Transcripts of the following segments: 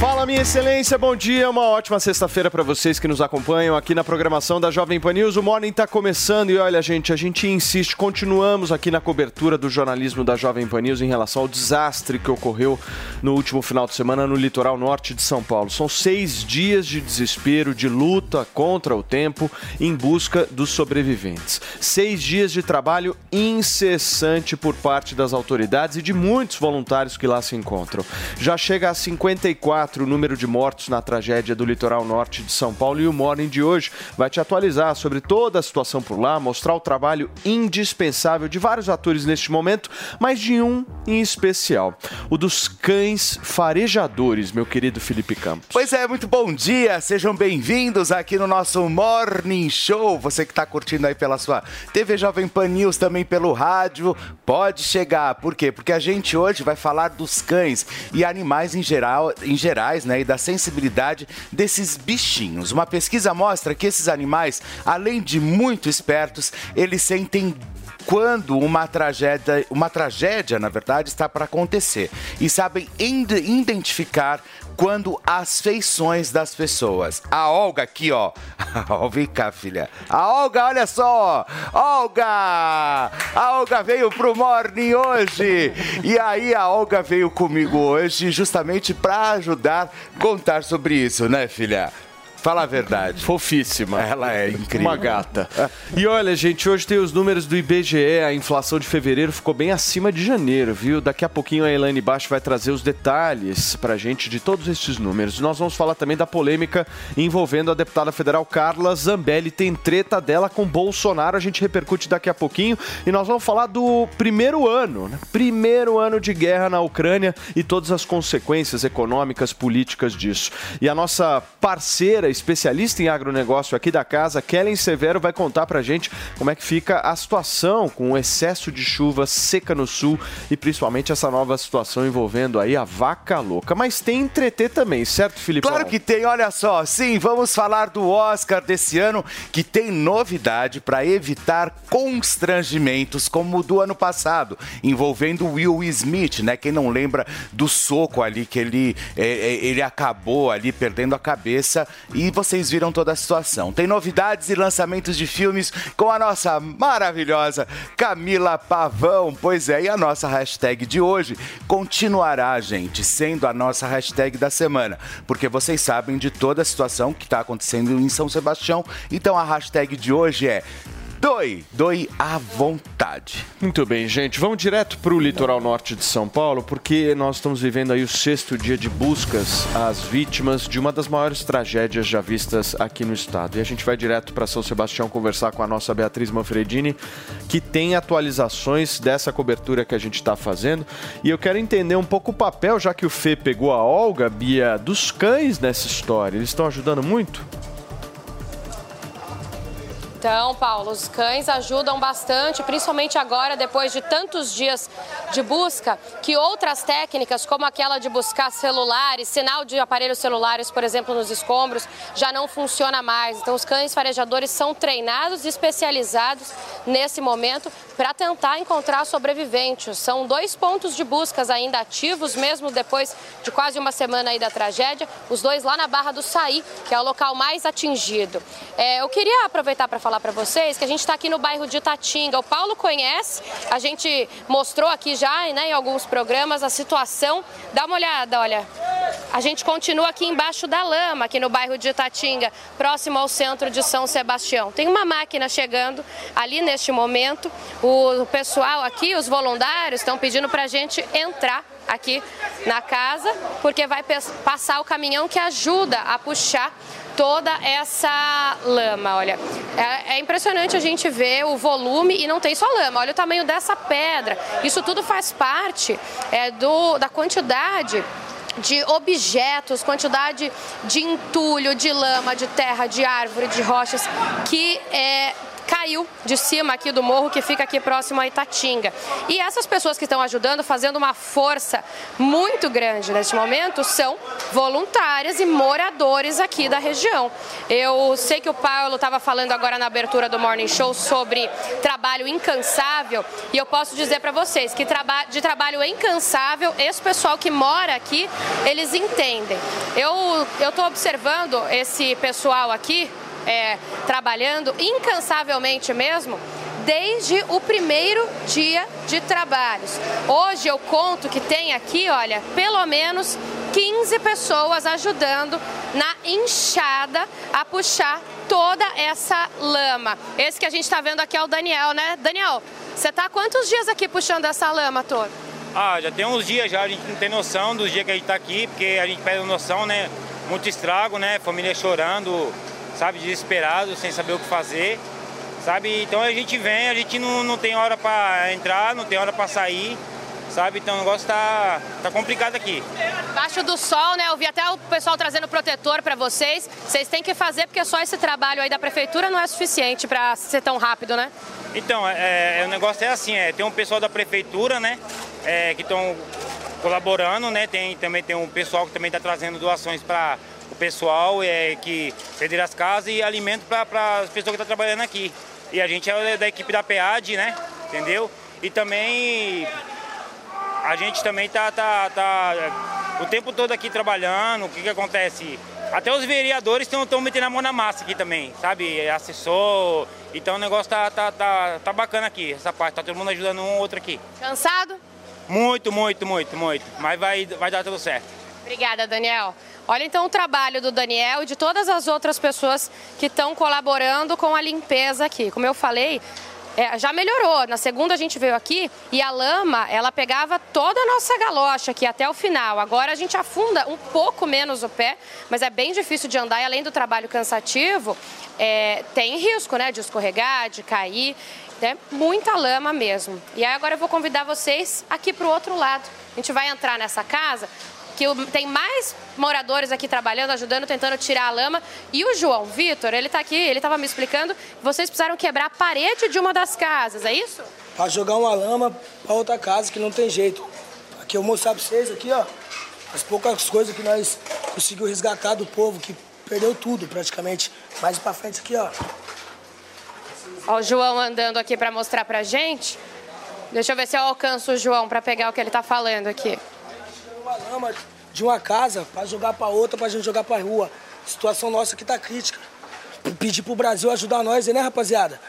Fala, minha excelência, bom dia. Uma ótima sexta-feira para vocês que nos acompanham aqui na programação da Jovem Pan News. O Morning está começando e olha, gente, a gente insiste, continuamos aqui na cobertura do jornalismo da Jovem Pan News em relação ao desastre que ocorreu no último final de semana no litoral norte de São Paulo. São seis dias de desespero, de luta contra o tempo em busca dos sobreviventes. Seis dias de trabalho incessante por parte das autoridades e de muitos voluntários que lá se encontram. Já chega a 54 o número de mortos na tragédia do litoral norte de São Paulo e o Morning de hoje vai te atualizar sobre toda a situação por lá, mostrar o trabalho indispensável de vários atores neste momento, mas de um em especial, o dos cães farejadores, meu querido Felipe Campos. Pois é, muito bom dia, sejam bem-vindos aqui no nosso Morning Show. Você que está curtindo aí pela sua TV Jovem Pan News, também pelo rádio, pode chegar. Por quê? Porque a gente hoje vai falar dos cães e animais em geral, em gerais, né, e da sensibilidade desses bichinhos. Uma pesquisa mostra que esses animais, além de muito espertos, eles sentem quando uma tragédia, uma tragédia, na verdade, está para acontecer e sabem identificar quando as feições das pessoas. A Olga aqui, ó. Vem cá, filha. A Olga, olha só. Olga! A Olga veio pro Morning hoje. E aí a Olga veio comigo hoje justamente para ajudar a contar sobre isso, né, filha? Fala a verdade. Fofíssima. Ela é incrível. Uma gata. E olha, gente, hoje tem os números do IBGE. A inflação de fevereiro ficou bem acima de janeiro, viu? Daqui a pouquinho a Elaine Baixo vai trazer os detalhes pra gente de todos esses números. Nós vamos falar também da polêmica envolvendo a deputada federal Carla Zambelli. Tem treta dela com Bolsonaro. A gente repercute daqui a pouquinho. E nós vamos falar do primeiro ano, né? Primeiro ano de guerra na Ucrânia e todas as consequências econômicas, políticas disso. E a nossa parceira especialista em agronegócio aqui da casa, Kellen Severo, vai contar pra gente como é que fica a situação com o excesso de chuva seca no sul e principalmente essa nova situação envolvendo aí a vaca louca. Mas tem entreter também, certo, Felipe? Claro que tem, olha só. Sim, vamos falar do Oscar desse ano, que tem novidade para evitar constrangimentos como o do ano passado, envolvendo Will Smith, né? Quem não lembra do soco ali que ele, é, é, ele acabou ali perdendo a cabeça e vocês viram toda a situação. Tem novidades e lançamentos de filmes com a nossa maravilhosa Camila Pavão. Pois é, e a nossa hashtag de hoje continuará, gente, sendo a nossa hashtag da semana, porque vocês sabem de toda a situação que está acontecendo em São Sebastião. Então a hashtag de hoje é Doe, doe à vontade. Muito bem, gente. Vamos direto para o litoral norte de São Paulo, porque nós estamos vivendo aí o sexto dia de buscas às vítimas de uma das maiores tragédias já vistas aqui no estado. E a gente vai direto para São Sebastião conversar com a nossa Beatriz Manfredini, que tem atualizações dessa cobertura que a gente está fazendo. E eu quero entender um pouco o papel, já que o Fê pegou a Olga, Bia, dos cães nessa história. Eles estão ajudando muito? Então, Paulo, os cães ajudam bastante, principalmente agora, depois de tantos dias de busca, que outras técnicas, como aquela de buscar celulares, sinal de aparelhos celulares, por exemplo, nos escombros, já não funciona mais. Então, os cães farejadores são treinados e especializados nesse momento para tentar encontrar sobreviventes. São dois pontos de buscas ainda ativos, mesmo depois de quase uma semana aí da tragédia, os dois lá na Barra do Saí, que é o local mais atingido. É, eu queria aproveitar para falar para vocês que a gente está aqui no bairro de Itatinga. O Paulo conhece, a gente mostrou aqui já né, em alguns programas a situação. Dá uma olhada, olha. A gente continua aqui embaixo da lama, aqui no bairro de Itatinga, próximo ao centro de São Sebastião. Tem uma máquina chegando ali neste momento. O pessoal aqui, os voluntários, estão pedindo para a gente entrar aqui na casa, porque vai passar o caminhão que ajuda a puxar toda essa lama, olha. É, é, impressionante a gente ver o volume e não tem só lama, olha o tamanho dessa pedra. Isso tudo faz parte é, do, da quantidade de objetos, quantidade de entulho, de lama, de terra, de árvore, de rochas que é, caiu de cima aqui do morro que fica aqui próximo a Itatinga. E essas pessoas que estão ajudando, fazendo uma força muito grande neste momento, são voluntárias e moradores aqui da região. Eu sei que o Paulo estava falando agora na abertura do Morning Show sobre trabalho incansável e eu posso dizer para vocês que de trabalho incansável, esse pessoal que mora aqui, eles entendem. Eu estou observando esse pessoal aqui, é, trabalhando incansavelmente mesmo desde o primeiro dia de trabalhos. Hoje eu conto que tem aqui, olha, pelo menos 15 pessoas ajudando na enxada a puxar toda essa lama. Esse que a gente está vendo aqui é o Daniel, né? Daniel, você está quantos dias aqui puxando essa lama toda? Ah, já tem uns dias já, a gente não tem noção dos dias que a gente está aqui, porque a gente perde noção, né? Muito estrago, né? Família chorando, sabe, desesperado, sem saber o que fazer, sabe? Então a gente vem, a gente não, não tem hora para entrar, não tem hora para sair, sabe? Então o negócio tá, tá complicado aqui. Baixo do sol, né? Eu vi até o pessoal trazendo protetor para vocês. Vocês têm que fazer porque só esse trabalho aí da prefeitura não é suficiente para ser tão rápido, né? Então, é, é, o negócio é assim, é, tem um pessoal da prefeitura, né, é, que estão colaborando, né, tem, também tem um pessoal que também está trazendo doações para o pessoal é, que ceder as casas e alimento para as pessoas que estão tá trabalhando aqui. E a gente é da equipe da PEAD, né? Entendeu? E também a gente também tá, tá, tá o tempo todo aqui trabalhando. O que, que acontece? Até os vereadores estão metendo a mão na massa aqui também, sabe? Assessor. Então o negócio tá, tá, tá, tá bacana aqui, essa parte. Tá todo mundo ajudando um ou outro aqui. Cansado? Muito, muito, muito, muito. Mas vai, vai dar tudo certo. Obrigada, Daniel. Olha então o trabalho do Daniel e de todas as outras pessoas que estão colaborando com a limpeza aqui. Como eu falei, é, já melhorou. Na segunda a gente veio aqui e a lama, ela pegava toda a nossa galocha aqui até o final. Agora a gente afunda um pouco menos o pé, mas é bem difícil de andar e além do trabalho cansativo, é, tem risco né, de escorregar, de cair. Né? Muita lama mesmo. E aí agora eu vou convidar vocês aqui para o outro lado. A gente vai entrar nessa casa que tem mais moradores aqui trabalhando, ajudando, tentando tirar a lama. E o João Vitor, ele está aqui, ele estava me explicando, vocês precisaram quebrar a parede de uma das casas, é isso? Para jogar uma lama para outra casa, que não tem jeito. Aqui eu vou mostrar para vocês aqui, ó, as poucas coisas que nós conseguimos resgatar do povo, que perdeu tudo praticamente. Mais para frente aqui, ó. Ó, o João andando aqui para mostrar pra gente. Deixa eu ver se eu alcanço o João para pegar o que ele está falando aqui uma lama de uma casa para jogar para outra, para a gente jogar para rua. A situação nossa aqui tá crítica. Pedir pro Brasil ajudar nós, né, rapaziada?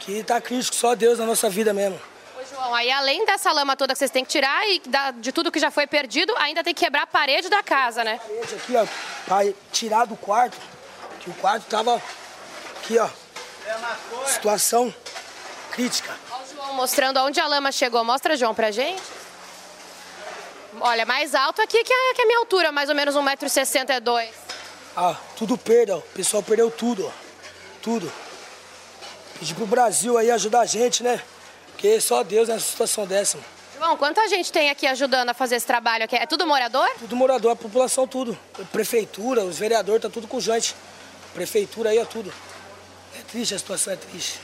Que tá crítico, só Deus na nossa vida mesmo. Ô, João, aí além dessa lama toda que vocês têm que tirar e de tudo que já foi perdido, ainda tem que quebrar a parede da casa, né? A parede aqui, ó, pra tirar do quarto, que o quarto tava aqui, ó. Situação crítica. Ó, o João mostrando onde a lama chegou. Mostra, João, pra gente. Olha, mais alto aqui que a, que a minha altura, mais ou menos 1,62m. Ah, tudo perda, ó. O pessoal perdeu tudo, ó. Tudo. Pedir pro Brasil aí ajudar a gente, né? Porque só Deus nessa situação dessa. João, quanta gente tem aqui ajudando a fazer esse trabalho aqui? É tudo morador? Tudo morador, a população tudo. Prefeitura, os vereadores, tá tudo com gente. Prefeitura aí, ó, tudo. É triste, a situação é triste.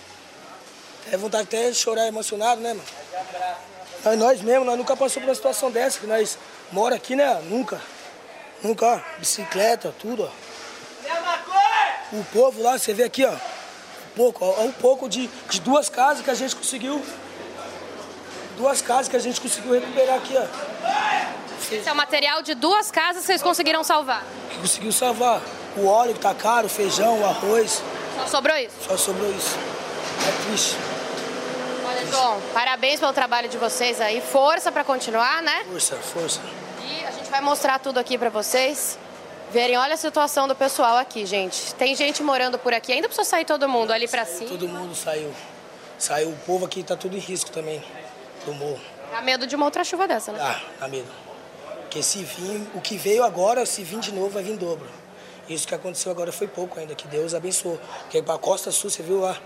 É vontade até de chorar emocionado, né, mano? Nós, nós mesmo, nós nunca passamos por uma situação dessa, que nós mora aqui, né? Nunca. Nunca, ó. Bicicleta, tudo, ó. O povo lá, você vê aqui, ó. Um pouco, ó, um pouco de, de duas casas que a gente conseguiu. Duas casas que a gente conseguiu recuperar aqui, ó. Esse é o material de duas casas que vocês conseguiram salvar. Que conseguiu salvar. O óleo que tá caro, o feijão, o arroz. Só sobrou isso? Só sobrou isso. É triste. João, parabéns pelo trabalho de vocês aí. Força para continuar, né? Força, força. E a gente vai mostrar tudo aqui para vocês. Verem, olha a situação do pessoal aqui, gente. Tem gente morando por aqui. Ainda precisa sair todo mundo ali para cima. Todo mundo saiu. Saiu. O povo aqui tá tudo em risco também. Do morro. Dá medo de uma outra chuva dessa, né? Ah, dá medo. Porque se vir, o que veio agora, se vir de novo, vai vir dobro. Isso que aconteceu agora foi pouco ainda, que Deus abençoou. Porque pra Costa Sul, você viu lá,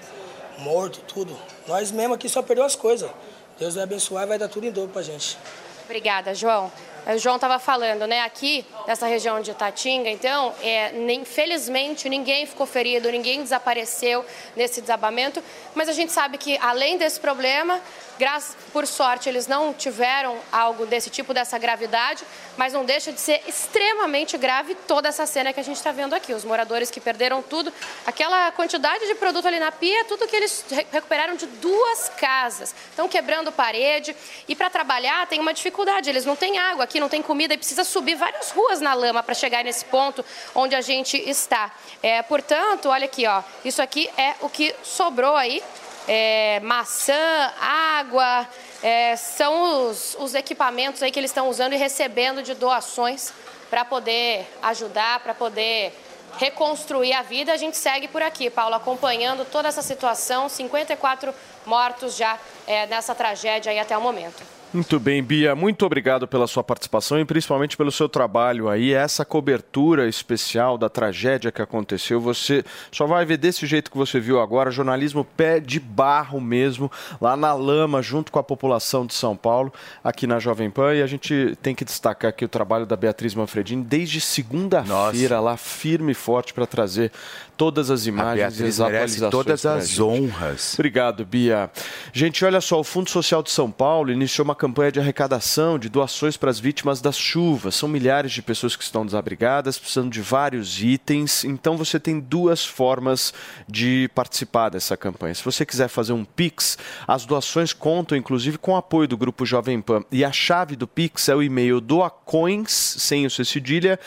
morto, tudo. Nós mesmo aqui só perdeu as coisas. Deus vai abençoar e vai dar tudo em dobro pra gente. Obrigada, João. O João estava falando, né? Aqui, nessa região de Tatinga, então, é, infelizmente, ninguém ficou ferido, ninguém desapareceu nesse desabamento, mas a gente sabe que, além desse problema, Graças, por sorte, eles não tiveram algo desse tipo, dessa gravidade, mas não deixa de ser extremamente grave toda essa cena que a gente está vendo aqui. Os moradores que perderam tudo, aquela quantidade de produto ali na pia, tudo que eles recuperaram de duas casas. Estão quebrando parede e para trabalhar tem uma dificuldade. Eles não têm água aqui, não tem comida e precisa subir várias ruas na lama para chegar nesse ponto onde a gente está. É, portanto, olha aqui, ó, isso aqui é o que sobrou aí é, maçã, água, é, são os, os equipamentos aí que eles estão usando e recebendo de doações para poder ajudar, para poder reconstruir a vida. A gente segue por aqui, Paulo, acompanhando toda essa situação. 54 mortos já é, nessa tragédia aí até o momento. Muito bem, Bia, muito obrigado pela sua participação e principalmente pelo seu trabalho aí, essa cobertura especial da tragédia que aconteceu. Você só vai ver desse jeito que você viu agora, jornalismo pé de barro mesmo, lá na lama, junto com a população de São Paulo, aqui na Jovem Pan. E a gente tem que destacar aqui o trabalho da Beatriz Manfredini desde segunda-feira, lá firme e forte para trazer todas as imagens e as atualizações. Todas as honras. Obrigado, Bia. Gente, olha só, o Fundo Social de São Paulo iniciou uma campanha de arrecadação de doações para as vítimas das chuvas. São milhares de pessoas que estão desabrigadas, precisando de vários itens. Então você tem duas formas de participar dessa campanha. Se você quiser fazer um Pix, as doações contam inclusive com o apoio do grupo Jovem Pan. E a chave do Pix é o e-mail doacoins, sem o C cedilha.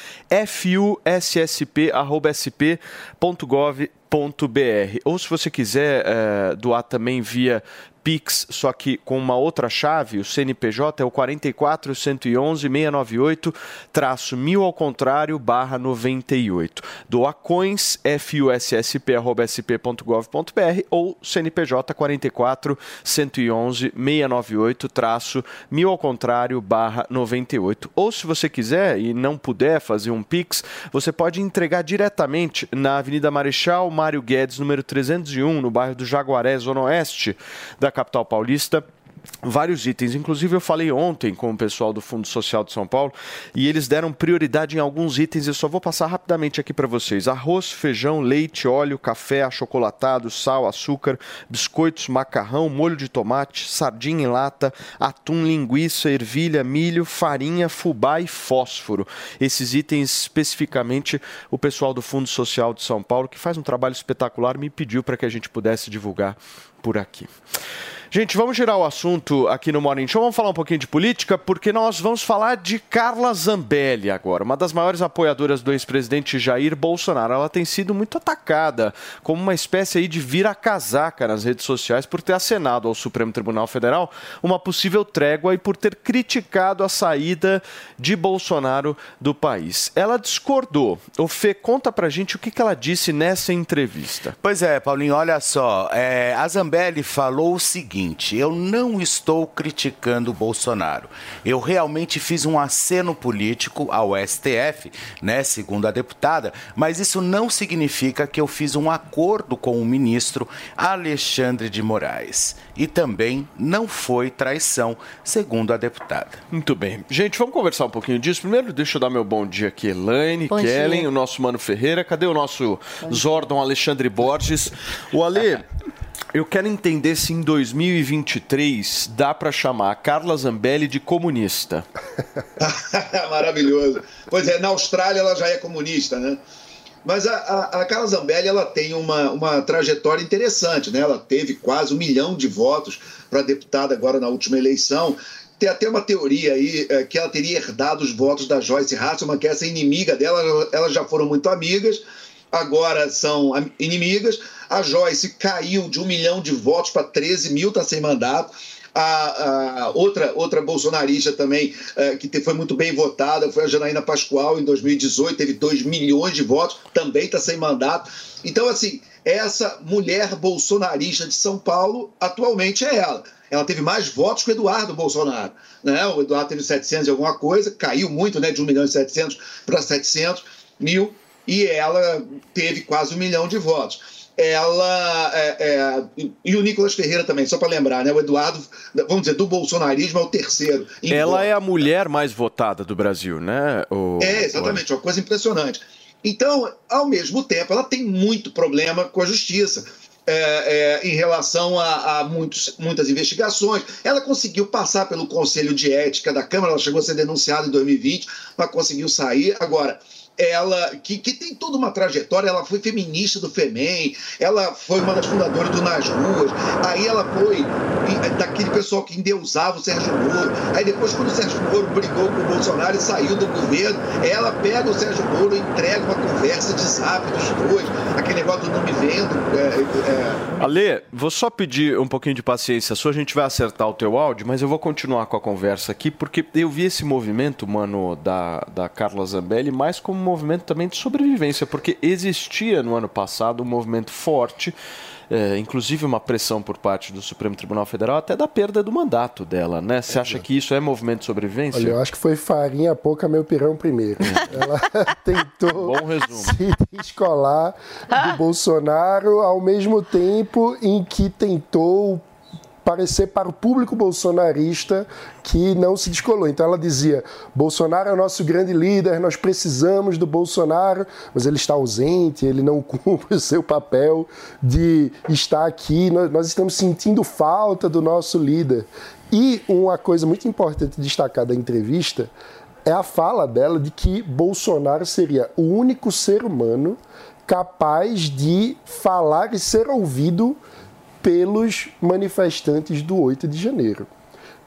Ou se você quiser é, doar também via Pix, só que com uma outra chave, o CNPJ é o 44111 698 traço mil ao contrário barra 98. Doacoins, fussp.sp.gov.br ou CNPJ 44 111 698 traço mil ao contrário barra 98. Ou se você quiser e não puder fazer um Pix, você pode entregar diretamente na Avenida Marechal Mário Guedes, número 301, no bairro do Jaguaré, Zona Oeste da capital paulista vários itens. Inclusive, eu falei ontem com o pessoal do Fundo Social de São Paulo e eles deram prioridade em alguns itens. Eu só vou passar rapidamente aqui para vocês: arroz, feijão, leite, óleo, café, achocolatado, sal, açúcar, biscoitos, macarrão, molho de tomate, sardinha em lata, atum, linguiça, ervilha, milho, farinha, fubá e fósforo. Esses itens, especificamente, o pessoal do Fundo Social de São Paulo, que faz um trabalho espetacular, me pediu para que a gente pudesse divulgar por aqui. Gente, vamos girar o assunto aqui no Morning Show. Vamos falar um pouquinho de política, porque nós vamos falar de Carla Zambelli agora, uma das maiores apoiadoras do ex-presidente Jair Bolsonaro. Ela tem sido muito atacada como uma espécie aí de vira-casaca nas redes sociais por ter acenado ao Supremo Tribunal Federal uma possível trégua e por ter criticado a saída de Bolsonaro do país. Ela discordou. O Fê, conta pra gente o que, ela disse nessa entrevista. Pois é, Paulinho, olha só. É, a Zambelli falou o seguinte seguinte: eu não estou criticando o Bolsonaro. Eu realmente fiz um aceno político ao STF, né, segundo a deputada, mas isso não significa que eu fiz um acordo com o ministro Alexandre de Moraes. E também não foi traição, segundo a deputada. Muito bem. Gente, vamos conversar um pouquinho disso. Primeiro, deixa eu dar meu bom dia aqui, Elaine, bom Kellen, dia. o nosso Mano Ferreira. Cadê o nosso Zordon Alexandre Borges? O Ale. Eu quero entender se em 2023 dá para chamar a Carla Zambelli de comunista. Maravilhoso. Pois é, na Austrália ela já é comunista, né? Mas a, a, a Carla Zambelli ela tem uma, uma trajetória interessante, né? Ela teve quase um milhão de votos para deputada agora na última eleição. Tem até uma teoria aí é, que ela teria herdado os votos da Joyce Hasselman, que é essa inimiga dela, elas já foram muito amigas, agora são inimigas a Joyce caiu de um milhão de votos para 13 mil, está sem mandato. A, a, outra, outra bolsonarista também, é, que foi muito bem votada, foi a Janaína Pascoal, em 2018, teve 2 milhões de votos, também está sem mandato. Então, assim, essa mulher bolsonarista de São Paulo, atualmente é ela. Ela teve mais votos que o Eduardo Bolsonaro. Né? O Eduardo teve 700 e alguma coisa, caiu muito, né, de 1 milhão e 700 para 700 mil, e ela teve quase um milhão de votos ela. É, é, e o Nicolas Ferreira também, só para lembrar, né? O Eduardo, vamos dizer, do bolsonarismo é o terceiro. Ela é a mulher mais votada do Brasil, né? O... É, exatamente, uma coisa impressionante. Então, ao mesmo tempo, ela tem muito problema com a justiça. É, é, em relação a, a muitos, muitas investigações. Ela conseguiu passar pelo Conselho de Ética da Câmara, ela chegou a ser denunciada em 2020, mas conseguiu sair. Agora, ela que, que tem toda uma trajetória, ela foi feminista do FEMEN, ela foi uma das fundadoras do Nas Ruas, aí ela foi daquele pessoal que endeusava o Sérgio Moro, aí depois quando o Sérgio Moro brigou com o Bolsonaro e saiu do governo, ela pega o Sérgio Moro e entrega uma conversa de zap dos dois, aquele negócio do não me vendo. É, é... Ale, vou só pedir um pouquinho de paciência sua, a gente vai acertar o teu áudio, mas eu vou continuar com a conversa aqui, porque eu vi esse movimento, mano, da, da Carla Zambelli, mais como movimento também de sobrevivência, porque existia no ano passado um movimento forte, é, inclusive uma pressão por parte do Supremo Tribunal Federal até da perda do mandato dela, né? Você acha que isso é movimento de sobrevivência? Olha, eu acho que foi farinha pouca meu pirão primeiro. Ela tentou se descolar do Bolsonaro ao mesmo tempo em que tentou parecer para o público bolsonarista que não se descolou. Então ela dizia: Bolsonaro é o nosso grande líder, nós precisamos do Bolsonaro, mas ele está ausente, ele não cumpre o seu papel de estar aqui, nós, estamos sentindo falta do nosso líder. E uma coisa muito importante destacar da entrevista é a fala dela de que Bolsonaro seria o único ser humano capaz de falar e ser ouvido pelos manifestantes do 8 de janeiro.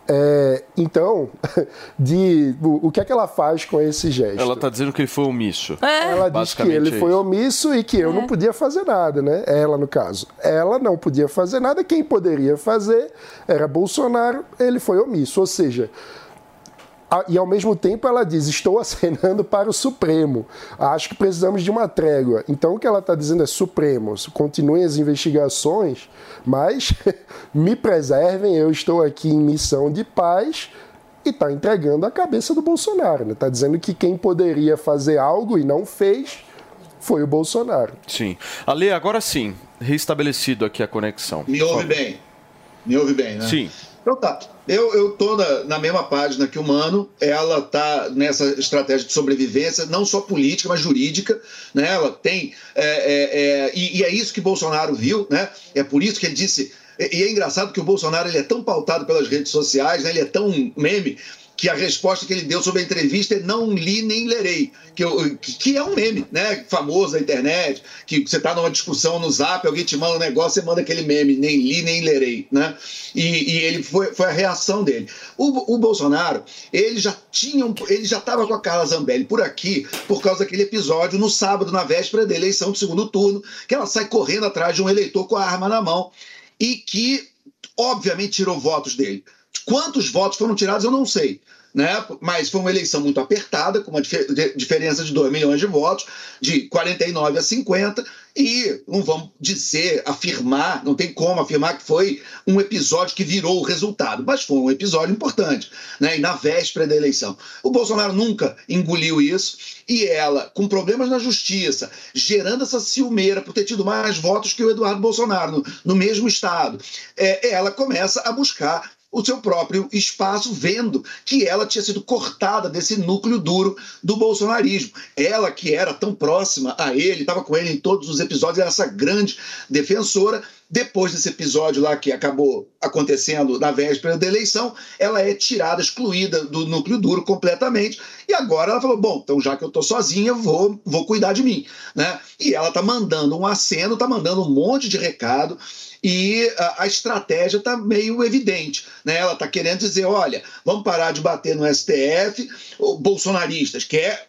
É, então, de, o, o, que é que ela faz com esse gesto? Ela está dizendo que ele foi omisso. É. Ela diz que ele é foi omisso e que eu é. não podia fazer nada, né? Ela, no caso. Ela não podia fazer nada, quem poderia fazer era Bolsonaro, ele foi omisso. Ou seja, e ao mesmo tempo ela diz: Estou acenando para o Supremo. Acho que precisamos de uma trégua. Então o que ela está dizendo é: Supremo, continuem as investigações, mas me preservem. Eu estou aqui em missão de paz e está entregando a cabeça do Bolsonaro. Está né? dizendo que quem poderia fazer algo e não fez foi o Bolsonaro. Sim. Ale, agora sim, restabelecido aqui a conexão. Me ouve bem. Me ouve bem, né? Sim. Então tá. Eu, eu tô na, na, mesma página que o Mano, ela tá nessa estratégia de sobrevivência, não só política, mas jurídica, né? Ela tem. É, é, é, e, e, é isso que Bolsonaro viu, né? É por isso que ele disse. E, é engraçado que o Bolsonaro ele é tão pautado pelas redes sociais, né? ele é tão meme, que a resposta que ele deu sobre a entrevista é não li nem lerei, que, eu, que é um meme, né? Famoso na internet, que você está numa discussão no zap, alguém te manda um negócio, você manda aquele meme, nem li nem lerei, né? E, e ele foi, foi a reação dele. O, o Bolsonaro, ele já tinha, um, ele já estava com a Carla Zambelli por aqui por causa daquele episódio no sábado, na véspera da eleição do segundo turno, que ela sai correndo atrás de um eleitor com a arma na mão e que, obviamente, tirou votos dele. Quantos votos foram tirados, eu não sei né? mas foi uma eleição muito apertada, com uma dif diferença de 2 milhões de votos, de 49 a 50, e não vamos dizer, afirmar, não tem como afirmar que foi um episódio que virou o resultado, mas foi um episódio importante, né? e na véspera da eleição. O Bolsonaro nunca engoliu isso, e ela, com problemas na justiça, gerando essa ciumeira por ter tido mais votos que o Eduardo Bolsonaro no, no mesmo estado, é, ela começa a buscar o seu próprio espaço, vendo que ela tinha sido cortada desse núcleo duro do bolsonarismo. Ela, que era tão próxima a ele, estava com ele em todos os episódios, era essa grande defensora. Depois desse episódio lá que acabou acontecendo na véspera da eleição, ela é tirada, excluída do núcleo duro completamente. E agora ela falou: bom, então já que eu estou sozinha, vou, vou cuidar de mim. Né? E ela está mandando um aceno, está mandando um monte de recado e a, estratégia está meio evidente. Né? Ela está querendo dizer: olha, vamos parar de bater no STF, bolsonaristas, que é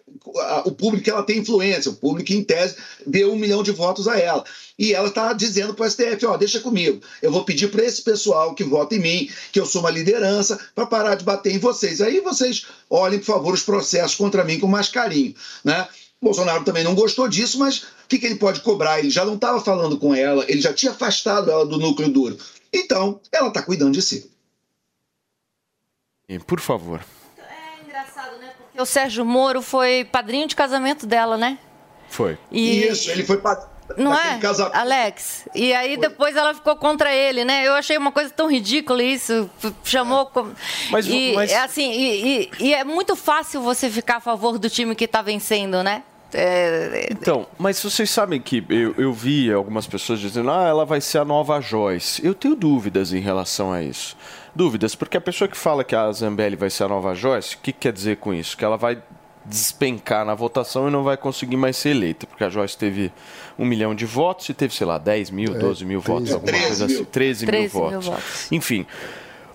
o público que ela tem influência, o público em tese, deu um milhão de votos a ela. E ela está dizendo para o STF: ó, deixa comigo, eu vou pedir para esse pessoal que vota em mim, que eu sou uma liderança, para parar de bater em vocês. Aí vocês olhem, por favor, os processos contra mim com mais carinho. Né? Bolsonaro também não gostou disso, mas o que, que ele pode cobrar? Ele já não estava falando com ela, ele já tinha afastado ela do núcleo duro. Então, ela está cuidando de si. Por favor. É engraçado, né? Porque o Sérgio Moro foi padrinho de casamento dela, né? Foi. E... Isso, ele foi, Não naquele é, casamento. Alex? E aí depois ela ficou contra ele, né? Eu achei uma coisa tão ridícula isso. Chamou. com- Mas- e, mas- é assim, e, e- e é muito fácil você ficar a favor do time que tá vencendo, né? É, Então, mas vocês sabem que eu, eu vi algumas pessoas dizendo, ah, ela vai ser a nova Joyce. Eu tenho dúvidas em relação a isso. Dúvidas, porque a pessoa que fala que a Zambelli vai ser a nova Joyce, o que quer dizer com isso? Que ela vai despencar na votação e não vai conseguir mais ser eleita, porque a Joyce teve um milhão de votos e teve, sei lá, 10 mil, 12 mil votos, alguma 13 coisa mil. assim. 13 mil 13 mil votos. votos. Enfim.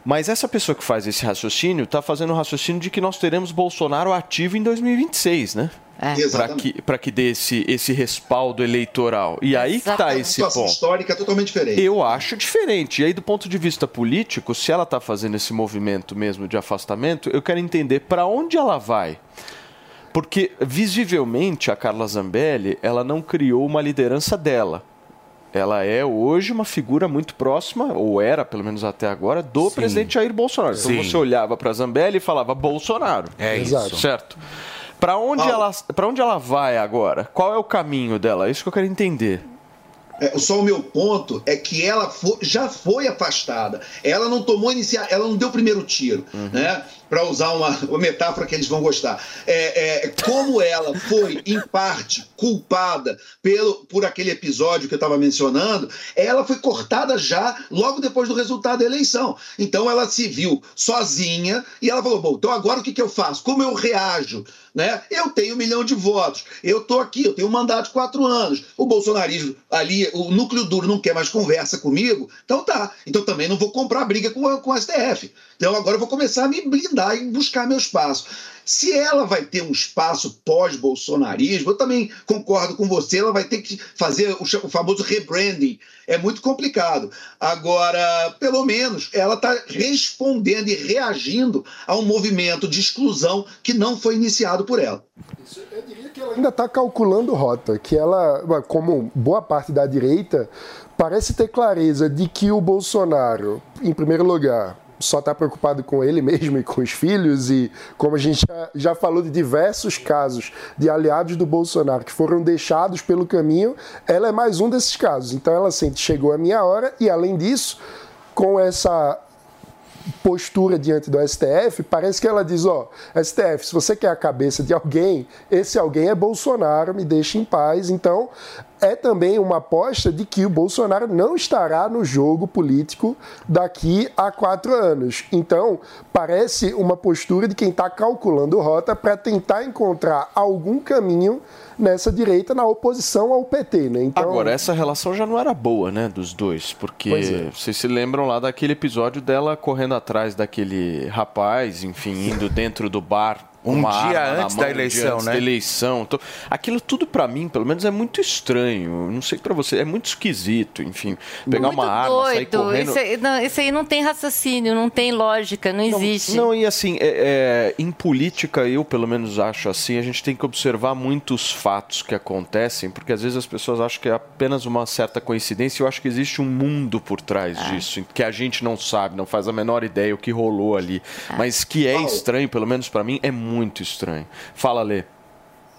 Mas essa pessoa que faz esse raciocínio está fazendo o raciocínio de que nós teremos Bolsonaro ativo em 2026, né? É. Para que, pra que dê esse, esse respaldo eleitoral. E aí que está esse ponto. histórica é totalmente diferente. Eu acho diferente. E aí, do ponto de vista político, se ela está fazendo esse movimento mesmo de afastamento, eu quero entender para onde ela vai. Porque, visivelmente, a Carla Zambelli, ela não criou uma liderança dela. Ela é hoje uma figura muito próxima, ou era, pelo menos até agora, do presidente Jair Bolsonaro. Então Sim. você olhava para Zambelli e falava Bolsonaro. É Exato. isso. Certo? Para onde, Paulo. ela, pra onde ela vai agora? Qual é o caminho dela? É isso que eu quero entender. É, só o meu ponto é que ela fo- já foi afastada. Ela não tomou iniciar, ela não deu o primeiro tiro, né? Para usar uma, uma metáfora que eles vão gostar. É, é, como ela foi, em parte, culpada pelo, por aquele episódio que eu estava mencionando, ela foi cortada já logo depois do resultado da eleição. Então ela se viu sozinha e ela falou: bom, então agora o que, que eu faço? Como eu reajo? Né? Eu tenho um milhão de votos, eu estou aqui, eu tenho um mandato de quatro anos. O bolsonarismo ali, o núcleo duro não quer mais conversa comigo, então tá. Então também não vou comprar briga com, com o STF. Então agora eu vou começar a me blindar e buscar meu espaço. Se ela vai ter um espaço pós-bolsonarismo, eu também concordo com você, ela vai ter que fazer o, famoso rebranding. É muito complicado. Agora, pelo menos, ela está respondendo e reagindo a um movimento de exclusão que não foi iniciado por ela. Eu diria que ela ainda está calculando rota, que ela, como boa parte da direita, parece ter clareza de que o Bolsonaro, em primeiro lugar, só está preocupado com ele mesmo e com os filhos, e como a gente já, já falou de diversos casos de aliados do Bolsonaro que foram deixados pelo caminho, ela é mais um desses casos. Então ela sente, chegou a minha hora, e além disso, com essa postura diante do STF, parece que ela diz, ó, STF, se você quer a cabeça de alguém, esse alguém é Bolsonaro, me deixe em paz. Então, é também uma aposta de que o Bolsonaro não estará no jogo político daqui a quatro anos. Então, parece uma postura de quem está calculando rota para tentar encontrar algum caminho nessa direita na oposição ao PT, né? Então, Agora, essa relação já não era boa, né, dos dois, porque é. vocês se lembram lá daquele episódio dela correndo atrás daquele rapaz, enfim, indo dentro do bar. Um dia antes mão, da um dia eleição, antes né? Da eleição. Então, aquilo tudo pra mim, pelo menos, é muito estranho. Não sei pra você, é muito esquisito, enfim. Pegar muito uma arma, sair doido. correndo. Isso, aí, não, isso aí não tem raciocínio, não tem lógica, não, existe. Não, e assim, é- é, em política, eu pelo menos acho assim, a gente tem que observar muitos fatos que acontecem, porque às vezes as pessoas acham que é apenas uma certa coincidência, e eu acho que existe um mundo por trás disso, que a gente não sabe, não faz a menor ideia o que rolou ali, mas que é estranho, pelo menos pra mim, é muito estranho. Fala, Lê.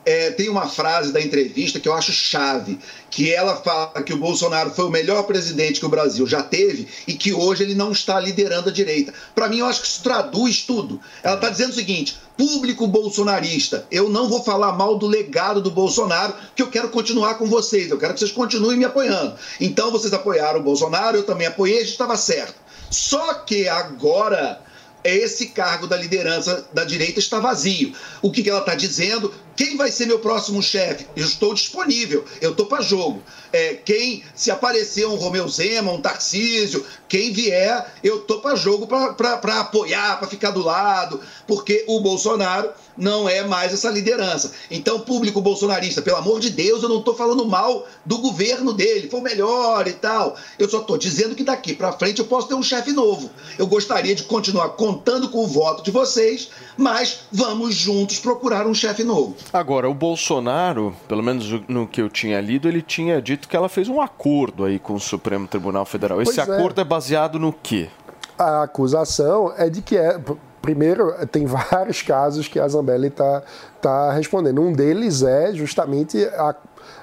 É, tem uma frase da entrevista que eu acho chave, que ela fala que o Bolsonaro foi o melhor presidente que o Brasil já teve e que hoje ele não está liderando a direita. Para mim, eu acho que isso traduz tudo. Ela está dizendo o seguinte: público bolsonarista, eu não vou falar mal do legado do Bolsonaro, que eu quero continuar com vocês, eu quero que vocês continuem me apoiando. Então, vocês apoiaram o Bolsonaro, eu também apoiei, estava certo. Só que agora esse cargo da liderança da direita está vazio. O que, ela está dizendo? Quem vai ser meu próximo chefe? Eu estou disponível, eu estou para jogo. É, quem, se aparecer um Romeu Zema, um Tarcísio, quem vier, eu estou para jogo para apoiar, para ficar do lado, porque o Bolsonaro não é mais essa liderança. Então, público bolsonarista, pelo amor de Deus, eu não estou falando mal do governo dele, foi o melhor e tal. Eu só estou dizendo que daqui para frente eu posso ter um chefe novo. Eu gostaria de continuar contando com o voto de vocês, mas vamos juntos procurar um chefe novo. Agora, o Bolsonaro, pelo menos no que eu tinha lido, ele tinha dito que ela fez um acordo aí com o Supremo Tribunal Federal. Esse Pois é. acordo é baseado no quê? a acusação é de que é, Primeiro, tem vários casos que a Zambelli está tá respondendo. Um deles é justamente a,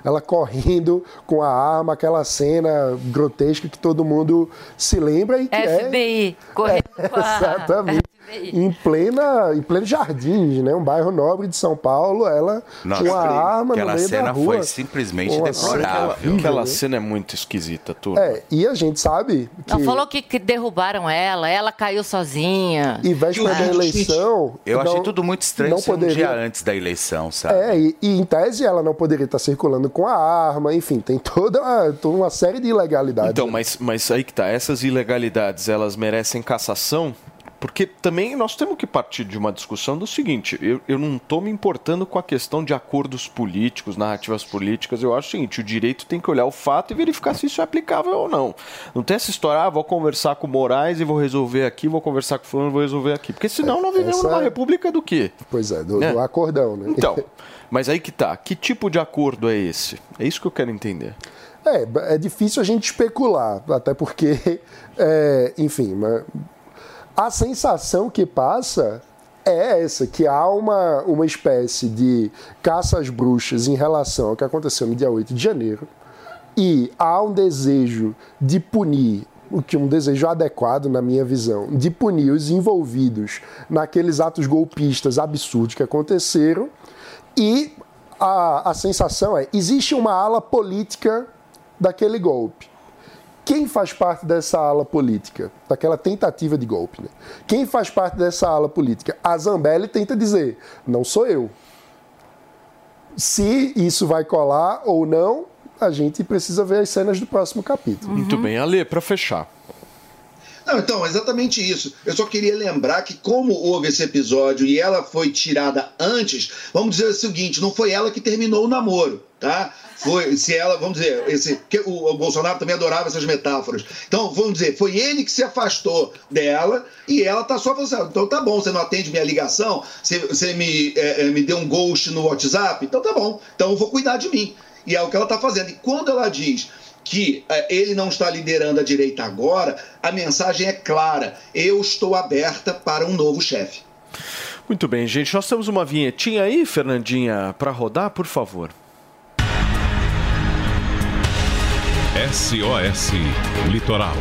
ela correndo com a arma, aquela cena grotesca que todo mundo se lembra e que FBI, é... correndo é, com a... Exatamente em plena em pleno Jardins, né? Um bairro nobre de São Paulo, ela Nossa, com a arma no meio da rua. Aquela cena foi simplesmente deplorável. Aquela, aquela cena é muito esquisita, turma. É, e a gente sabe que... Não, falou que, que derrubaram ela, ela caiu sozinha. E véspera da eleição... Eu achei tudo muito estranho não poderia... um dia antes da eleição, sabe? É, e, e, em tese ela não poderia estar circulando com a arma, enfim, tem toda uma, toda uma série de ilegalidades. Então, mas, mas aí que tá, essas ilegalidades, elas merecem cassação? Porque também nós temos que partir de uma discussão do seguinte: eu, eu não estou me importando com a questão de acordos políticos, narrativas políticas. Eu acho o seguinte: o direito tem que olhar o fato e verificar se isso é aplicável ou não. Não tem essa história, ah, vou conversar com o Moraes e vou resolver aqui, vou conversar com o fulano e vou resolver aqui. Porque senão nós vivemos essa... numa república do quê? Pois é, do, é. do acordão, né? Então, mas aí que tá. Que tipo de acordo é esse? É isso que eu quero entender. É, é difícil a gente especular, até porque, é, enfim, a sensação que passa é essa, que há uma, uma espécie de caça às bruxas em relação ao que aconteceu no dia 8 de janeiro, e há um desejo de punir, o que um desejo adequado na minha visão, de punir os envolvidos naqueles atos golpistas absurdos que aconteceram, e a, a sensação é, existe uma ala política daquele golpe quem faz parte dessa ala política? Daquela tentativa de golpe. Né? Quem faz parte dessa ala política? A Zambelli tenta dizer: não sou eu. Se isso vai colar ou não, a gente precisa ver as cenas do próximo capítulo. Uhum. Muito bem, Ale, para fechar. Não, então, exatamente isso. Eu só queria lembrar que, como houve esse episódio e ela foi tirada antes, vamos dizer o seguinte: não foi ela que terminou o namoro, tá? Foi, se ela, vamos dizer, esse, o, o, Bolsonaro também adorava essas metáforas. Então, vamos dizer, foi ele que se afastou dela e ela tá só falando assim, então tá bom, você não atende minha ligação, você, você me, é, é, me deu um ghost no WhatsApp, então tá bom, então eu vou cuidar de mim. E é o que ela tá fazendo. E quando ela diz que é, ele não está liderando a direita agora, a mensagem é clara: eu estou aberta para um novo chefe. Muito bem, gente. Nós temos uma vinhetinha aí, Fernandinha, para rodar, por favor. SOS Litoral.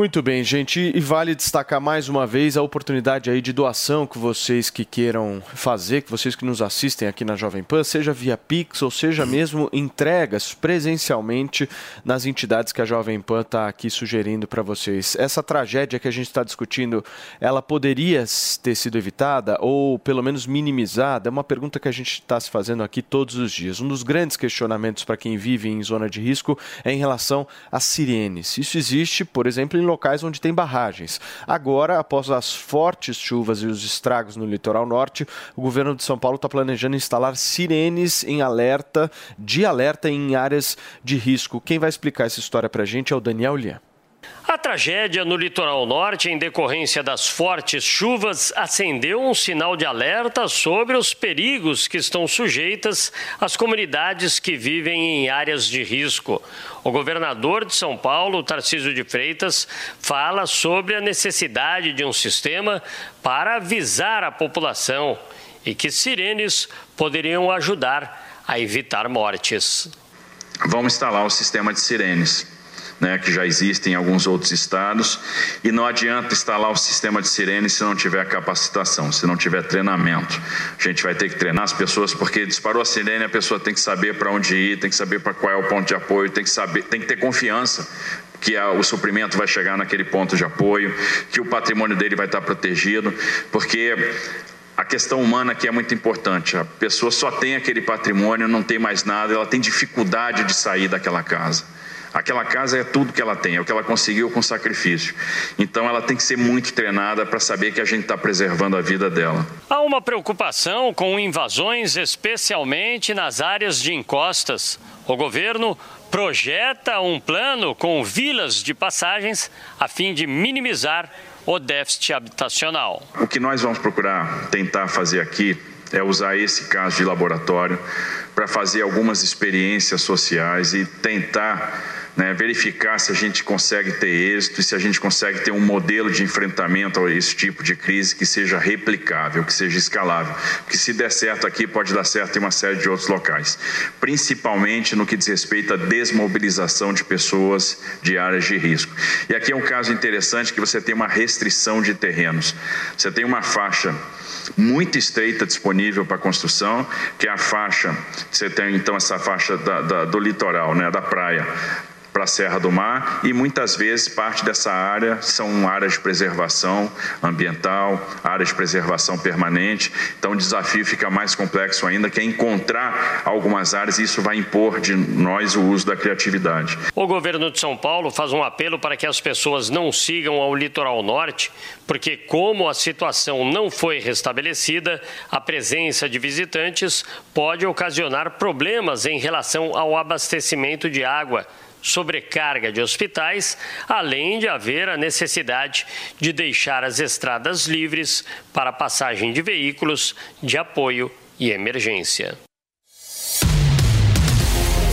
Muito bem, gente, e vale destacar mais uma vez a oportunidade aí de doação que vocês que queiram fazer, que vocês que nos assistem aqui na Jovem Pan, seja via Pix ou seja mesmo entregas presencialmente nas entidades que a Jovem Pan está aqui sugerindo para vocês. Essa tragédia que a gente está discutindo, ela poderia ter sido evitada ou pelo menos minimizada? É uma pergunta que a gente está se fazendo aqui todos os dias. Um dos grandes questionamentos para quem vive em zona de risco é em relação às sirenes. Isso existe, por exemplo, em locais onde tem barragens. Agora, após as fortes chuvas e os estragos no litoral norte, o governo de São Paulo está planejando instalar sirenes em alerta, de alerta em áreas de risco. Quem vai explicar essa história para a gente é o Daniel Lian. A tragédia no litoral norte, em decorrência das fortes chuvas, acendeu um sinal de alerta sobre os perigos que estão sujeitas as comunidades que vivem em áreas de risco. O governador de São Paulo, Tarcísio de Freitas, fala sobre a necessidade de um sistema para avisar a população e que sirenes poderiam ajudar a evitar mortes. Vamos instalar o sistema de sirenes né, que já existe em alguns outros estados, e não adianta instalar o sistema de sirene se não tiver capacitação, se não tiver treinamento. A gente vai ter que treinar as pessoas, porque disparou a sirene, a pessoa tem que saber para onde ir, tem que saber para qual é o ponto de apoio, tem que saber, tem que ter confiança que o suprimento vai chegar naquele ponto de apoio, que o patrimônio dele vai estar protegido, porque a questão humana aqui é muito importante. A pessoa só tem aquele patrimônio, não tem mais nada, ela tem dificuldade de sair daquela casa. Aquela casa é tudo que ela tem, é o que ela conseguiu com sacrifício. Então ela tem que ser muito treinada para saber que a gente está preservando a vida dela. Há uma preocupação com invasões, especialmente nas áreas de encostas. O governo projeta um plano com vilas de passagens a fim de minimizar o déficit habitacional. O que nós vamos procurar tentar fazer aqui é usar esse caso de laboratório para fazer algumas experiências sociais e tentar né, verificar se a gente consegue ter êxito e se a gente consegue ter um modelo de enfrentamento a esse tipo de crise que seja replicável, que seja escalável. Porque se der certo aqui, pode dar certo em uma série de outros locais, principalmente no que diz respeito à desmobilização de pessoas de áreas de risco. E aqui é um caso interessante que você tem uma restrição de terrenos. Você tem uma faixa muito estreita disponível para construção, que é a faixa, você tem então essa faixa da, da, do litoral, né, da praia, para a Serra do Mar e muitas vezes parte dessa área são áreas de preservação ambiental, áreas de preservação permanente. Então o desafio fica mais complexo ainda, que é encontrar algumas áreas e isso vai impor de nós o uso da criatividade. O governo de São Paulo faz um apelo para que as pessoas não sigam ao litoral norte, porque como a situação não foi restabelecida, a presença de visitantes pode ocasionar problemas em relação ao abastecimento de água sobrecarga de hospitais, além de haver a necessidade de deixar as estradas livres para passagem de veículos de apoio e emergência.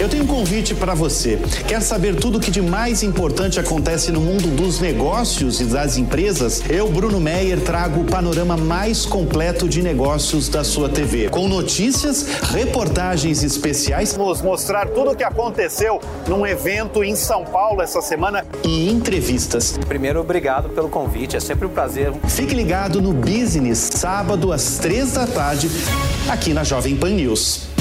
Eu tenho um convite para você. Quer saber tudo o que de mais importante acontece no mundo dos negócios e das empresas? Eu, Bruno Meyer, trago o panorama mais completo de negócios da sua TV. Com notícias, reportagens especiais. Vamos mostrar tudo o que aconteceu num evento em São Paulo essa semana e entrevistas. Primeiro, obrigado pelo convite. É sempre um prazer. Fique ligado no Business, sábado às três da tarde, aqui na Jovem Pan News.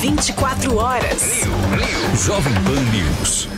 24 horas. Jovem Pan News.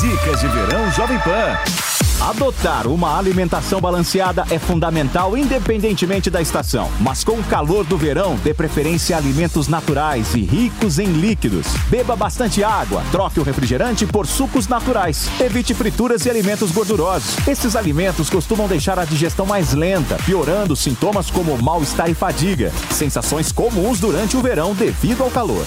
Dicas de verão Jovem Pan. Adotar uma alimentação balanceada é fundamental independentemente da estação. Mas com o calor do verão, dê preferência a alimentos naturais e ricos em líquidos. Beba bastante água, troque o refrigerante por sucos naturais. Evite frituras e alimentos gordurosos. Esses alimentos costumam deixar a digestão mais lenta, piorando sintomas como mal-estar e fadiga. Sensações comuns durante o verão devido ao calor.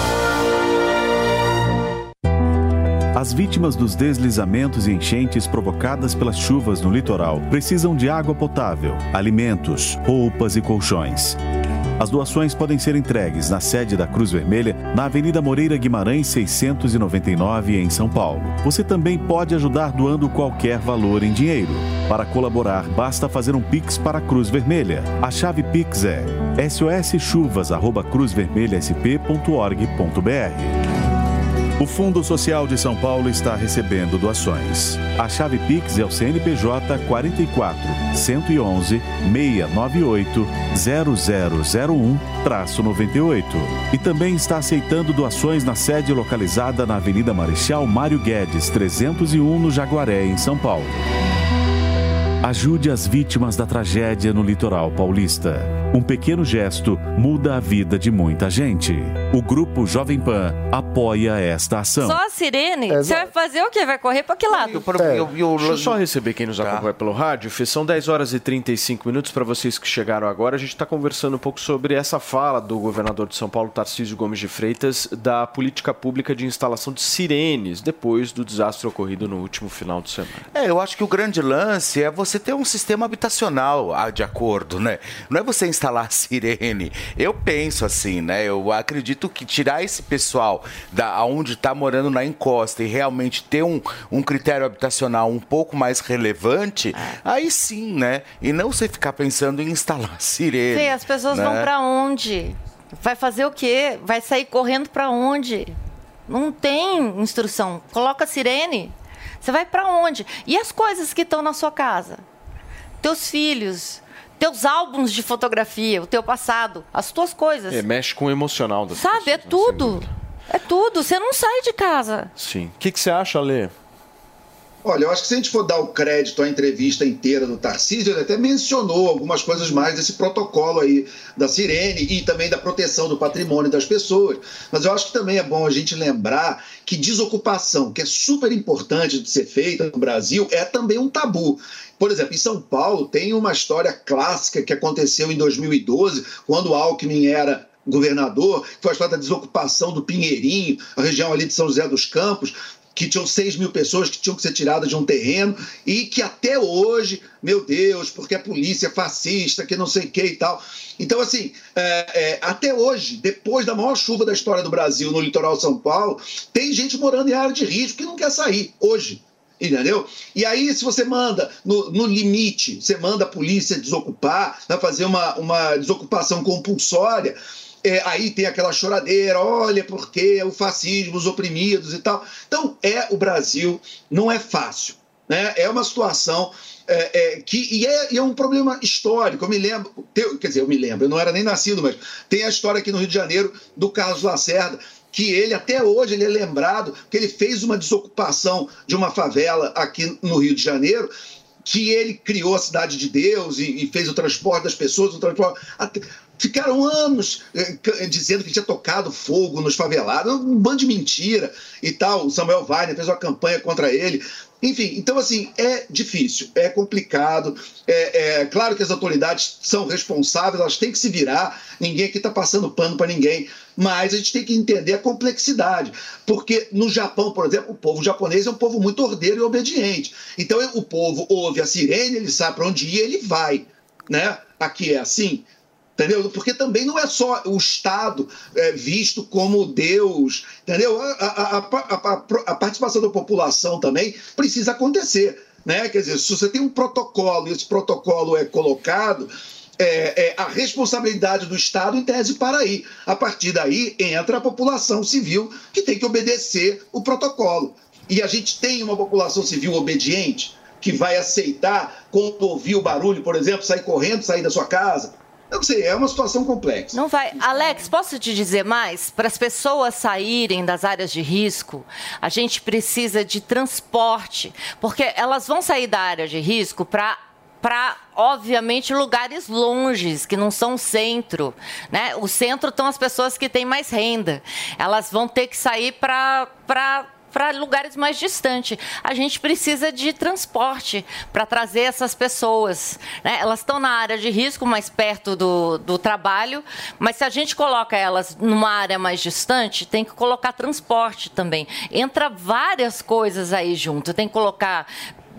As vítimas dos deslizamentos e enchentes provocadas pelas chuvas no litoral precisam de água potável, alimentos, roupas e colchões. As doações podem ser entregues na sede da Cruz Vermelha, na Avenida Moreira Guimarães 699, em São Paulo. Você também pode ajudar doando qualquer valor em dinheiro. Para colaborar, basta fazer um Pix para a Cruz Vermelha. A chave Pix é soschuvas.cruzvermelhasp.org.br. O Fundo Social de São Paulo está recebendo doações. A chave Pix é o CNPJ 44 111 698 0001-98. E também está aceitando doações na sede localizada na Avenida Marechal Mário Guedes 301 no Jaguaré, em São Paulo. Ajude as vítimas da tragédia no litoral paulista. Um pequeno gesto muda a vida de muita gente. O Grupo Jovem Pan apoia esta ação. Só a sirene? Você vai fazer o quê? Vai correr pra que lado? Deixa eu só receber quem nos acompanha pelo rádio. Fê, São 10 horas e 35 minutos para vocês que chegaram agora. A gente está conversando um pouco sobre essa fala do governador de São Paulo, Tarcísio Gomes de Freitas, da política pública de instalação de sirenes depois do desastre ocorrido no último final de semana. É, eu acho que o grande lance é você ter um sistema habitacional ah, de acordo, né? Não é você instalar sirene. Eu penso assim, né? Eu acredito que tirar esse pessoal da onde está morando na encosta e realmente ter um, um critério habitacional um pouco mais relevante, aí sim, né? E não você ficar pensando em instalar sirene. Fê, as pessoas né? vão pra onde? Vai fazer o quê? Vai sair correndo pra onde? Não tem instrução. Coloca sirene. Você vai pra onde? E as coisas que estão na sua casa? Teus filhos, teus álbuns de fotografia, o teu passado, as tuas coisas. É, mexe com o emocional das Sabe? É tudo. É tudo. Você não sai de casa. Sim. O que, que você acha, Lê? Olha, eu acho que se a gente for dar o crédito à entrevista inteira do Tarcísio, ele até mencionou algumas coisas mais desse protocolo aí da Sirene e também da proteção do patrimônio das pessoas. Mas eu acho que também é bom a gente lembrar que desocupação, que é super importante de ser feita no Brasil, é também um tabu. Por exemplo, em São Paulo tem uma história clássica que aconteceu em 2012, quando Alckmin era governador, que foi a história da desocupação do Pinheirinho, a região ali de São José dos Campos, que tinham 6 mil pessoas que tinham que ser tiradas de um terreno e que até hoje, meu Deus, porque a polícia é fascista, que não sei o que e tal. Então, assim, é, é, até hoje, depois da maior chuva da história do Brasil no litoral São Paulo, tem gente morando em área de risco que não quer sair, hoje. Entendeu? E aí, se você manda no, no limite, você manda a polícia desocupar, vai fazer uma, uma desocupação compulsória, é, aí tem aquela choradeira, olha, porque o fascismo, os oprimidos e tal. Então, é o Brasil, não é fácil. Né? É uma situação é, é, que e é, e é um problema histórico. Eu me lembro, quer dizer, eu me lembro, eu não era nem nascido, mas tem a história aqui no Rio de Janeiro do Carlos Lacerda, que ele até hoje ele é lembrado que ele fez uma desocupação de uma favela aqui no Rio de Janeiro que ele criou a cidade de Deus e, e fez o transporte das pessoas, o transporte. até- Ficaram anos eh, dizendo que tinha tocado fogo nos favelados, um bando de mentira e tal. O Samuel Weiner fez uma campanha contra ele. Enfim, então assim, é difícil, é complicado. É, é claro que as autoridades são responsáveis, elas têm que se virar, ninguém aqui está passando pano para ninguém. Mas a gente tem que entender a complexidade. Porque no Japão, por exemplo, o povo japonês é um povo muito ordeiro e obediente. Então o povo ouve a sirene, ele sabe para onde ir, ele vai. Né? Aqui é assim. Entendeu? Porque também não é só o Estado é, visto como Deus, entendeu? A, a- a- a- participação da população também precisa acontecer. Né? Quer dizer, se você tem um protocolo e esse protocolo é colocado, é, é, a responsabilidade do Estado, em tese, para aí. A partir daí entra a população civil que tem que obedecer o protocolo. E a gente tem uma população civil obediente que vai aceitar, quando ouvir o barulho, por exemplo, sair correndo, sair da sua casa. Eu não sei, é uma situação complexa. Não vai. Alex, posso te dizer mais? Para as pessoas saírem das áreas de risco, a gente precisa de transporte, porque elas vão sair da área de risco para para, obviamente, lugares longes, que não são centro. Né? O centro estão as pessoas que têm mais renda. Elas vão ter que sair para para lugares mais distantes. A gente precisa de transporte para trazer essas pessoas. né? Elas estão na área de risco, mais perto do, do trabalho, mas se a gente coloca elas numa área mais distante, tem que colocar transporte também. Entra várias coisas aí junto. Tem que colocar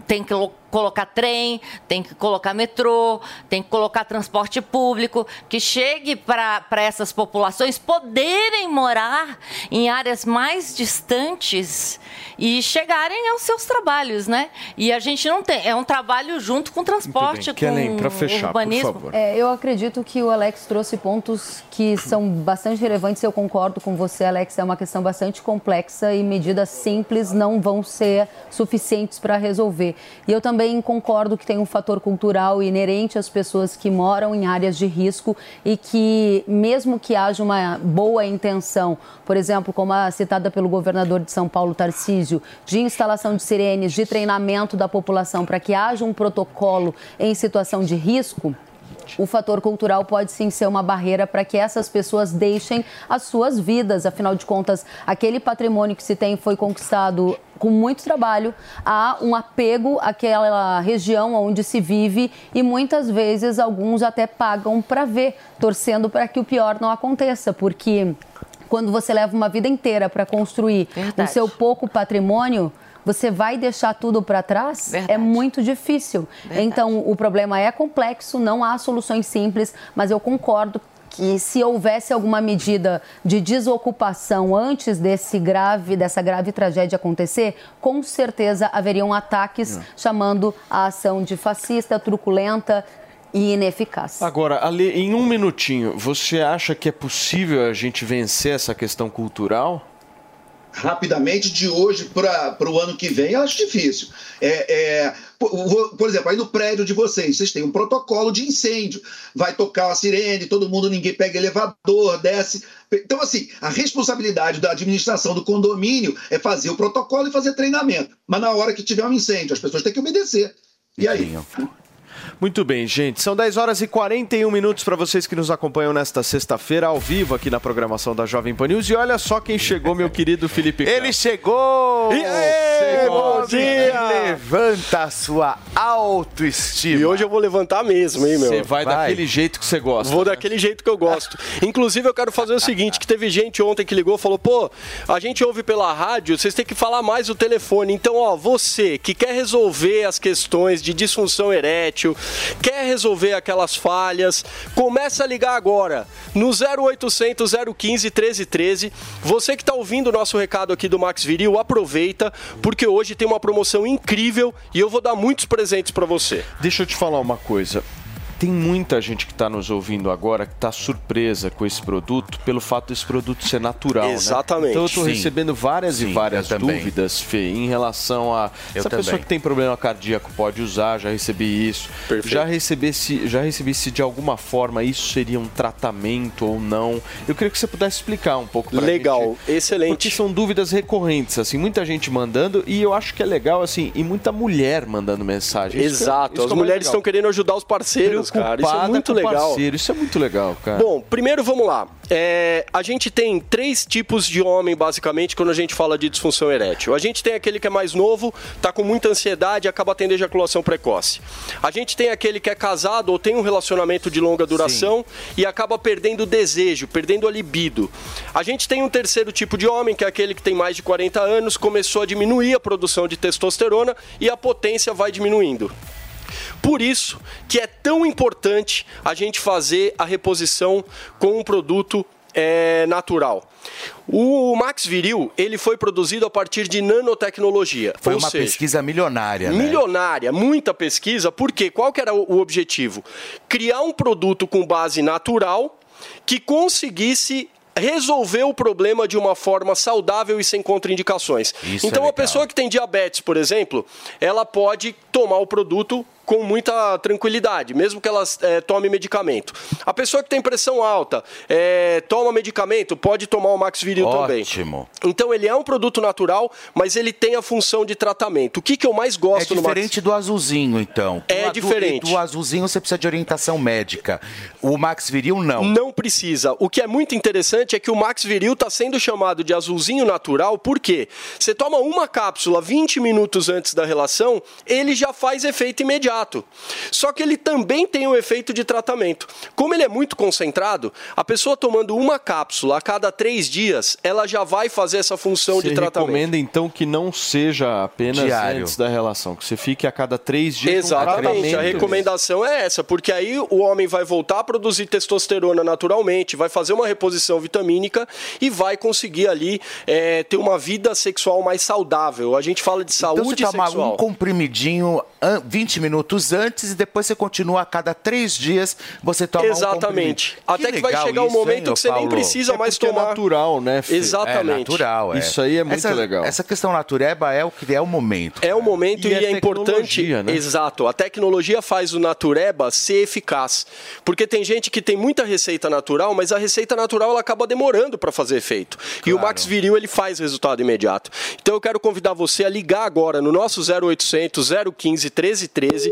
tem que colocar trem, tem que colocar metrô, tem que colocar transporte público, que chegue para essas populações poderem morar em áreas mais distantes e chegarem aos seus trabalhos, né? E a gente não tem, é um trabalho junto com transporte, com urbanismo. É, eu acredito que o Alex trouxe pontos que são bastante relevantes. Eu concordo com você, Alex. É uma questão bastante complexa e medidas simples não vão ser suficientes para resolver. E eu também concordo que tem um fator cultural inerente às pessoas que moram em áreas de risco e que, mesmo que haja uma boa intenção, por exemplo, como a citada pelo governador de São Paulo, Tarcísio, de instalação de sirenes, de treinamento da população para que haja um protocolo em situação de risco, o fator cultural pode sim ser uma barreira para que essas pessoas deixem as suas vidas. Afinal de contas, aquele patrimônio que se tem foi conquistado com muito trabalho, há um apego àquela região onde se vive e muitas vezes alguns até pagam para ver, torcendo para que o pior não aconteça, porque quando você leva uma vida inteira para construir Verdade. o seu pouco patrimônio, você vai deixar tudo para trás? Verdade. É muito difícil. Verdade. Então, o problema é complexo, não há soluções simples, mas eu concordo que se houvesse alguma medida de desocupação antes desse grave, dessa grave tragédia acontecer, com certeza haveriam ataques chamando a ação de fascista, truculenta e ineficaz. Agora, Ali, em um minutinho, você acha que é possível a gente vencer essa questão cultural? rapidamente de hoje para o ano que vem, eu acho difícil. É, é, por, exemplo, aí no prédio de vocês, vocês têm um protocolo de incêndio. Vai tocar a sirene, todo mundo, ninguém pega elevador, desce. Então, assim, a responsabilidade da administração do condomínio é fazer o protocolo e fazer treinamento. Mas na hora que tiver um incêndio, as pessoas têm que obedecer. E aí? Muito bem, gente. São 10 horas e 41 minutos para vocês que nos acompanham nesta sexta-feira, ao vivo aqui na programação da Jovem Pan News. E olha só quem chegou, meu querido Felipe. Ele chegou! E aí, bom bom dia! Levanta a sua autoestima. E hoje eu vou levantar mesmo, hein, meu? Você vai, daquele jeito que você gosta. Vou daquele jeito que eu gosto. Inclusive, eu quero fazer o seguinte, que teve gente ontem que ligou e falou, pô, a gente ouve pela rádio, vocês têm que falar mais o telefone. Então, ó, você que quer resolver as questões de disfunção erétil, quer resolver aquelas falhas, começa a ligar agora no 0800 015 1313. Você que está ouvindo o nosso recado aqui do Max Viril, aproveita, porque hoje tem uma promoção incrível e eu vou dar muitos presentes para você. Deixa eu te falar uma coisa. Tem muita gente que está nos ouvindo agora que está surpresa com esse produto pelo fato desse produto ser natural. né? Exatamente. Então eu estou recebendo várias Sim, e várias dúvidas, Fê, em relação a. Eu essa pessoa também. que tem problema cardíaco pode usar, já recebi isso. Perfeito. Já recebi, se, já recebi se de alguma forma isso seria um tratamento ou não. Eu queria que você pudesse explicar um pouco pra Legal, gente. excelente. Porque são dúvidas recorrentes, assim, muita gente mandando e eu acho que é legal, assim, e muita mulher mandando mensagem. Isso é- Exato, isso que as é mulheres legal. estão querendo ajudar os parceiros, cara. Isso é Preocupada muito legal. parceiro, Isso é muito legal, cara. Bom, primeiro vamos lá. É, a gente tem três tipos de homem, basicamente, quando a gente fala de disfunção erétil. A gente tem aquele que é mais novo, tá com muita ansiedade e acaba tendo ejaculação precoce. A gente tem aquele que é casado ou tem um relacionamento de longa duração e acaba perdendo o desejo, perdendo a libido. A gente tem um terceiro tipo de homem, que é aquele que tem mais de 40 anos, começou a diminuir a produção de testosterona e a potência vai diminuindo. Por isso que é tão importante a gente fazer a reposição com um produto é, natural. O Max Viril, ele foi produzido a partir de nanotecnologia. Foi uma seja, pesquisa milionária, né? Milionária, muita pesquisa, porque qual que era o objetivo? Criar um produto com base natural que conseguisse resolver o problema de uma forma saudável e sem contraindicações. Isso é então, a legal. pessoa que tem diabetes, por exemplo, ela pode tomar o produto com muita tranquilidade, mesmo que ela eh, tome medicamento. A pessoa que tem pressão alta, eh, toma medicamento, pode tomar o Max Viril também. Ótimo. Então ele é um produto natural, mas ele tem a função de tratamento. O que, que eu mais É gosto no Max diferente do azulzinho, então. É adu- diferente. Do azulzinho você precisa de orientação médica. O Max Viril, não. Não precisa. O que é muito interessante é que o Max Viril está sendo chamado de azulzinho natural, porque você toma uma cápsula 20 minutos antes da relação, ele já faz efeito imediato. Só que ele também tem o efeito de tratamento. Como ele é muito concentrado, a pessoa tomando uma cápsula a cada três dias, ela já vai fazer essa função Você de tratamento. recomenda então que não seja apenas Diário. antes da relação, que você fique a cada três dias. com Exatamente, a recomendação é essa, porque aí o homem vai voltar a produzir testosterona naturalmente, vai fazer uma reposição vitamínica e vai conseguir ali é, ter uma vida sexual mais saudável. A gente fala de Então você saúde toma sexual. um comprimidinho an- 20 minutos antes e depois você continua a cada três dias, você toma Exatamente. um. Até que vai legal chegar um isso, momento hein, que você nem Paulo? precisa É mais é tomar. natural, né, Fê? Exatamente. É natural, é. Isso aí é muito essa, legal. Essa questão natureba é o que é o momento. É o momento E e, é é, importante. tecnologia, né? Exato. A tecnologia faz o natureba ser eficaz. Porque tem gente que tem muita receita natural, mas a receita natural ela acaba demorando para fazer efeito. E o Max Viril ele faz resultado imediato. Então eu quero convidar você a ligar agora no nosso 0800 015 1313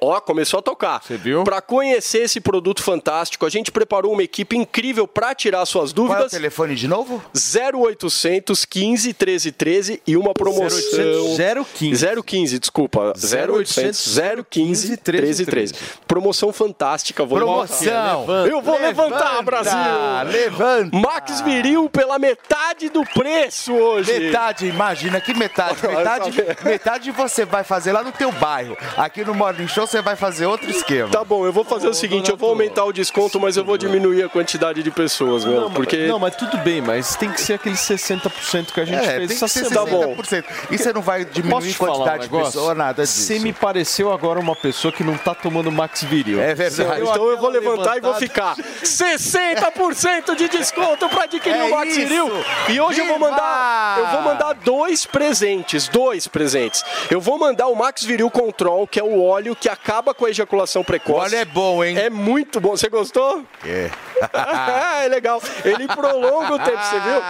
Ó, começou a tocar. Você viu? Para conhecer esse produto fantástico, a gente preparou uma equipe incrível para tirar suas Qual é o dúvidas. telefone de novo? 0800 15 13 13 e uma promoção. 0800 015. 015, desculpa. 0800 015 13 13. Promoção fantástica. Vou Promoção. Eu vou levantar, Levanta, Brasil. levanta. Max Viril pela metade do preço hoje. Metade, imagina que metade. Metade, metade você vai fazer lá no teu bairro. Aqui no Morning Show você vai fazer outro esquema. Tá bom, eu vou fazer o seguinte, eu vou aumentar o desconto, mas eu vou diminuir a quantidade de pessoas, meu, Não, porque... mas, não, mas tudo bem, mas tem que ser aquele 60% que a gente É, fez tem que ser semana. 60%. E você não vai diminuir te falar um quantidade de pessoas, nada disso. Você me pareceu agora uma pessoa que não tá tomando Max Viril. É verdade. Então eu vou levantar e vou ficar 60% de desconto para adquirir É o Max. Viril. E hoje eu vou Viva! mandar, eu vou mandar dois presentes, dois presentes. Eu vou mandar o Max Viril Control, que é o óleo que acaba com a ejaculação precoce. O óleo é bom, hein? É muito bom. Você gostou? É. é legal. Ele prolonga o tempo, você viu?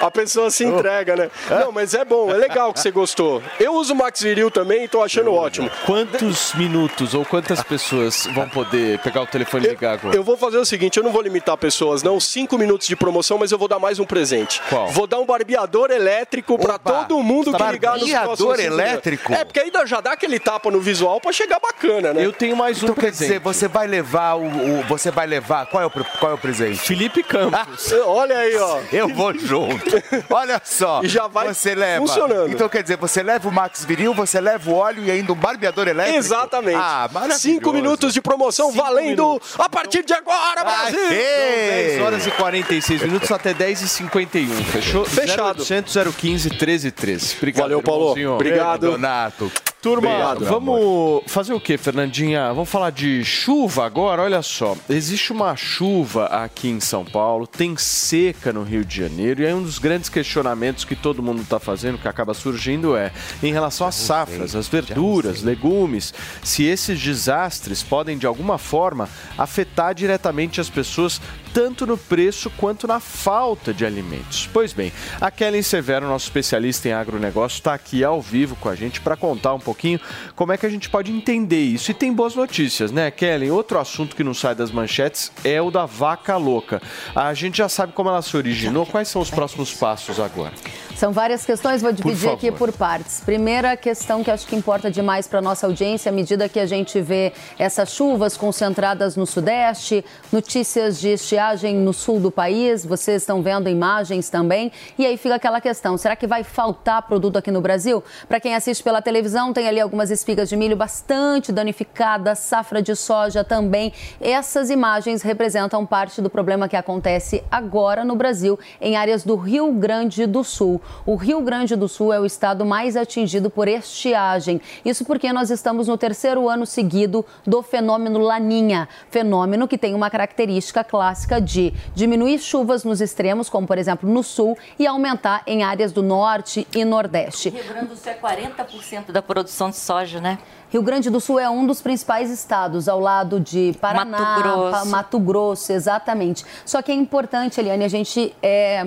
A pessoa se entrega, né? Não, mas é bom, é legal que você gostou. Eu uso o Max Viril também e tô achando ótimo. Quantos minutos ou quantas pessoas vão poder pegar o telefone e ligar agora? Eu vou fazer o seguinte, eu não vou limitar pessoas, não. Cinco minutos de promoção, mas eu vou dar mais um presente. Qual? Vou dar um barbeador elétrico pra Opa, todo mundo que ligar nos barbeador cinco minutos. elétrico? É, porque dá- já dá aquele tapa no visual pra chegar bacana, né? Eu tenho mais um Então quer presente. dizer, você vai levar o, o- Você vai levar. Qual é o, qual é o presente? Felipe Campos. Olha aí, ó. Eu vou junto. Olha só. E já vai você leva. funcionando. Então quer dizer, você leva o Max Viril, você leva o óleo e ainda um barbeador elétrico? Exatamente. Ah, maravilhoso. Cinco minutos de promoção valendo a partir de agora, Brasil! Aê! 10 horas e 46 minutos até 10 e 51 fechou? Fechado. 0800 015 1313. Obrigado, Valeu, Paulo. Obrigado. Donato. Turma, Obrigado, vamos fazer o que, Fernandinha? Vamos falar de chuva agora? Olha só, existe uma chuva aqui em São Paulo, tem seca no Rio de Janeiro, e aí um dos grandes questionamentos que todo mundo está fazendo, que acaba surgindo, é em relação às safras, às verduras, legumes, se esses desastres podem de alguma forma afetar diretamente as pessoas tanto no preço quanto na falta de alimentos. Pois bem, a Kellen Severo, nosso especialista em agronegócio, está aqui ao vivo com a gente para contar um pouquinho como é que a gente pode entender isso. E tem boas notícias, né, Kellen? Outro assunto que não sai das manchetes é o da vaca louca. A gente já sabe como ela se originou. Quais são os próximos passos agora? São várias questões, vou dividir favor. aqui por partes. Primeira questão que acho que importa demais para a nossa audiência, à medida que a gente vê essas chuvas concentradas no Sudeste, notícias de estiagem no sul do país, vocês estão vendo imagens também, e aí fica aquela questão: será que vai faltar produto aqui no Brasil? Para quem assiste pela televisão, tem ali algumas espigas de milho bastante danificadas, safra de soja também. Essas imagens representam parte do problema que acontece agora no Brasil, em áreas do Rio Grande do Sul. O Rio Grande do Sul é o estado mais atingido por estiagem. Isso porque nós estamos no terceiro ano seguido do fenômeno Laninha, fenômeno que tem uma característica clássica de diminuir chuvas nos extremos, como por exemplo no sul, e aumentar em áreas do norte e nordeste. Rio Grande do Sul é 40% da produção de soja, né? Rio Grande do Sul é um dos principais estados, ao lado de Paraná, Mato Grosso. Mato Grosso, exatamente. Só que é importante, Eliane, a gente é,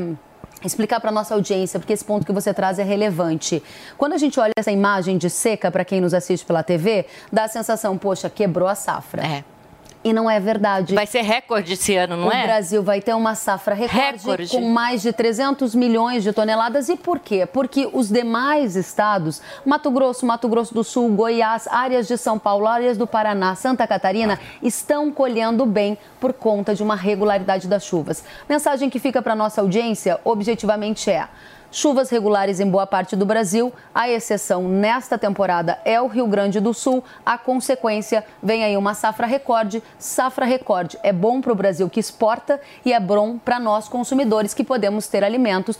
explicar para nossa audiência, porque esse ponto que você traz é relevante. Quando a gente olha essa imagem de seca, para quem nos assiste pela TV, dá a sensação, poxa, quebrou a safra. É. E não é verdade. Vai ser recorde esse ano, não o é? Brasil vai ter uma safra recorde, Recorde. com mais de 300 milhões de toneladas. E por quê? Porque os demais estados, Mato Grosso, Mato Grosso do Sul, Goiás, áreas de São Paulo, áreas do Paraná, Santa Catarina, estão colhendo bem por conta de uma regularidade das chuvas. Mensagem que fica para nossa audiência, objetivamente é: Chuvas regulares em boa parte do Brasil, a exceção nesta temporada é o Rio Grande do Sul. A consequência vem aí uma safra recorde. Safra recorde é bom para o Brasil que exporta e é bom para nós consumidores que podemos ter alimentos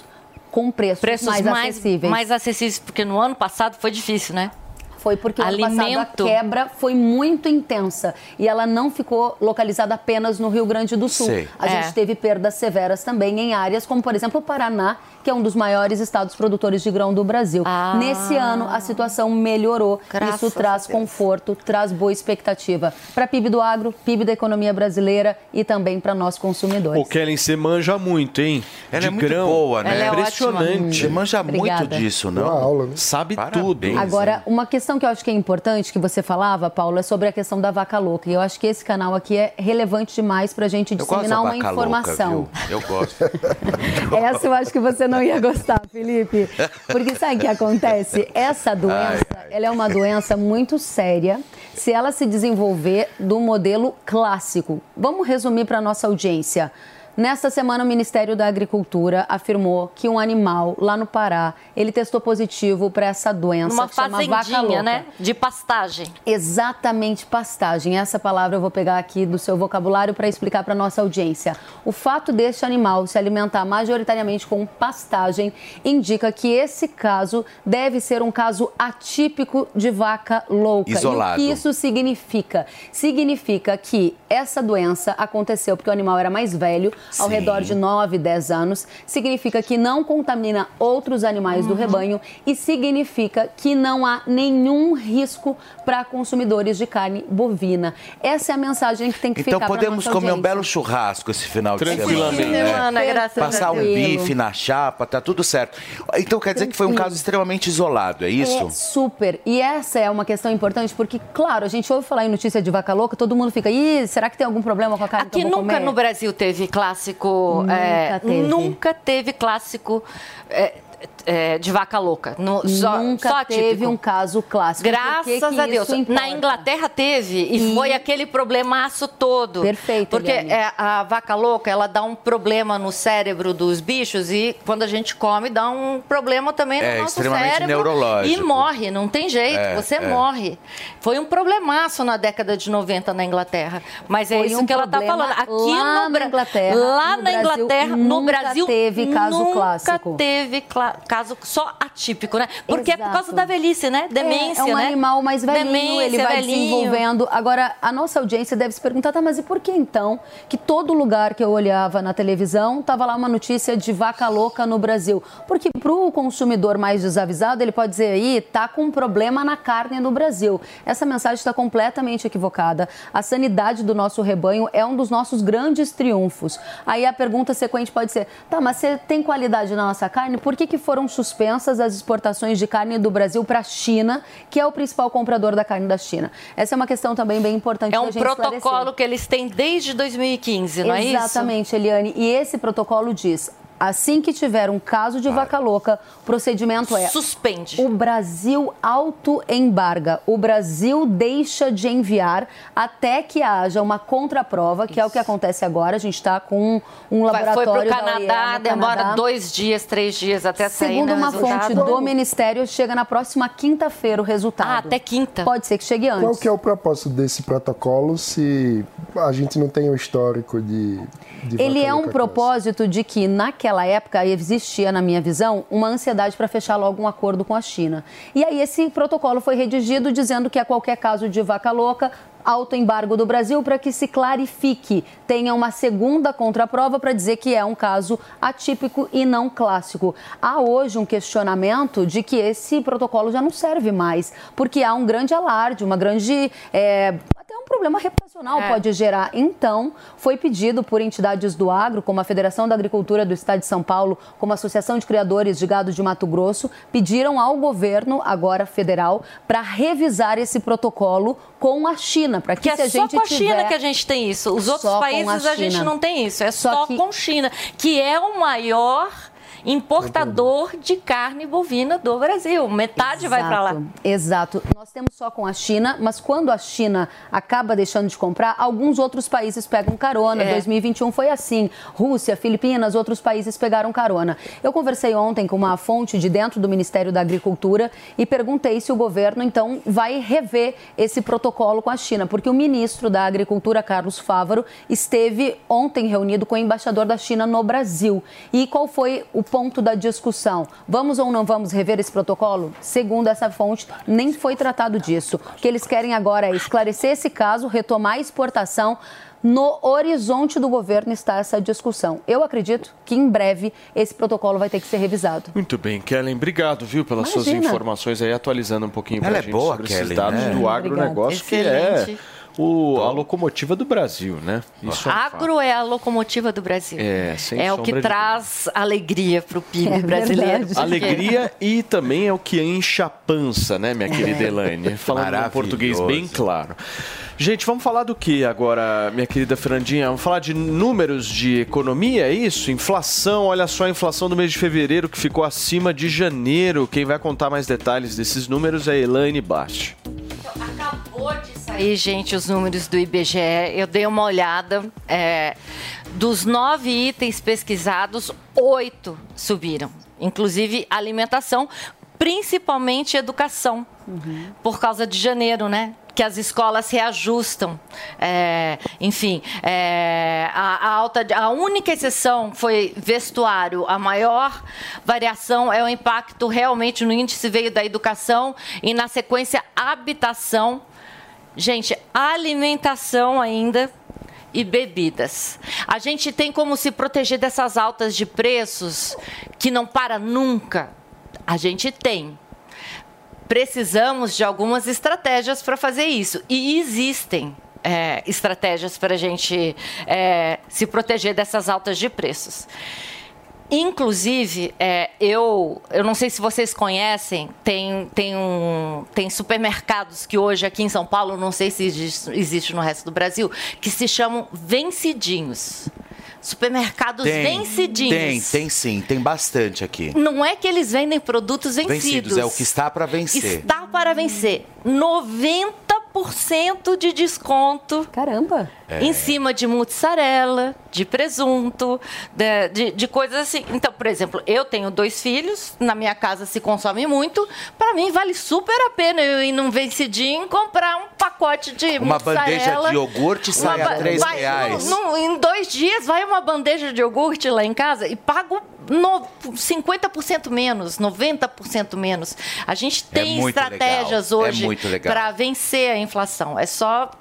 com preços, Preços mais, mais, acessíveis. mais acessíveis, porque no ano passado foi difícil, né? Foi porque no ano passado a Alimento. quebra foi muito intensa e ela não ficou localizada apenas no Rio Grande do Sul. Sei. A É. gente teve perdas severas também em áreas como, por exemplo, o Paraná, que é um dos maiores estados produtores de grão do Brasil. Ah. Nesse ano, a situação melhorou. Graças Isso traz conforto, traz boa expectativa para PIB do agro, PIB da economia brasileira e também para nós consumidores. Ô, Kellen, você manja muito, hein? Ela De é muito grão. boa, né? Ela é Impressionante. Você manja muito Obrigada. disso, não? Uma aula, né? Sabe Parabéns, tudo. Agora, uma questão que eu acho que é importante que você falava, Paulo, é sobre a questão da vaca louca. E eu acho que esse canal aqui é relevante demais para a gente disseminar uma informação. louca? Eu gosto. Essa eu acho que você não ia gostar, Felipe. Porque sabe o que acontece? Essa doença, ela é uma doença muito séria se ela se desenvolver do modelo clássico. Vamos resumir para nossa audiência. Nesta semana, o Ministério da Agricultura afirmou que um animal lá no Pará, ele testou positivo para essa doença Uma que chama vaca fazendinha, louca. né? De pastagem. Exatamente, pastagem. Essa palavra eu vou pegar aqui do seu vocabulário para explicar para nossa audiência. O fato deste animal se alimentar majoritariamente com pastagem indica que esse caso deve ser um caso atípico de vaca louca. Isolado. E o que isso significa? Significa que essa doença aconteceu porque o animal era mais velho, ao Sim. redor de 9, 10 anos. Significa que não contamina outros animais do rebanho e significa que não há nenhum risco para consumidores de carne bovina. Essa é a mensagem que tem que Então ficar pra podemos nossa comer um belo churrasco esse final de semana. né? Semana, graças a Passar um bife na chapa, tá tudo certo. Então quer dizer que foi um caso extremamente isolado, é É isso? super. E essa é uma questão importante porque, claro, a gente ouve falar em notícia de vaca louca, todo mundo fica, ih, será que tem algum problema com a carne que Aqui eu vou nunca comer?" no Brasil teve clássico. Nunca é, teve. nunca teve clássico é, é, de vaca louca. No- só, Nunca só teve atípico. um caso clássico. Graças que que a Deus. Na Inglaterra teve e, E- foi aquele problemaço todo. Perfeito, Porque é, a vaca louca, ela dá um problema no cérebro dos bichos e quando a gente come dá um problema também É, no nosso extremamente cérebro neurológico. e morre, não tem jeito, É, você é. morre. Foi um problemaço na década de 90 na Inglaterra, mas é Foi isso um que ela está falando. Aqui lá no na Inglaterra, lá no na Brasil, Inglaterra, no nunca Brasil teve caso nunca clássico. teve cla- caso só atípico, né? Porque é por causa Exato. da velhice, né? Demência, é, é um né? animal mais velhinho, Demência, ele vai velhinho. desenvolvendo. Agora, a nossa audiência deve se perguntar, tá, mas e por que então que todo lugar que eu olhava na televisão tava lá uma notícia de vaca louca no Brasil? Porque para o consumidor mais desavisado, ele pode dizer aí, tá com um problema na carne no Brasil. Essa mensagem está completamente equivocada. A sanidade do nosso rebanho é um dos nossos grandes triunfos. Aí a pergunta sequente pode ser, tá, mas você tem qualidade na nossa carne? Por que, que foram suspensas as exportações de carne do Brasil para a China, que é o principal comprador da carne da China? Essa é uma questão também bem importante É um protocolo esclarecer. que eles têm desde 2015, não é isso? Exatamente, Eliane. E esse protocolo diz. Assim que tiver um caso de vaca louca, o procedimento é. Suspende. O Brasil auto-embarga. O Brasil deixa de enviar até que haja uma contraprova, que é o que acontece agora. A gente está com um Vai- Foi laboratório. para o OIE Canadá, demora Canadá. dois dias, três dias até sair Segundo né, uma resultado. fonte do Ministério, chega na próxima quinta-feira o resultado. Ah, até quinta. Pode ser que chegue antes. Qual que é o propósito desse protocolo se a gente não tem um histórico de, de Ele vaca é um louca propósito de que, naquela época, existia, na minha visão, uma ansiedade para fechar logo um acordo com a China. E aí, esse protocolo foi redigido dizendo que a qualquer caso de vaca louca, autoembargo do Brasil para que se clarifique, tenha uma segunda contraprova para dizer que é um caso atípico e não clássico. Há hoje um questionamento de que esse protocolo já não serve mais, porque há um grande alarde, uma grande. é, problema reputacional É. pode gerar. Então, foi pedido por entidades do agro, como a Federação da Agricultura do Estado de São Paulo, como a Associação de Criadores de Gado de Mato Grosso, pediram ao governo, agora federal, para revisar esse protocolo com a China, para que, Que é a só gente com a tiver... China que a gente tem isso. Os outros Só com a países a, gente não tem isso. É Só só, que- com China, que é o maior importador de carne bovina do Brasil. Metade vai para lá. Exato, Exato. Nós temos só com a China, mas quando a China acaba deixando de comprar, alguns outros países pegam carona. É. 2021 foi assim. Rússia, Filipinas, outros países pegaram carona. Eu conversei ontem com uma fonte de dentro do Ministério da Agricultura e perguntei se o governo, então, vai rever esse protocolo com a China, porque o ministro da Agricultura, Carlos Fávaro, esteve ontem reunido com o embaixador da China no Brasil. E qual foi o ponto ponto da discussão. Vamos ou não vamos rever esse protocolo? Segundo essa fonte, nem foi tratado disso. O que eles querem agora é esclarecer esse caso, retomar a exportação. No horizonte do governo está essa discussão. Eu acredito que em breve esse protocolo vai ter que ser revisado. Muito bem, Kellen, obrigado, viu, pelas suas Imagina. informações aí, atualizando um pouquinho Ela pra é gente boa, sobre Kellen, esses dados né? do agronegócio, que é Excelente. O, a locomotiva do Brasil, né? Isso é um. Agro é a locomotiva do Brasil. É, sem É o que de traz alegria para o PIB É brasileiro. verdade. Alegria e também é o que enche a pança, né, minha querida Elaine? Falando em português bem claro. Gente, vamos falar do que agora, minha querida Fernandinha? Vamos falar de números de economia, é isso? Inflação, olha só a inflação do mês de fevereiro que ficou acima de janeiro. Quem vai contar mais detalhes desses números é a Elaine Basti. Acabou de sair, gente, os números do IBGE. Eu dei uma olhada. é, dos nove itens pesquisados, oito subiram. Inclusive alimentação, principalmente educação. Por causa de janeiro, né? Que as escolas reajustam. É, enfim, é, a, a alta, a única exceção foi vestuário. A maior variação é o impacto realmente no índice veio da educação e na sequência habitação. Gente, alimentação ainda e bebidas. A gente tem como se proteger dessas altas de preços que não para nunca. A gente tem. Precisamos de algumas estratégias para fazer isso. E existem é, estratégias para a gente é, se proteger dessas altas de preços. Inclusive, é, eu, eu não sei se vocês conhecem, tem, tem, um, tem supermercados que hoje aqui em São Paulo, não sei se existe, existe no resto do Brasil, que se chamam vencidinhos. Supermercados vencidinhos. Tem, tem sim, tem bastante aqui. Não é que eles vendem produtos vencidos. Vencidos, é o que está para vencer. Está para vencer. 90% de desconto. Caramba! É. Em cima de mussarela, de presunto, de, de, de coisas assim. Então, por exemplo, eu tenho dois filhos, na minha casa se consome muito. Para mim, vale super a pena eu ir num vencidinho e comprar um pacote de Uma bandeja de iogurte sai a 3 vai- reais. num- num- em dois dias vai uma bandeja de iogurte lá em casa e pago no, 50% menos, 90% menos. A gente É tem muito estratégias legal, é hoje legal. para vencer a inflação. É só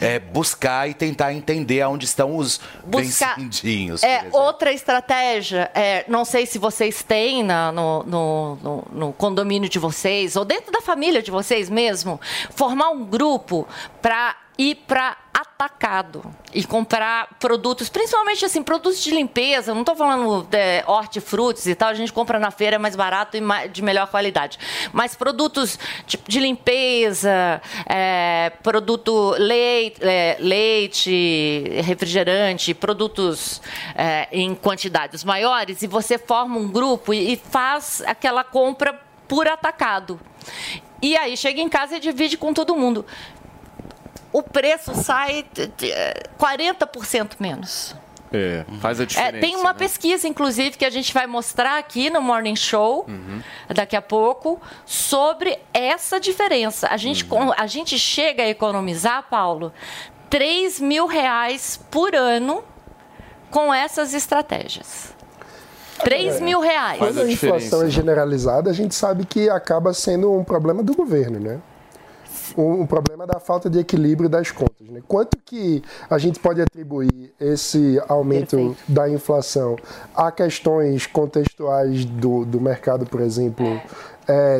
É buscar e tentar entender aonde estão os Buscar- vencidinhos. É, outra estratégia, é, não sei se vocês têm na- no, no- no- no condomínio de vocês, ou dentro da família de vocês mesmo, formar um grupo para ir para atacado e comprar produtos, principalmente assim, produtos de limpeza, não estou falando de hortifrutis e tal, a gente compra na feira é mais barato e de melhor qualidade. Mas produtos de, de limpeza, é, produto leite, é, leite, refrigerante, produtos é, em quantidades maiores, e você forma um grupo e, e faz aquela compra por atacado. E aí chega em casa e divide com todo mundo o preço sai de- de- 40% menos. É, faz a É, diferença. tem uma né? pesquisa, inclusive, que a gente vai mostrar aqui no Morning Show, Uhum. daqui a pouco, sobre essa diferença. A gente, Uhum. a gente chega a economizar, Paulo, 3 mil reais por ano com essas estratégias. 3 mil reais. Quando a inflação é generalizada, a gente sabe que acaba sendo um problema do governo, né? Um, um problema da falta de equilíbrio das contas. Né? Quanto que a gente pode atribuir esse aumento da inflação a questões contextuais do, do mercado, por exemplo, é,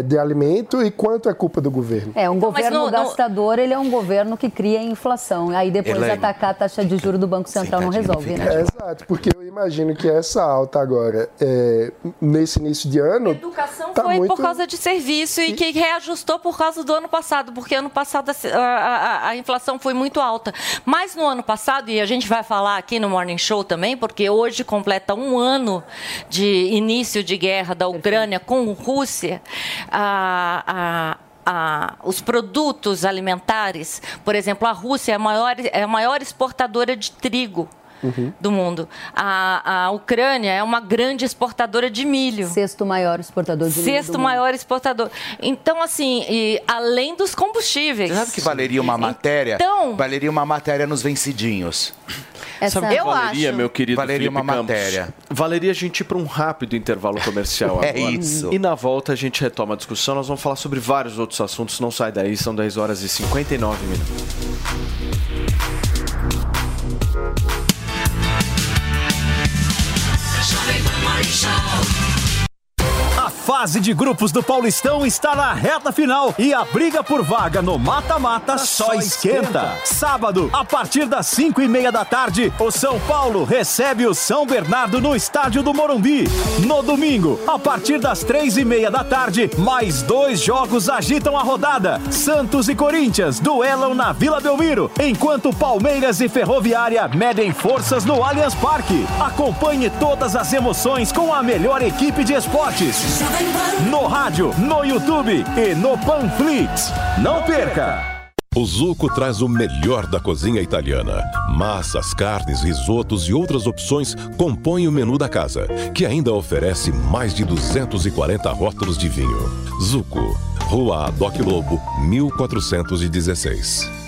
de alimento e quanto é culpa do governo? É, um Não, mas governo no- no- gastador, ele é um governo que cria inflação. Aí depois Elaine. atacar a taxa de juros do Banco Central não resolve, né? É, exato, porque eu imagino que essa alta agora, é, nesse início de ano, Educação tá foi muito... por causa de serviço e que reajustou por causa do ano passado, porque ano passado a, a- a inflação foi muito alta. Mas no ano passado, e a gente vai falar aqui no Morning Show também, porque hoje completa um ano de início de guerra da Ucrânia com Rússia, a- a- a- os produtos alimentares, por exemplo, a Rússia é a maior, é a maior exportadora de trigo do mundo. A, a Ucrânia é uma grande exportadora de milho. Sexto maior exportador de milho. do Sexto mundo. maior exportador. Então, assim, e além dos combustíveis. Você sabe que valeria uma matéria? Então- Valeria uma matéria nos vencidinhos. Essa- Sabe o que eu valeria, acho. meu querido Valeria Felipe uma Campos? matéria. Valeria a gente ir para um rápido intervalo comercial É agora. isso. E na volta a gente retoma a discussão. Nós vamos falar sobre vários outros assuntos. Não sai daí, são 10 horas e 59 minutos. Fase de grupos do Paulistão está na reta final e a briga por vaga no mata-mata só esquenta. Sábado, a partir das 5 e meia da tarde, o São Paulo recebe o São Bernardo no estádio do Morumbi. No domingo, a partir das três e meia da tarde, mais dois jogos agitam a rodada. Santos e Corinthians duelam na Vila Belmiro, enquanto Palmeiras e Ferroviária medem forças no Allianz Parque. Acompanhe todas as emoções com a melhor equipe de esportes. No rádio, no YouTube e no Panflix. Não perca! O Zuco traz o melhor da cozinha italiana. Massas, carnes, risotos e outras opções compõem o menu da casa, que ainda oferece mais de 240 rótulos de vinho. Zuco, Rua Adoc Lobo, 1416.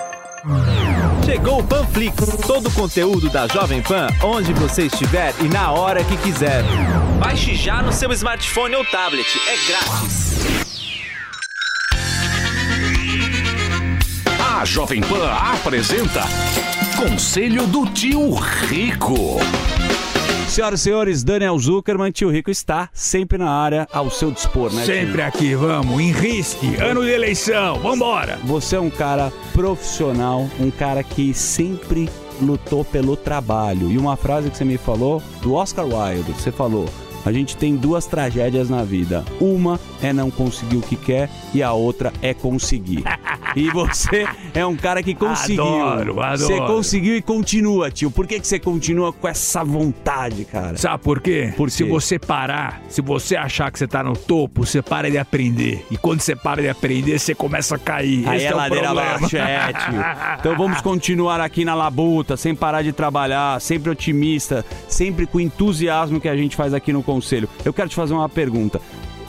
Chegou o Panflix, todo o conteúdo da Jovem Pan, onde você estiver e na hora que quiser. Baixe já no seu smartphone ou tablet, é grátis. A Jovem Pan apresenta Conselho do Tio Rico. Senhoras e senhores, Daniel Zuckerman, tio Rico está sempre na área ao seu dispor, né? tio? Sempre aqui, vamos, em risque, ano de eleição, vambora! Você é um cara profissional, um cara que sempre lutou pelo trabalho. E uma frase que você me falou do Oscar Wilde, você falou: a gente tem duas tragédias na vida. Uma é não conseguir o que quer e a outra é conseguir. E você é um cara que conseguiu. Adoro, adoro. Você conseguiu e continua, tio. Por que, que você continua com essa vontade, cara? Sabe por quê? Por Se você parar, se você achar que você tá no topo, você para de aprender. E quando você para de aprender, você começa a cair. Aí Esse é o ladeira abaixo, é, tio. Então vamos continuar aqui na labuta, sem parar de trabalhar, sempre otimista, sempre com o entusiasmo que a gente faz aqui no Conselho. Eu quero te fazer uma pergunta.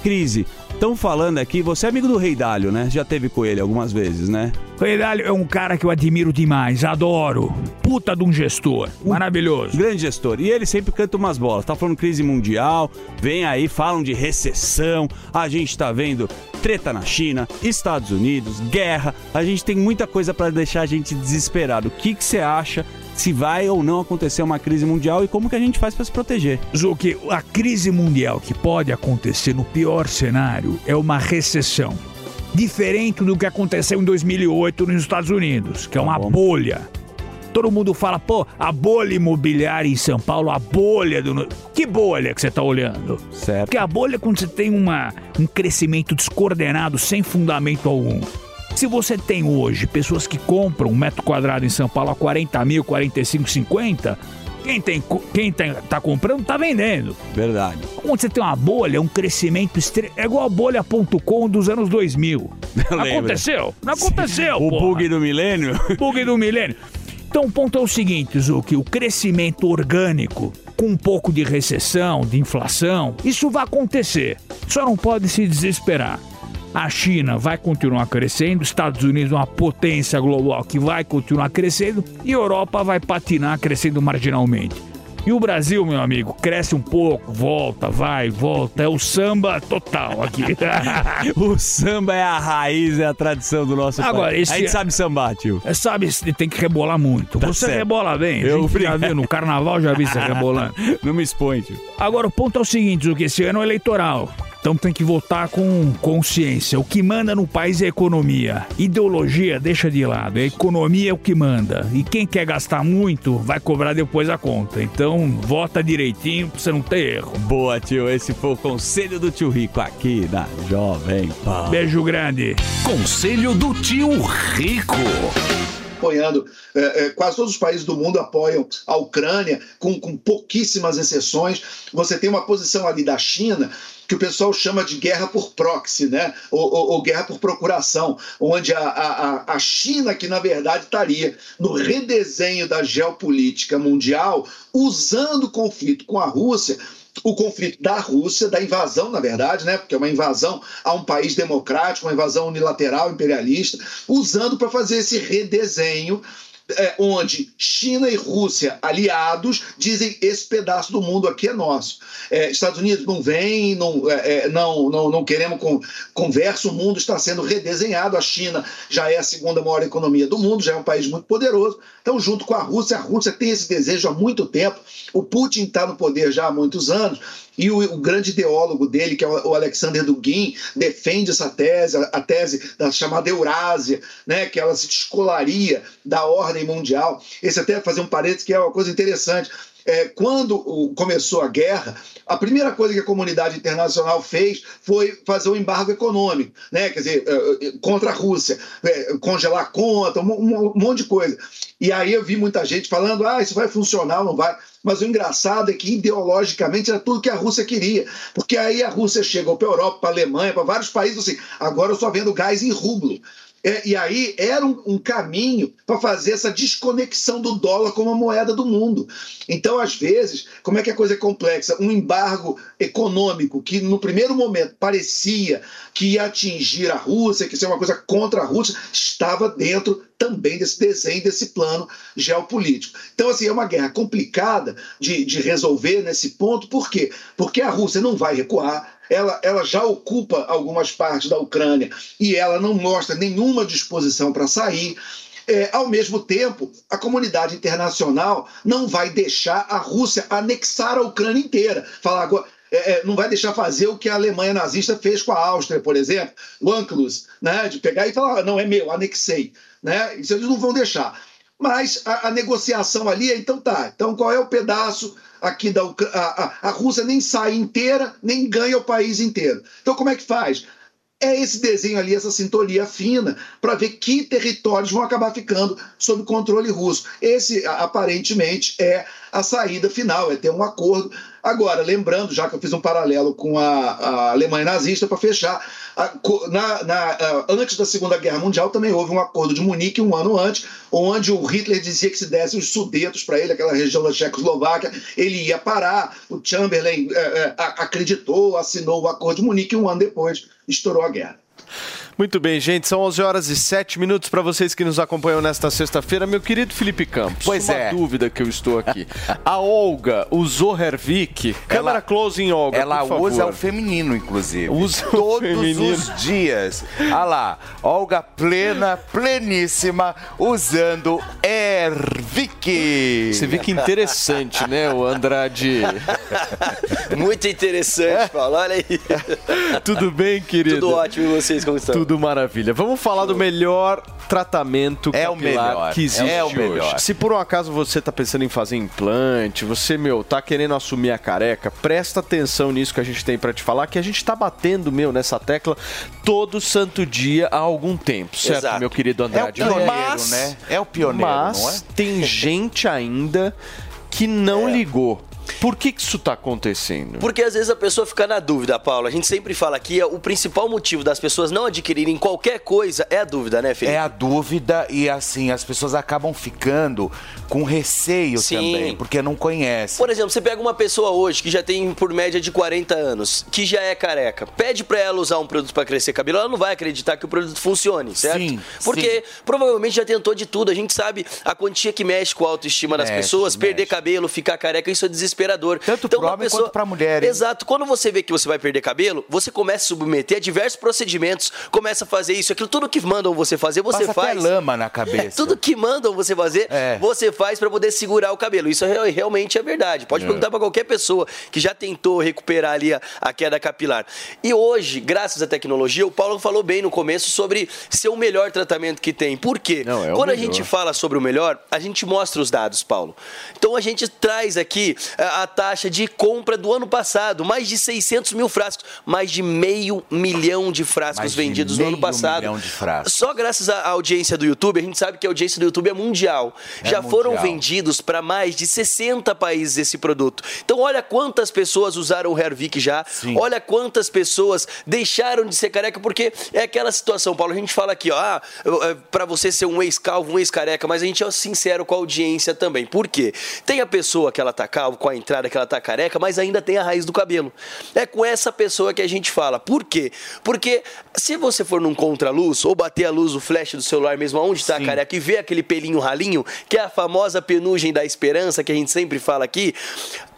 Crise, estão falando aqui, você é amigo do Rei Dálio, né? Já teve com ele algumas vezes, né? O Redalho é um cara que eu admiro demais, adoro. Puta de um gestor, maravilhoso. Grande gestor. E ele sempre canta umas bolas. Tá falando crise mundial, vem aí, falam de recessão. A gente tá vendo treta na China, Estados Unidos, guerra. A gente tem muita coisa para deixar a gente desesperado. O que que você acha se vai ou não acontecer uma crise mundial e como que a gente faz para se proteger? Zuki, a crise mundial que pode acontecer no pior cenário é uma recessão. Diferente do que aconteceu em 2008 nos Estados Unidos, que é uma bolha. Todo mundo fala, pô, a bolha imobiliária em São Paulo, a bolha do. Que bolha que você tá olhando? Certo. Porque a bolha é quando você tem uma, um crescimento descoordenado, sem fundamento algum. Se você tem hoje pessoas que compram um metro quadrado em São Paulo a 40 mil, 45, 50, quem, tem, quem tem, tá comprando tá vendendo. Verdade. Quando você tem uma bolha, um crescimento extre... É igual a bolha.com dos anos 2000. Não aconteceu? Não aconteceu, O porra. bug do milênio? Bug do milênio. Então o ponto é o seguinte, Zuki, o crescimento orgânico com um pouco de recessão, de inflação, isso vai acontecer. Só não pode se desesperar. A China vai continuar crescendo, Estados Unidos é uma potência global que vai continuar crescendo e a Europa vai patinar crescendo marginalmente. E o Brasil, meu amigo, cresce um pouco, volta, vai, volta. É o samba total aqui. o samba é a raiz, é a tradição do nosso Agora, país. esse- A gente sabe sambar, tio. É, sabe, tem que rebolar muito. Tá você certo. rebola bem. Eu já vi no carnaval, já vi você rebolando. Não me expõe, tio. Agora, o ponto é o seguinte, que esse ano é eleitoral. Então tem que votar com consciência. O que manda no país é a economia. Ideologia deixa de lado. A economia é o que manda. E quem quer gastar muito vai cobrar depois a conta. Então vota direitinho pra você não ter erro. Boa, tio. Esse foi o conselho do tio Rico aqui na Jovem Pan. Beijo grande. Conselho do tio Rico. apoiando, é, é, quase todos os países do mundo apoiam a Ucrânia, com, com pouquíssimas exceções. Você tem uma posição ali da China que o pessoal chama de guerra por proxy, né? ou, ou- ou guerra por procuração, onde a, a, a- China, que na verdade estaria no redesenho da geopolítica mundial, usando o conflito com a Rússia o conflito da Rússia, da invasão, na verdade, né? Porque é uma invasão a um país democrático, uma invasão unilateral, imperialista, usando para fazer esse redesenho. É, onde China e Rússia, aliados, dizem esse pedaço do mundo aqui é nosso. É, Estados Unidos não vem, não, é, é, não, não, não queremos con conversa, o mundo está sendo redesenhado. A China já é a segunda maior economia do mundo, já é um país muito poderoso. Então, junto com a Rússia, a Rússia tem esse desejo há muito tempo. O Putin está no poder já há muitos anos. E o, o grande ideólogo dele, que é o o Alexander Dugin, defende essa tese, a, a tese da chamada Eurásia, né, que ela se descolaria da ordem mundial. Esse até fazer um parênteses que é uma coisa interessante. É, quando começou a guerra, a primeira coisa que a comunidade internacional fez foi fazer um embargo econômico, né? quer dizer, é, é, contra a Rússia, é, congelar conta, um, monte de coisa. E aí eu vi muita gente falando, ah, isso vai funcionar não vai. Mas o engraçado é que ideologicamente era tudo que a Rússia queria. Porque aí a Rússia chegou para a Europa, para a Alemanha, para vários países assim, agora eu só vendo gás em rublo. É, e aí era um, um caminho para fazer essa desconexão do dólar como a moeda do mundo. Então, às vezes, como é que a coisa é complexa? Um embargo econômico que no primeiro momento parecia que ia atingir a Rússia, que isso é uma coisa contra a Rússia, estava dentro também desse desenho, desse plano geopolítico. Então, assim, é uma guerra complicada de, de resolver nesse ponto. Por quê? Porque a Rússia não vai recuar, ela, ela já ocupa algumas partes da Ucrânia e ela não mostra nenhuma disposição para sair. É, ao mesmo tempo, a comunidade internacional não vai deixar a Rússia anexar a Ucrânia inteira. Falar agora. é, é, não vai deixar fazer o que a Alemanha nazista fez com a Áustria, por exemplo, o Anklus, né, de pegar e falar, "Ah, não, é meu, anexei. Né? Isso eles não vão deixar. Mas a, a negociação ali é, então tá, então qual é o pedaço aqui da Ucrânia? A, a, a Rússia nem sai inteira, nem ganha o país inteiro. Então como é que faz? É esse desenho ali, essa sintonia fina, para ver que territórios vão acabar ficando sob controle russo. Esse, aparentemente, é a saída final, é ter um acordo. Agora, lembrando, já que eu fiz um paralelo com a, a Alemanha nazista, para fechar, a- na- na- antes da Segunda Guerra Mundial também houve um acordo de Munique, um ano antes, onde o Hitler dizia que se desse os Sudetos para ele, aquela região da Tchecoslováquia, ele ia parar. O Chamberlain eh, a- acreditou, assinou o acordo de Munique e um ano depois estourou a guerra. Muito bem, gente, são 11 horas e 7 minutos para vocês que nos acompanham nesta sexta-feira. Meu querido Felipe Campos, Pois uma é. dúvida que eu estou aqui. A Olga usou Hervik? Câmera close em Olga, Ela por favor. usa o feminino, inclusive. Usa o todos feminino. os dias. Olha lá, Olga plena, pleníssima, usando Ervic. Você vê que interessante, né, o Andrade? Muito interessante, Paulo. Olha aí. Tudo bem, querido? Tudo ótimo e vocês como estão? Tudo maravilha. Vamos falar do melhor tratamento É o melhor, que existe é o hoje. melhor. Se por um acaso você tá pensando em fazer implante, você, meu, tá querendo assumir a careca, presta atenção nisso que a gente tem pra te falar, que a gente tá batendo, meu, nessa tecla todo santo dia há algum tempo, certo, Exato. meu querido Andrade? É o pioneiro, Mas- né? É o pioneiro, mas não é? tem gente ainda que não ligou. Por que, que isso está acontecendo? Porque às vezes a pessoa fica na dúvida, Paulo. A gente sempre fala aqui, o principal motivo das pessoas não adquirirem qualquer coisa é a dúvida, né, Felipe? É a dúvida e assim, as pessoas acabam ficando com receio Sim. também, porque não conhecem. Por exemplo, você pega uma pessoa hoje que já tem por média de 40 anos, que já é careca, pede pra ela usar um produto pra crescer cabelo, ela não vai acreditar que o produto funcione, certo? Sim, Porque provavelmente já tentou de tudo. A gente sabe a quantia que mexe com a autoestima das Mexe, pessoas, perder cabelo, ficar careca, isso é desesperador. Tanto então, pro homem quanto pra mulher, hein? Exato. Quando você vê que você vai perder cabelo, você começa a submeter a diversos procedimentos, começa a fazer isso, aquilo, tudo que mandam você fazer, você Passa faz. até lama na cabeça. É, tudo que mandam você fazer, É. você faz pra poder segurar o cabelo. Isso é- realmente é verdade. Pode É. perguntar pra qualquer pessoa que já tentou recuperar ali a, a queda capilar. E hoje, graças à tecnologia, o Paulo falou bem no começo sobre ser o melhor tratamento que tem. Por quê? é o Quando a gente fala sobre o melhor, a gente mostra os dados, Paulo. Então a gente traz aqui a, taxa de compra do ano passado, mais de 600 mil frascos, mais de meio milhão de frascos Mais de vendidos no ano meio passado. milhão de frascos. Só graças à audiência do YouTube, a gente sabe que a audiência do YouTube é mundial. É Já foram mundial. vendidos para mais de 60 países esse produto. Então olha quantas pessoas usaram o Hervik já. Olha quantas pessoas deixaram de ser careca, porque é aquela situação, Paulo, a gente fala aqui, ó, ah, para você ser um ex-calvo, um ex-careca, mas a gente é sincero com a audiência também. Por quê? Tem a pessoa que ela tá calvo, com a entrada que ela tá careca, mas ainda tem a raiz do cabelo. É com essa pessoa que a gente fala. Por quê? Porque se você for num contraluz ou bater a luz, o flash do celular mesmo aonde tá a careca e ver aquele pelinho ralinho, que é a famosa penugem da esperança que a gente sempre fala aqui,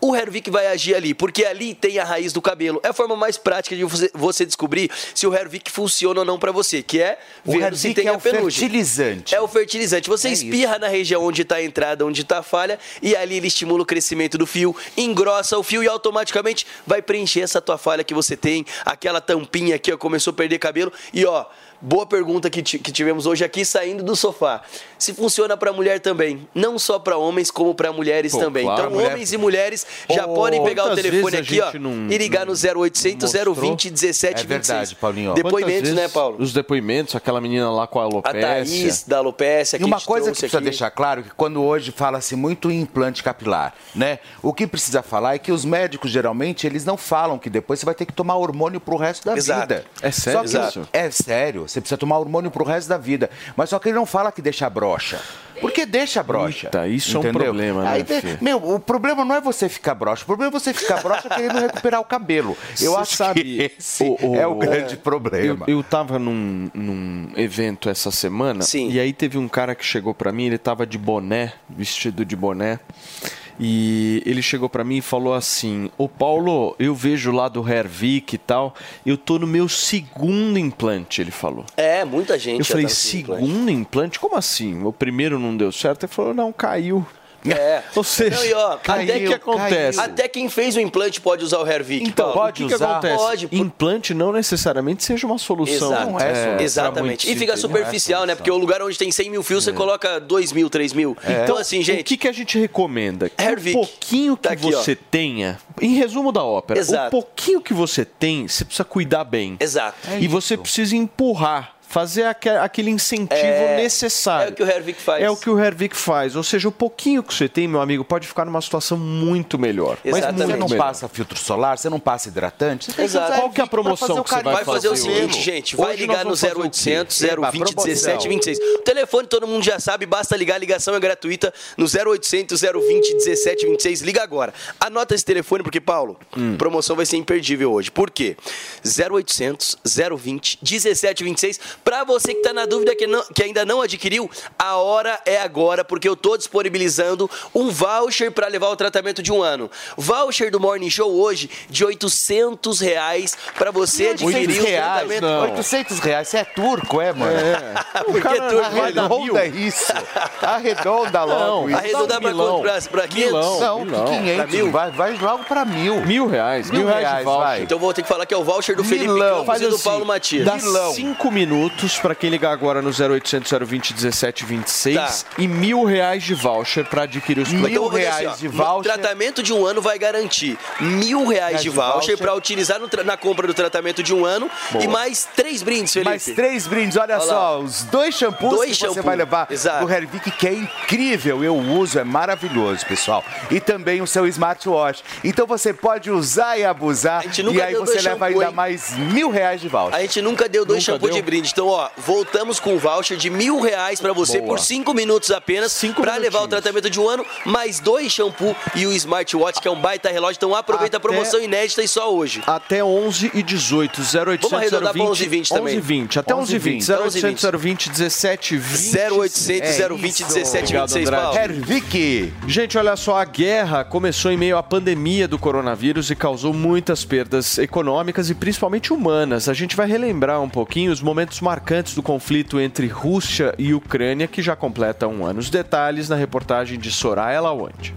o Hervik vai agir ali, porque ali tem a raiz do cabelo. É a forma mais prática de você- descobrir se o Hervik funciona ou não pra você, que é O ver se tem é a o penugem. fertilizante. É o fertilizante. Você É espirra na região onde está a entrada, onde está a falha, e ali ele estimula o crescimento do fio, engrossa o fio e automaticamente vai preencher essa tua falha que você tem, aquela tampinha aqui, ó, começou a perder cabelo. E ó, boa pergunta que, que tivemos hoje aqui saindo do sofá. Se funciona para mulher também, não só para homens como para mulheres Pô, também. claro, então, mulher- homens e mulheres já podem pegar o telefone a aqui, ó, não- e ligar no 0800 020 17 É verdade, Paulinho. Depoimentos, né, Paulo? Os depoimentos, aquela menina lá com a A alopecia. Thaís da Alopécia, E uma coisa que precisa aqui. deixar claro que quando hoje fala-se muito em implante capilar, né? O que precisa falar é que os médicos geralmente eles não falam que depois você vai ter que tomar hormônio pro resto da Exato. vida. É sério Só que- isso? É sério. Você precisa tomar hormônio pro resto da vida. Mas só que ele não fala que deixa broxa. Porque deixa broxa. Eita, isso é um entendeu? problema, né, Aí? Meu, o problema não é você ficar broxa. O problema é você ficar broxa querendo recuperar o cabelo. Eu Você acho sabe, que esse é o grande problema. Eu, eu tava num, num evento essa semana e aí teve um cara que chegou pra mim, ele tava de boné, vestido de boné. E ele chegou pra mim e falou assim: Ô Paulo, eu vejo lá do Hervik e tal, eu tô no meu segundo implante, ele falou. É, muita gente. Eu falei, tá nesse implante. segundo implante? Como assim? O primeiro não deu certo? Ele falou, não, caiu. É. Ou seja, Não, e ó, até que acontece. Até quem fez o implante pode usar o Hervik. Então, Paulo. o que, que acontece? Pode. Implante não necessariamente seja uma solução. Exato. é, pra Exatamente. E fica superficial, né? Porque o lugar onde tem 100 mil fios, você coloca 2 mil, 3 mil. Então, assim, o gente. que, que a gente recomenda? Que Hervik. o pouquinho que Tá aqui, ó. você tenha, em resumo da ópera, Exato. o pouquinho que você tem, você precisa cuidar bem. Exato. e você precisa empurrar. Fazer aque- aquele incentivo É- necessário. é o que o Hervik faz. É o que o Hervik faz. Ou seja, o pouquinho que você tem, meu amigo, pode ficar numa situação muito melhor. Mas Mas muito você não melhor. passa filtro solar, você não passa hidratante. Você Exato. Qual que é a promoção fazer que você carinho vai Vai fazer o seguinte, gente, vai Hoje ligar no nós vamos fazer o quê? 0800 Eba, 020 promoção. 17 26. O telefone todo mundo já sabe, basta ligar, a ligação é gratuita no 0800 020 17 26. Liga agora. Anota esse telefone porque, Paulo, Hum. promoção vai ser imperdível hoje. Por quê? 0800 020 17 26. Pra você que tá na dúvida que, não- que ainda não adquiriu, a hora é agora, porque eu tô disponibilizando um voucher pra levar o tratamento de um ano. Voucher do Morning Show hoje de 800 reais pra você adquirir 800 o reais, tratamento. não. 800 reais, você é turco, é, mano? Por que turco? Vai dar mil. Arredonda isso. Arredonda logo isso. Arredondar pra quanto? Pra 500? Não, Milão. que 500. Pra mil? Vai, vai logo pra mil. Mil reais. Mil, Mil reais, reais, vai. Então vou ter que falar que é o voucher do Felipe Milão. Campos Faz e do assim, Paulo Matias. Dá Milão. cinco minutos. Minutos para quem ligar agora no 0800 020 1726 tá. e mil reais de voucher para adquirir os produtos. Mil reais assim, ó, de voucher. O tratamento de um ano vai garantir mil reais de voucher, voucher. para utilizar na compra do tratamento de um ano Boa. e mais três brindes, Felipe. Mais três brindes, olha, olha só, os dois shampoos dois que shampoo. você vai levar Exato. do Hervik, que é incrível. Eu uso, é maravilhoso, pessoal. E também o seu smartwatch. Então você pode usar e abusar e aí você leva shampoo, ainda hein? mais mil reais de voucher. A gente nunca deu dois shampoos de brinde. Então, ó, voltamos com um voucher de mil reais para você Boa. por cinco minutos apenas para levar o tratamento de um ano, mais dois shampoo e o smartwatch, que é um baita relógio. Então aproveita Até... a promoção inédita e só hoje. Até 11 e 18, 0800 Vamos arredondar 020, 11 e 20 também. 11 e 20, até 11 e 20. 0800 020 17 20. 0800 020 17 26, Paulo. Hervik. Gente, olha só, a guerra começou em meio à pandemia do coronavírus e causou muitas perdas econômicas e principalmente humanas. A gente vai relembrar um pouquinho os momentos marcantes do conflito entre Rússia e Ucrânia, que já completa um ano. Os detalhes na reportagem de Soraya Lawande.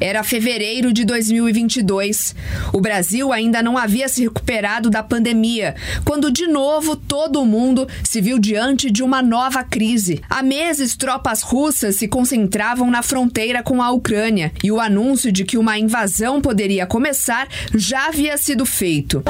Era fevereiro de 2022. O Brasil ainda não havia se recuperado da pandemia, quando de novo todo mundo se viu diante de uma nova crise. Há meses, tropas russas se concentravam na fronteira com a Ucrânia e o anúncio de que uma invasão poderia começar já havia sido feito.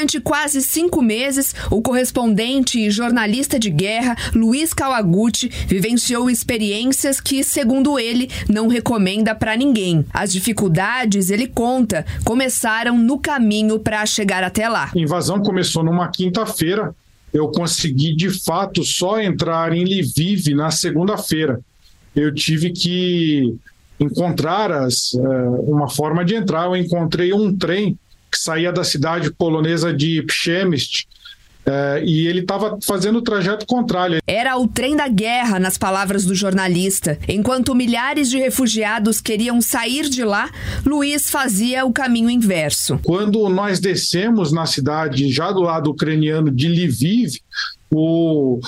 Durante quase cinco meses, o correspondente e jornalista de guerra Luiz Kawaguchi vivenciou experiências que, segundo ele, não recomenda para ninguém. As dificuldades, ele conta, começaram no caminho para chegar até lá. A invasão começou numa quinta-feira. Eu consegui, de fato, só entrar em Lviv na segunda-feira. Eu tive que encontrar as, eh, uma forma de entrar. Eu encontrei um trem que saía da cidade polonesa de Przemyśl, é, e ele estava fazendo o trajeto contrário. Era o trem da guerra, nas palavras do jornalista. Enquanto milhares de refugiados queriam sair de lá, Luiz fazia o caminho inverso. Quando nós descemos na cidade, já do lado ucraniano de Lviv, o,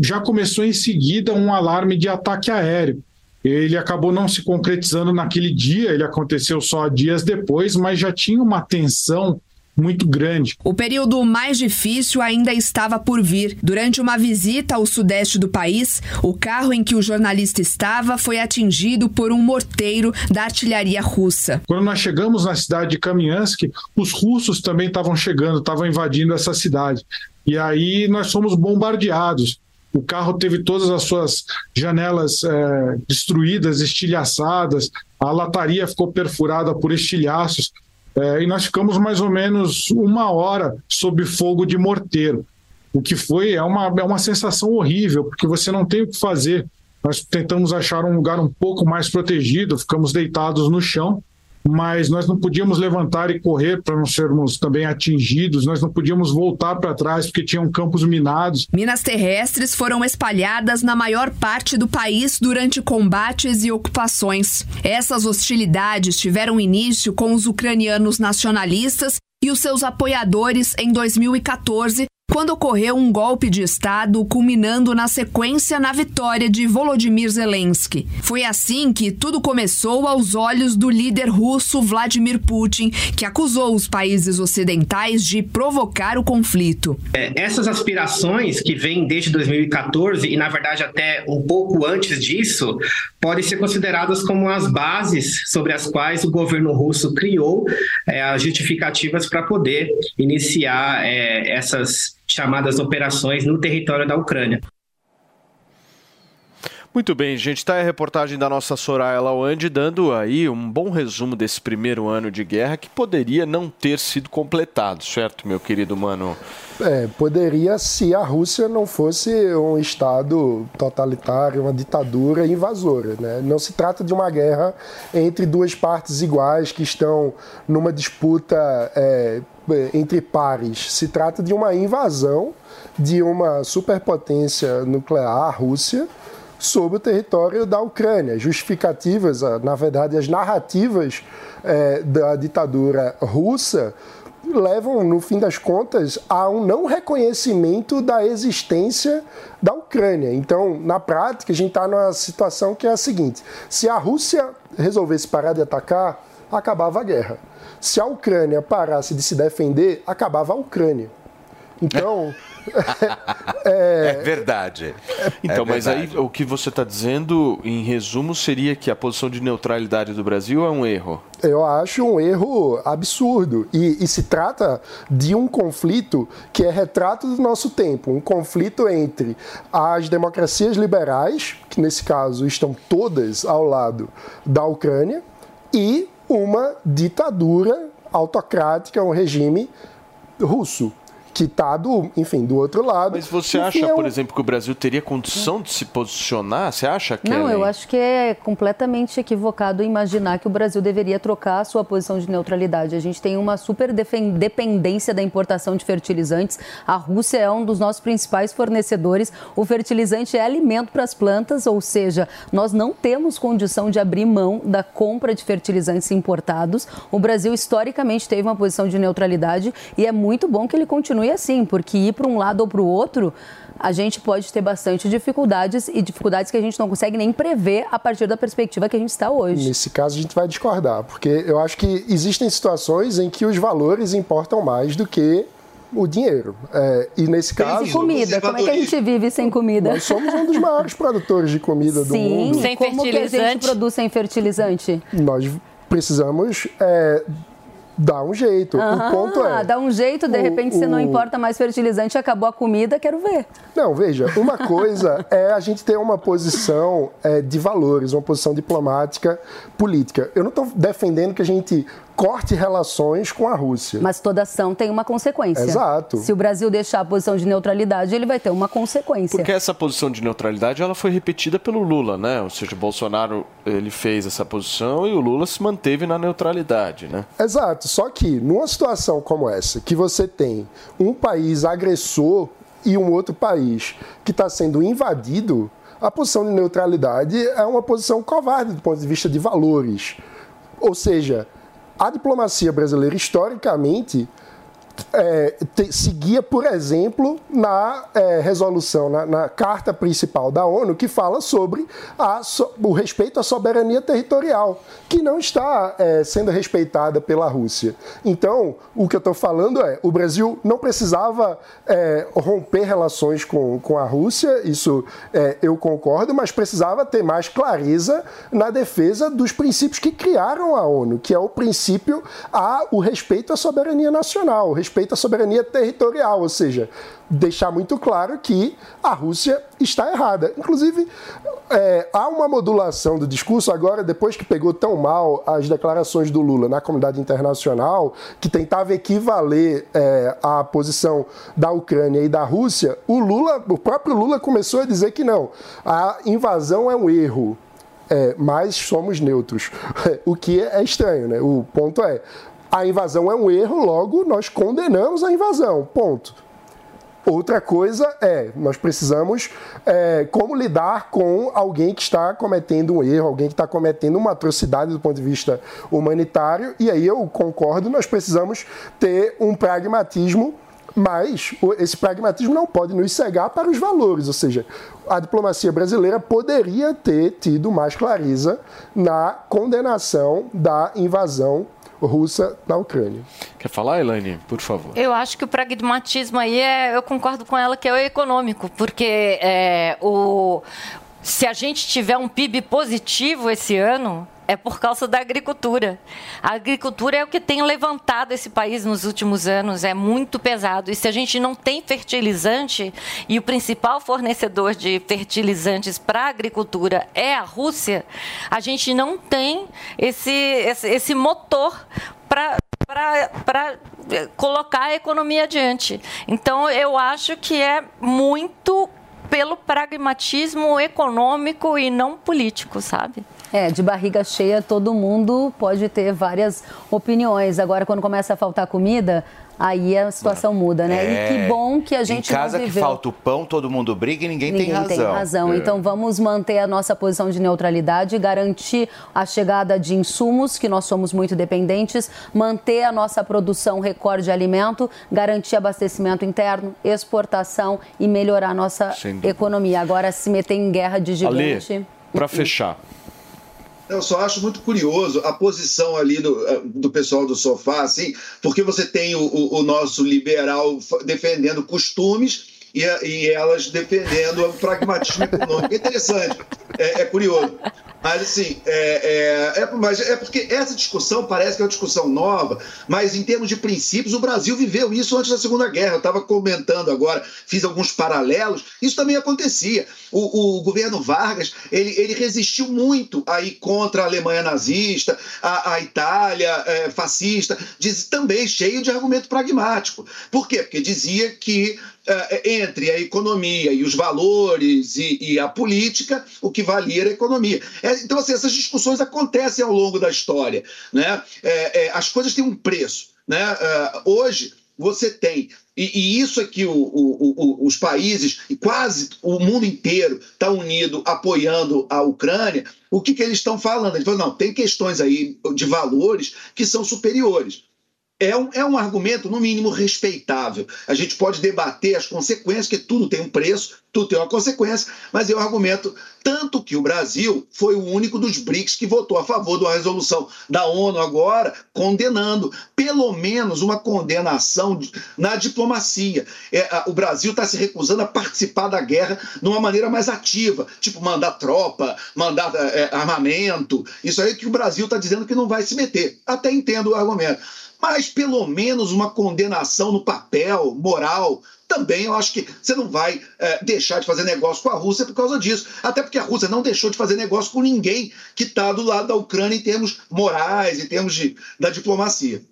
já começou em seguida um alarme de ataque aéreo. Ele acabou não se concretizando naquele dia, ele aconteceu só dias depois, mas já tinha uma tensão muito grande. O período mais difícil ainda estava por vir. Durante uma visita ao sudeste do país, o carro em que o jornalista estava foi atingido por um morteiro da artilharia russa. Quando nós chegamos na cidade de Kamiansk, os russos também estavam chegando, estavam invadindo essa cidade. E aí nós fomos bombardeados. O carro teve todas as suas janelas é, destruídas, estilhaçadas, a lataria ficou perfurada por estilhaços, é, e nós ficamos mais ou menos uma hora sob fogo de morteiro. O que foi é uma, é uma sensação horrível, porque você não tem o que fazer. Nós tentamos achar um lugar um pouco mais protegido, ficamos deitados no chão mas nós não podíamos levantar e correr para não sermos também atingidos, nós não podíamos voltar para trás porque tinham campos minados. Minas terrestres foram espalhadas na maior parte do país durante combates e ocupações. Essas hostilidades tiveram início com os ucranianos nacionalistas e os seus apoiadores em 2014, quando ocorreu um golpe de Estado, culminando na sequência na vitória de Volodymyr Zelensky. Foi assim que tudo começou aos olhos do líder russo Vladimir Putin, que acusou os países ocidentais de provocar o conflito. É, essas aspirações que vêm desde 2014 e, na verdade, até um pouco antes disso, podem ser consideradas como as bases sobre as quais o governo russo criou é, as justificativas para poder iniciar é, essas chamadas operações no território da Ucrânia. Muito bem, gente. Está a reportagem da nossa Soraya Lawande dando aí um bom resumo desse primeiro ano de guerra que poderia não ter sido completado, certo, meu querido mano? É, poderia se a Rússia não fosse um Estado totalitário, uma ditadura invasora. Né? Não se trata de uma guerra entre duas partes iguais que estão numa disputa é, entre pares. Se trata de uma invasão de uma superpotência nuclear, a Rússia, sobre o território da Ucrânia. Justificativas, na verdade, as narrativas é, da ditadura russa levam, no fim das contas, a um não reconhecimento da existência da Ucrânia. Então, na prática, a gente está numa situação que é a seguinte: se a Rússia resolvesse parar de atacar, acabava a guerra. Se a Ucrânia parasse de se defender, acabava a Ucrânia. Então. é, é, verdade. Então, é mas aí o que você está dizendo, em resumo, seria que a posição de neutralidade do Brasil é um erro. Eu acho um erro absurdo. E, e, se trata de um conflito que é retrato do nosso tempo um conflito entre as democracias liberais, que nesse caso estão todas ao lado da Ucrânia, e uma ditadura autocrática, um regime russo que está do, enfim, do outro lado. Mas você enfim, acha, é um... por exemplo, que o Brasil teria condição de se posicionar? Você acha que Não, eu acho que é completamente equivocado imaginar que o Brasil deveria trocar a sua posição de neutralidade. A gente tem uma super dependência da importação de fertilizantes. A Rússia é um dos nossos principais fornecedores. O fertilizante é alimento para as plantas, ou seja, nós não temos condição de abrir mão da compra de fertilizantes importados. O Brasil historicamente teve uma posição de neutralidade e é muito bom que ele continue assim, porque ir para um lado ou para o outro, a gente pode ter bastante dificuldades e dificuldades que a gente não consegue nem prever a partir da perspectiva que a gente está hoje. Nesse caso, a gente vai discordar, porque eu acho que existem situações em que os valores importam mais do que o dinheiro. É, e nesse caso. Sem comida. Como é que a gente vive sem comida? Nós somos um dos maiores produtores de comida Sim, do mundo. Sem Como fertilizante. que a gente produz sem fertilizante? Nós precisamos é, Dá um jeito. Aham, o ponto é. Dá um jeito, de o- repente você não o- importa mais fertilizante, acabou a comida, quero ver. Não, veja, uma coisa é a gente ter uma posição é, de valores, uma posição diplomática, política. Eu não estou defendendo que a gente corte relações com a Rússia. Mas toda ação tem uma consequência. Exato. Se o Brasil deixar a posição de neutralidade, ele vai ter uma consequência. Porque essa posição de neutralidade ela foi repetida pelo Lula, né? Ou seja, o Bolsonaro ele fez essa posição e o Lula se manteve na neutralidade, né? Exato. Só que numa situação como essa, que você tem um país agressor e um outro país que está sendo invadido, a posição de neutralidade é uma posição covarde do ponto de vista de valores. Ou seja, a diplomacia brasileira, historicamente, é, te- seguia, por exemplo, na é, resolução, na, na carta principal da ONU, que fala sobre a so- o respeito à soberania territorial, que não está é, sendo respeitada pela Rússia. Então, o que eu estou falando é, o Brasil não precisava é, romper relações com, com a Rússia, isso é, eu concordo, mas precisava ter mais clareza na defesa dos princípios que criaram a ONU, que é o princípio a o respeito à soberania nacional, o respeito à soberania territorial, ou seja, deixar muito claro que a Rússia está errada. Inclusive, é, há uma modulação do discurso agora, depois que pegou tão mal as declarações do Lula na comunidade internacional, que tentava equivaler é, a posição da Ucrânia e da Rússia, o Lula, o próprio Lula começou a dizer que não, a invasão é um erro. É, mas somos neutros. O que é estranho, né? O ponto é, a invasão é um erro, logo nós condenamos a invasão. Ponto. Outra coisa é, nós precisamos é, como lidar com alguém que está cometendo um erro, alguém que está cometendo uma atrocidade do ponto de vista humanitário, e aí eu concordo, nós precisamos ter um pragmatismo, mas esse pragmatismo não pode nos cegar para os valores, ou seja, a diplomacia brasileira poderia ter tido mais clareza na condenação da invasão russa na Ucrânia. Quer falar, Elaine? Por favor. Eu acho que o pragmatismo aí é, eu concordo com ela que é o econômico, porque é, o, se a gente tiver um PIB positivo esse ano, é por causa da agricultura. A agricultura é o que tem levantado esse país nos últimos anos, é muito pesado. E se a gente não tem fertilizante, e o principal fornecedor de fertilizantes para a agricultura é a Rússia, a gente não tem esse, esse, esse motor para para colocar a economia adiante. Então, eu acho que é muito pelo pragmatismo econômico e não político, sabe? É, de barriga cheia todo mundo pode ter várias opiniões. Agora, quando começa a faltar comida, aí a situação muda, né? É. E que bom que a gente Em casa que falta o pão, todo mundo briga e ninguém, Ninguém tem razão. tem razão. É. Então vamos manter a nossa posição de neutralidade, garantir a chegada de insumos, que nós somos muito dependentes, manter a nossa produção recorde de alimento, garantir abastecimento interno, exportação e melhorar a nossa economia. Agora, se meter em guerra de Ale, gigante. para fechar. Eu só acho muito curioso a posição ali do, eh, do pessoal do sofá, assim, porque você tem o, o- nosso liberal defendendo costumes e, e elas defendendo o pragmatismo econômico. É interessante, é, é curioso. Mas assim, é, é, é- mas é porque essa discussão parece que é uma discussão nova, mas em termos de princípios, o Brasil viveu isso antes da Segunda Guerra. Eu estava comentando agora, fiz alguns paralelos, isso também acontecia. O, o governo Vargas, ele, ele resistiu muito aí contra a Alemanha nazista, a, a Itália é, fascista, diz, também cheio de argumento pragmático. Por quê? Porque dizia que eh, entre a economia e os valores e, e a política, o que valia era a economia. Então, assim, essas discussões acontecem ao longo da história. Né? É, é, as coisas têm um preço. Né? É, hoje, você tem. E, e isso é que o- o- o- os países, e quase o mundo inteiro, está unido apoiando a Ucrânia. O que, que eles estão falando? Eles falam, não, tem questões aí de valores que são superiores. É um, é um argumento, no mínimo, respeitável. A gente pode debater as consequências, que tudo tem um preço, tudo tem uma consequência, mas é um argumento. Tanto que o Brasil foi o único dos BRICS que votou a favor de uma resolução da ONU agora, condenando, pelo menos, uma condenação de- na diplomacia. É, o Brasil está se recusando a participar da guerra de uma maneira mais ativa, tipo mandar tropa, mandar é, armamento. Isso aí que o Brasil está dizendo que não vai se meter. Até entendo o argumento mas pelo menos uma condenação no papel, moral. Também eu acho que você não vai eh, deixar de fazer negócio com a Rússia por causa disso. Até porque a Rússia não deixou de fazer negócio com ninguém que está do lado da Ucrânia em termos morais, em termos de, da diplomacia.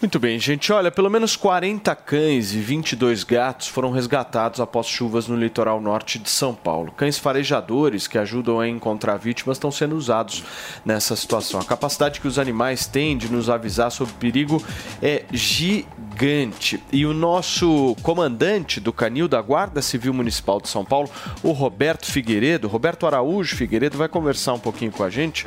Muito bem, gente. Olha, pelo menos 40 cães e 22 gatos foram resgatados após chuvas no litoral norte de São Paulo. Cães farejadores que ajudam a encontrar vítimas estão sendo usados nessa situação. A capacidade que os animais têm de nos avisar sobre perigo é gigante. E o nosso comandante do Canil da Guarda Civil Municipal de São Paulo, o Roberto Figueiredo, Roberto Araújo Figueiredo, vai conversar um pouquinho com a gente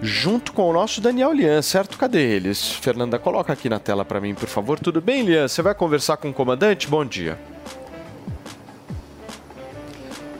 junto com o nosso Daniel Lian, certo? Cadê eles? Fernanda, coloca aqui na tela para mim, por favor. Tudo bem, Lian? Você vai conversar com o comandante? Bom dia.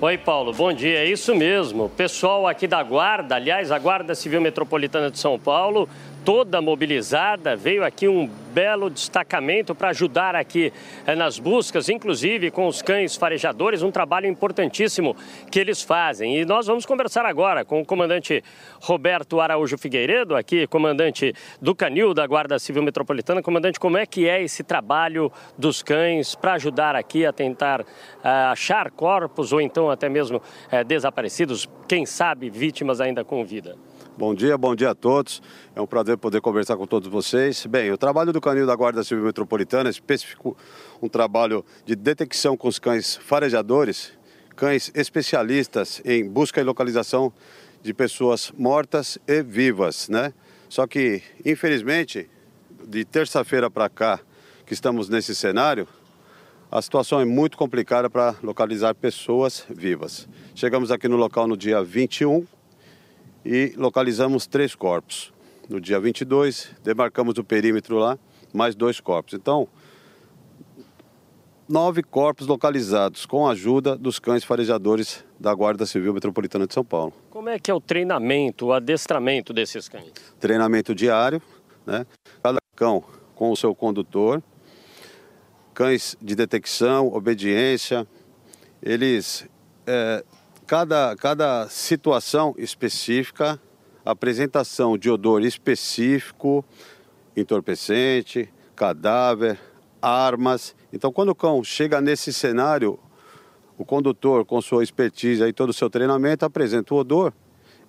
Oi, Paulo, bom dia. É isso mesmo. Pessoal aqui da Guarda, aliás, a Guarda Civil Metropolitana de São Paulo, toda mobilizada, veio aqui um belo destacamento para ajudar aqui eh, nas buscas, inclusive com os cães farejadores, um trabalho importantíssimo que eles fazem. E nós vamos conversar agora com o comandante Roberto Araújo Figueiredo, aqui, comandante do Canil da Guarda Civil Metropolitana. Comandante, como é que é esse trabalho dos cães para ajudar aqui a tentar ah, achar corpos ou então até mesmo eh, desaparecidos, quem sabe vítimas ainda com vida? Bom dia, bom dia a todos. É um prazer poder conversar com todos vocês. Bem, o trabalho do Canil da Guarda Civil Metropolitana específico um trabalho de detecção com os cães farejadores, cães especialistas em busca e localização de pessoas mortas e vivas, né? Só que, infelizmente, de terça-feira para cá, que estamos nesse cenário, a situação é muito complicada para localizar pessoas vivas. Chegamos aqui no local no dia 21 e localizamos três corpos. No dia 22, demarcamos o perímetro lá, mais dois corpos. Então, nove corpos localizados com a ajuda dos cães farejadores da Guarda Civil Metropolitana de São Paulo. Como é que é o treinamento, o adestramento desses cães? Treinamento diário, né? Cada cão com o seu condutor, cães de detecção, obediência. Eles, é, cada, cada situação específica, apresentação de odor específico, entorpecente, cadáver, armas. Então, quando o cão chega nesse cenário, o condutor, com sua expertise e todo o seu treinamento, apresenta o odor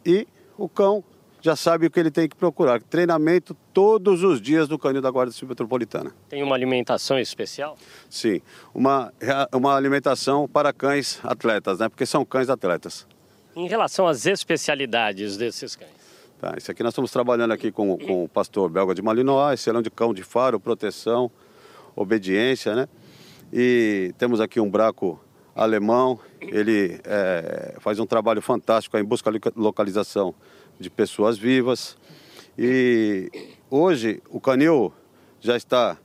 e o cão já sabe o que ele tem que procurar. Treinamento todos os dias do canil da Guarda Civil Metropolitana. Tem uma alimentação especial? Sim, uma, uma alimentação para cães atletas, né? Porque são cães atletas. Em relação às especialidades desses cães? Tá, esse aqui nós estamos trabalhando aqui com, com o pastor belga de Malinois, selão de cão de faro, proteção, obediência, né? E temos aqui um braco alemão, ele é, faz um trabalho fantástico em busca de localização de pessoas vivas. E hoje o canil já está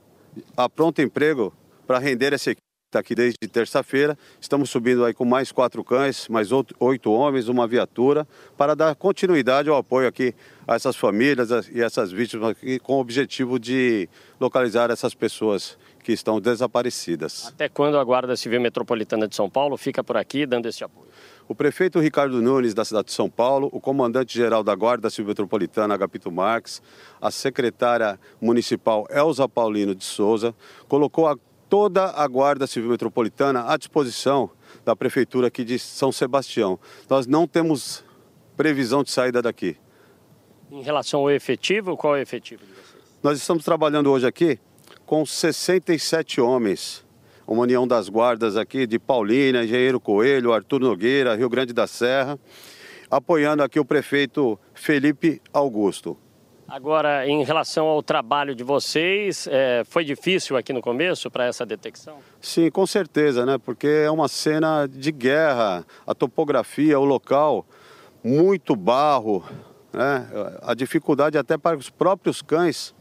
a pronto emprego para render essa equipe está aqui desde terça-feira. Estamos subindo aí com mais quatro cães, mais oito homens, uma viatura, para dar continuidade ao apoio aqui a essas famílias e essas vítimas aqui, com o objetivo de localizar essas pessoas que estão desaparecidas. Até quando a Guarda Civil Metropolitana de São Paulo fica por aqui dando esse apoio? O prefeito Ricardo Nunes, da cidade de São Paulo, o comandante-geral da Guarda Civil Metropolitana, Agapito Marques, a secretária municipal Elza Paulino de Souza, colocou a toda a Guarda Civil Metropolitana à disposição da Prefeitura aqui de São Sebastião. Nós não temos previsão de saída daqui. Em relação ao efetivo, qual é o efetivo de vocês? Nós estamos trabalhando hoje aqui com 67 homens. Uma união das guardas aqui de Paulínia, Engenheiro Coelho, Arthur Nogueira, Rio Grande da Serra, apoiando aqui o prefeito Felipe Augusto. Agora, em relação ao trabalho de vocês, é, foi difícil aqui no começo para essa detecção? Sim, com certeza, né? Porque é uma cena de guerra, a topografia, o local, muito barro, né? A dificuldade até para os próprios cães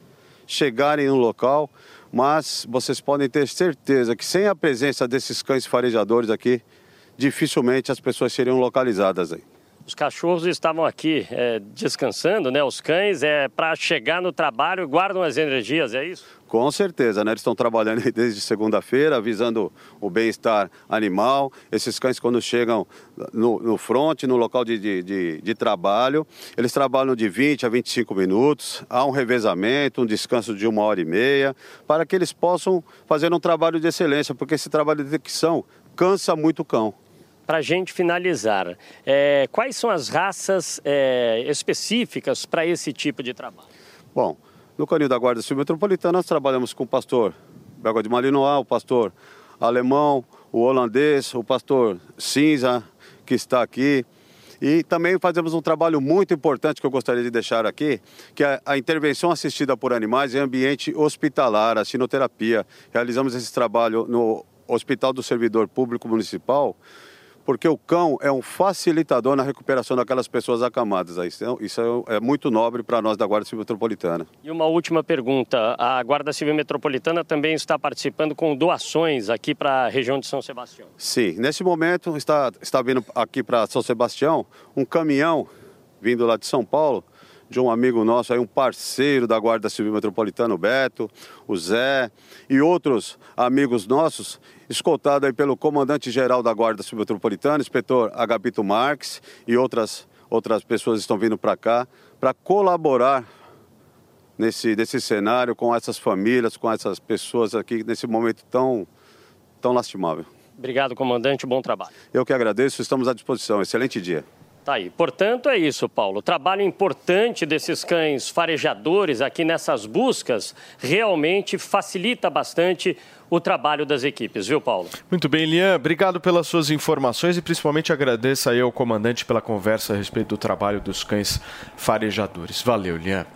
chegarem no local, mas vocês podem ter certeza que sem a presença desses cães farejadores aqui, dificilmente as pessoas seriam localizadas aí. Os cachorros estavam aqui é, descansando, né? Os cães é para chegar no trabalho guardam as energias, é isso? Com certeza, né? Eles estão trabalhando desde segunda-feira, visando o bem-estar animal. Esses cães, quando chegam no, no fronte, no local de, de, de, de, trabalho, eles trabalham de 20 a 25 minutos. Há um revezamento, um descanso de uma hora e meia, para que eles possam fazer um trabalho de excelência, porque esse trabalho de detecção cansa muito o cão para a gente finalizar, é, quais são as raças é, específicas para esse tipo de trabalho? Bom, no Canil da Guarda Civil Metropolitana nós trabalhamos com o pastor belga de Malinois, o pastor alemão, o holandês, o pastor cinza, que está aqui. E também fazemos um trabalho muito importante que eu gostaria de deixar aqui, que é a intervenção assistida por animais em ambiente hospitalar, a sinoterapia. Realizamos esse trabalho no Hospital do Servidor Público Municipal, porque o cão é um facilitador na recuperação daquelas pessoas acamadas. Isso, isso é, é muito nobre para nós da Guarda Civil Metropolitana. E uma última pergunta: a Guarda Civil Metropolitana também está participando com doações aqui para a região de São Sebastião? Sim, nesse momento está, está vindo aqui para São Sebastião um caminhão vindo lá de São Paulo de um amigo nosso, aí, um parceiro da Guarda Civil Metropolitana, o Beto, o Zé e outros amigos nossos, escoltado aí pelo comandante-geral da Guarda Civil Metropolitana, inspetor Agapito Marques e outras, outras pessoas estão vindo para cá para colaborar nesse, nesse cenário com essas famílias, com essas pessoas aqui nesse momento tão, tão lastimável. Obrigado, comandante. Bom trabalho. Eu que agradeço. Estamos à disposição. Excelente dia. Tá aí. Portanto, é isso, Paulo. O trabalho importante desses cães farejadores aqui nessas buscas realmente facilita bastante o trabalho das equipes, viu, Paulo? Muito bem, Lian. Obrigado pelas suas informações e principalmente agradeço aí ao comandante pela conversa a respeito do trabalho dos cães farejadores. Valeu, Lian.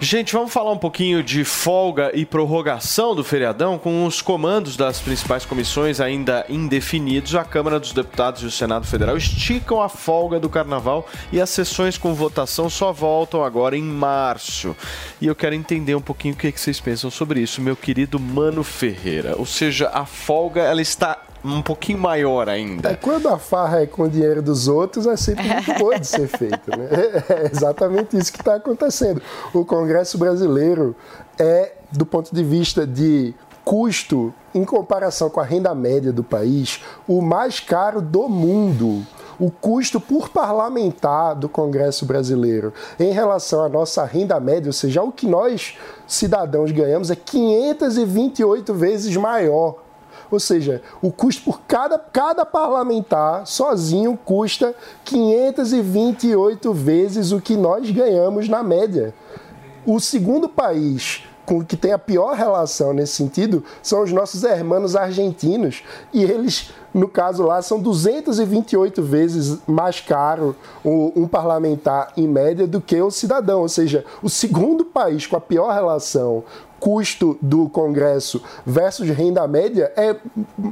Gente, vamos falar um pouquinho de folga e prorrogação do feriadão com os comandos das principais comissões ainda indefinidos. A Câmara dos Deputados e o Senado Federal esticam a folga do carnaval e as sessões com votação só voltam agora em março. E eu quero entender um pouquinho o que vocês pensam sobre isso, meu querido Mano Ferreira ou seja, a folga ela está um pouquinho maior ainda. É, quando a farra é com o dinheiro dos outros, é sempre muito boa de ser feita. Né? É exatamente isso que está acontecendo. O Congresso brasileiro é, do ponto de vista de custo, em comparação com a renda média do país, o mais caro do mundo o custo por parlamentar do Congresso brasileiro em relação à nossa renda média, ou seja, o que nós cidadãos ganhamos, é 528 vezes maior. Ou seja, o custo por cada, cada parlamentar sozinho custa 528 vezes o que nós ganhamos na média. O segundo país com que tem a pior relação nesse sentido são os nossos hermanos argentinos e eles no caso lá, são 228 vezes mais caro um parlamentar em média do que o cidadão. Ou seja, o segundo país com a pior relação custo do Congresso versus renda média é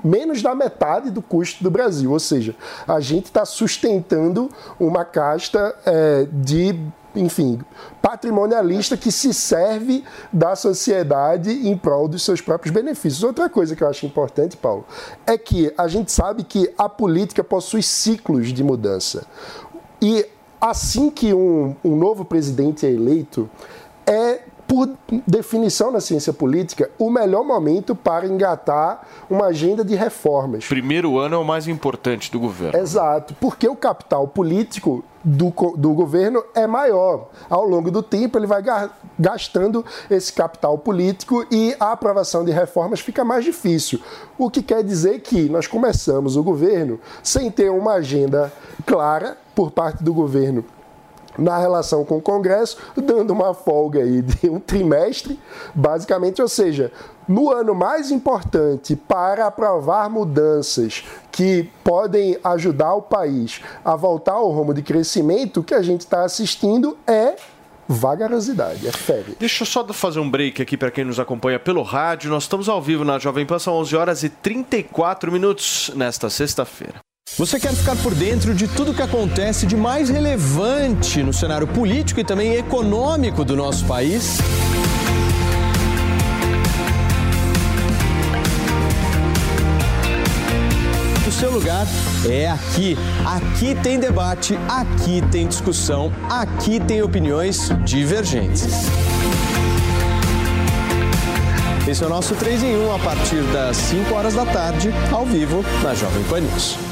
menos da metade do custo do Brasil. Ou seja, a gente está sustentando uma casta é, de enfim, patrimonialista que se serve da sociedade em prol dos seus próprios benefícios. Outra coisa que eu acho importante, Paulo, é que a gente sabe que a política possui ciclos de mudança. E assim que um, um novo presidente é eleito, é por definição na ciência política, o melhor momento para engatar uma agenda de reformas. Primeiro ano é o mais importante do governo. Exato, porque o capital político do, do governo é maior. Ao longo do tempo, ele vai gastando esse capital político e a aprovação de reformas fica mais difícil. O que quer dizer que nós começamos o governo sem ter uma agenda clara por parte do governo na relação com o Congresso, dando uma folga aí de um trimestre, basicamente, ou seja, no ano mais importante para aprovar mudanças que podem ajudar o país a voltar ao rumo de crescimento, o que a gente está assistindo é vagarosidade, é febre. Deixa eu só fazer um break aqui para quem nos acompanha pelo rádio. Nós estamos ao vivo na Jovem Pan, são 11 horas e 34 minutos nesta sexta-feira. Você quer ficar por dentro de tudo que acontece de mais relevante no cenário político e também econômico do nosso país? O seu lugar é aqui. Aqui tem debate, aqui tem discussão, aqui tem opiniões divergentes. Esse é o nosso 3 em 1 a partir das 5 horas da tarde, ao vivo na Jovem Pan News.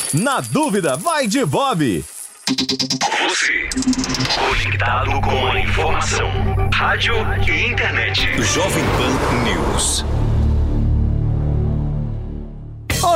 na dúvida, vai de Bob. Você, conectado com a informação, rádio e internet. Jovem Pan News.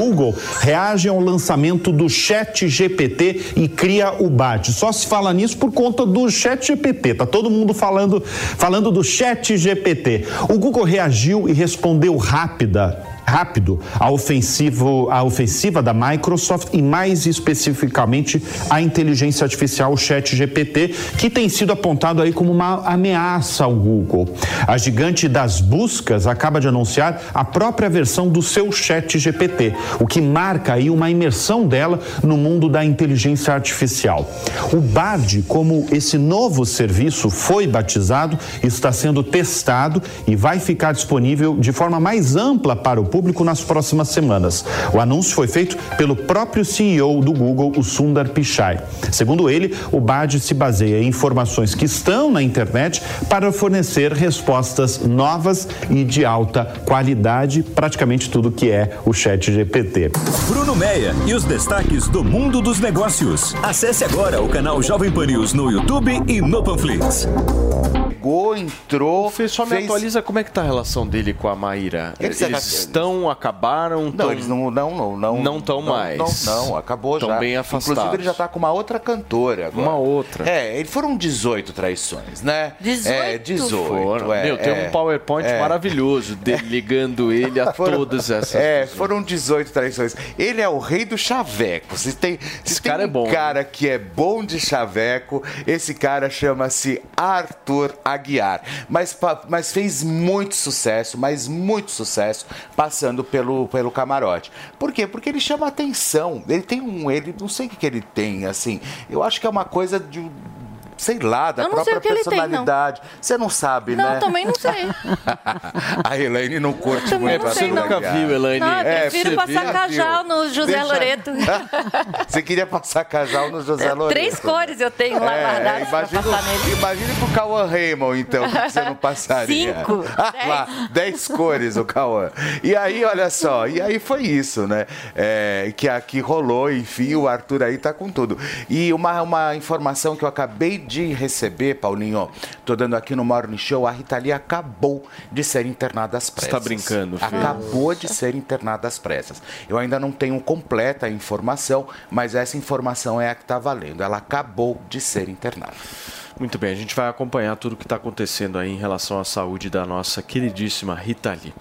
Google reage ao lançamento do Chat GPT e cria o BAT. Só se fala nisso por conta do Chat GPT. Tá todo mundo falando, falando do Chat GPT. O Google reagiu e respondeu rápida rápido a, ofensivo, a ofensiva da Microsoft e mais especificamente a inteligência artificial Chat GPT, que tem sido apontado aí como uma ameaça ao Google. A gigante das buscas acaba de anunciar a própria versão do seu Chat GPT, o que marca aí uma imersão dela no mundo da inteligência artificial. O Bard, como esse novo serviço foi batizado, está sendo testado e vai ficar disponível de forma mais ampla para o público público nas próximas semanas. O anúncio foi feito pelo próprio CEO do Google, o Sundar Pichai. Segundo ele, o BAD se baseia em informações que estão na internet para fornecer respostas novas e de alta qualidade, praticamente tudo que é o Chat GPT. Bruno Meia e os destaques do mundo dos negócios. Acesse agora o canal Jovem Pan News no YouTube e no Panflix chegou, entrou. Fez, só me fez... atualiza como é que tá a relação dele com a Maíra. Que eles estão, acabaram. Não, tão... eles não não não não não estão mais. Não, não, acabou tão já. bem afastados. Inclusive ele já tá com uma outra cantora agora. Uma outra. É, eles foram 18 traições, né? 18. É, 18. Foram. É, Meu, tem é, um PowerPoint é. maravilhoso dele ligando ele a foram, todas essas. É, pessoas. foram 18 traições. Ele é o rei do chaveco. Se tem, se esse tem cara um é bom. cara né? que é bom de chaveco, esse cara chama-se Arthur Aguiar mas, mas fez muito sucesso, mas muito sucesso, passando pelo, pelo camarote. Por quê? Porque ele chama atenção. Ele tem um. Ele, não sei o que, que ele tem, assim. Eu acho que é uma coisa de sei lá, da própria personalidade. Tem, não. Você não sabe, não, né? Não, também não sei. a Elaine não curte muito. Você nunca viu, Elaine? Não, eu é, prefiro passar cajal no José Deixa... Loreto. você queria passar cajal no José Loreto? Três cores eu tenho lá é, guardadas imagina, pra passar nele. Imagine pro Cauã Raymond, então, que você não passaria. Cinco. Ah, dez. lá, dez cores o Cauã. E aí, olha só, e aí foi isso, né? É, que aqui rolou, enfim, o Arthur aí tá com tudo. E uma, uma informação que eu acabei de receber, Paulinho, tô dando aqui no Morning Show, a Rita Lee acabou de ser internada às pressas. Você tá brincando, filho. Acabou de ser internada às pressas. Eu ainda não tenho completa a informação, mas essa informação é a que está valendo. Ela acabou de ser internada. Muito bem, a gente vai acompanhar tudo o que está acontecendo aí em relação à saúde da nossa queridíssima Rita Lee.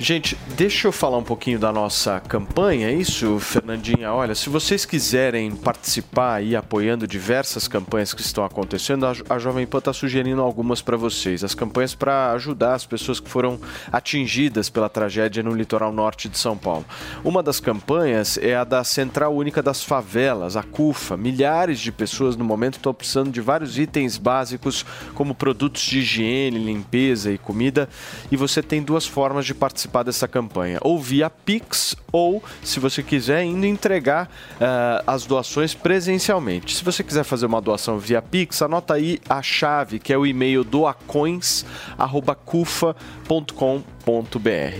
Gente, deixa eu falar um pouquinho da nossa campanha, é isso, Fernandinha? Olha, se vocês quiserem participar e apoiando diversas campanhas que estão acontecendo, a Jovem Pan está sugerindo algumas para vocês. As campanhas para ajudar as pessoas que foram atingidas pela tragédia no litoral norte de São Paulo. Uma das campanhas é a da Central Única das Favelas, a CUFA. Milhares de pessoas no momento estão precisando de vários itens básicos, como produtos de higiene, limpeza e comida, e você tem duas formas de participar participar dessa campanha, ou via Pix, ou, se você quiser, indo entregar uh, as doações presencialmente. Se você quiser fazer uma doação via Pix, anota aí a chave, que é o e-mail doacoins.cufa.com.br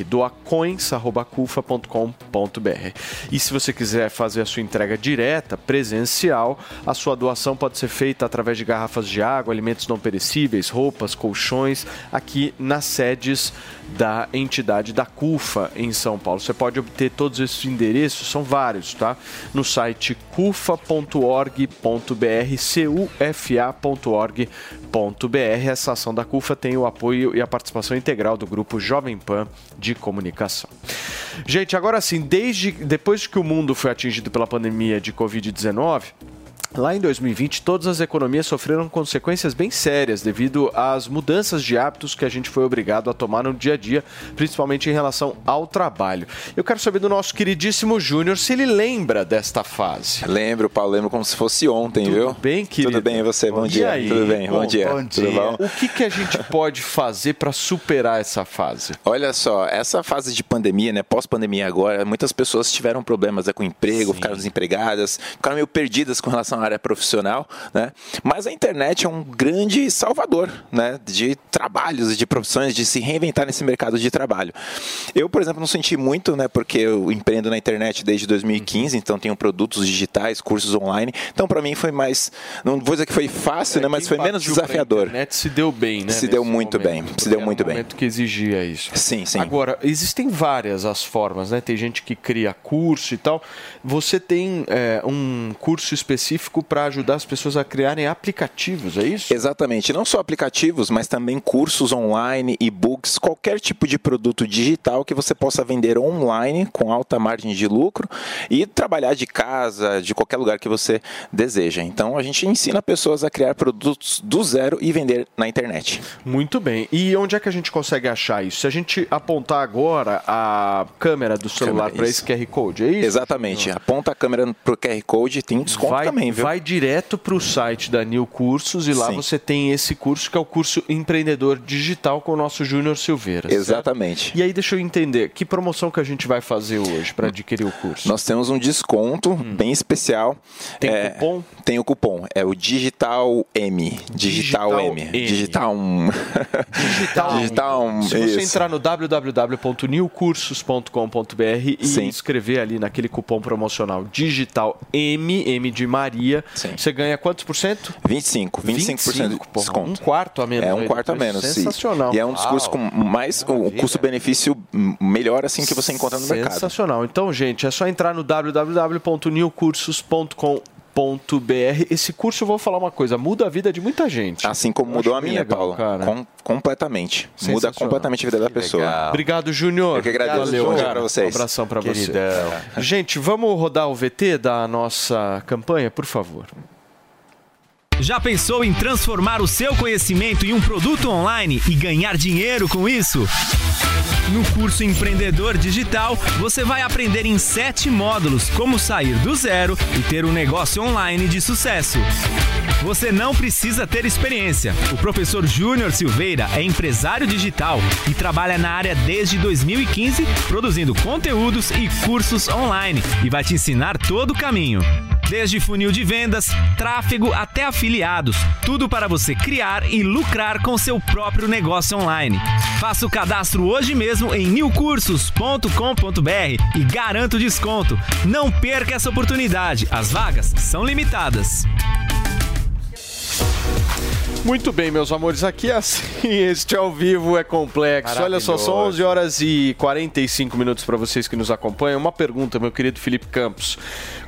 doacoins.cufa.com.br. E se você quiser fazer a sua entrega direta, presencial, a sua doação pode ser feita através de garrafas de água, alimentos não perecíveis, roupas, colchões, aqui nas sedes da entidade da CUFA em São Paulo. Você pode obter todos esses endereços, são vários, tá? No site cufa.org.br, cufa.org.br. Essa ação da CUFA tem o apoio e a participação integral do grupo Jovem Pan de Comunicação. Gente, agora sim, desde depois que o mundo foi atingido pela pandemia de Covid-19, Lá em 2020, todas as economias sofreram consequências bem sérias devido às mudanças de hábitos que a gente foi obrigado a tomar no dia a dia, principalmente em relação ao trabalho. Eu quero saber do nosso queridíssimo Júnior se ele lembra desta fase. Lembro, Paulo, lembro como se fosse ontem, Tudo viu? bem, querido? Tudo bem, e você? Bom, bom dia. Aí? Tudo bem, bom, bom dia. Bom dia. Bom? O que, que a gente pode fazer para superar essa fase? Olha só, essa fase de pandemia, né, pós-pandemia agora, muitas pessoas tiveram problemas né, com o emprego, Sim. ficaram desempregadas, ficaram meio perdidas com relação na área profissional, né? Mas a internet é um grande salvador, né? De trabalhos, de profissões, de se reinventar nesse mercado de trabalho. Eu, por exemplo, não senti muito, né? Porque eu empreendo na internet desde 2015, então tenho produtos digitais, cursos online. Então, para mim foi mais, não vou dizer que foi fácil, É, né? Mas foi menos desafiador. internet se deu bem, né? Se deu muito momento, bem, se deu muito um bem. momento que exigia isso. Sim, sim. Agora, existem várias as formas, né? Tem gente que cria curso e tal. Você tem é, um curso específico para ajudar as pessoas a criarem aplicativos, é isso? Exatamente, não só aplicativos, mas também cursos online, e-books, qualquer tipo de produto digital que você possa vender online com alta margem de lucro e trabalhar de casa, de qualquer lugar que você deseja. Então a gente ensina pessoas a criar produtos do zero e vender na internet. Muito bem. E onde é que a gente consegue achar isso? Se a gente apontar agora a câmera do celular para esse QR Code, é isso? Exatamente, aponta a câmera pro QR Code, tem desconto vai, também, viu? vai direto para o site da New Cursos e lá Sim. você tem esse curso que é o curso Empreendedor Digital com o nosso Júnior Silveira. certo? Exatamente. E aí deixa eu entender, que promoção que a gente vai fazer hoje para adquirir o curso? Nós temos um desconto bem especial. Hum. Tem É, cupom? Tem o cupom. É o Digital M. Digital, Digital M. M. Digital 1. Digital. Digital 1. Se você isso. entrar no www.newcursos.com.br e Sim. inscrever ali naquele cupom promocional Digital M, M de Maria, você ganha quantos por cento? 25, 25%, de porra, desconto. Um quarto a menos. É um quarto a menos. sim. Sensacional. E é um dos cursos com mais o custo-benefício melhor assim que você encontra no mercado. Sensacional. Então, gente, é só entrar no www.newcursos.com.br. Esse curso, eu vou falar uma coisa, muda a vida de muita gente. Assim como Eu mudou a minha, legal, Paulo. Com- completamente. Muda completamente a vida da pessoa. Obrigado, Júnior. Eu que agradeço. Valeu, Bom dia pra vocês. Um abração pra você. Gente, vamos rodar o VT da nossa campanha, por favor. Já pensou em transformar o seu conhecimento em um produto online e ganhar dinheiro com isso? No curso Empreendedor Digital, você vai aprender em sete módulos como sair do zero e ter um negócio online de sucesso. Você não precisa ter experiência. O professor Júnior Silveira é empresário digital e trabalha na área desde 2015, produzindo conteúdos e cursos online e vai te ensinar todo o caminho. Desde funil de vendas, tráfego até afiliados, tudo para você criar e lucrar com seu próprio negócio online. Faça o cadastro hoje mesmo em newcursos.com.br e garanta o desconto. Não perca essa oportunidade, as vagas são limitadas. Muito bem, meus amores, aqui é assim, este ao vivo é complexo. Olha só, são 11 horas e 45 minutos para vocês que nos acompanham. Uma pergunta, meu querido Felipe Campos.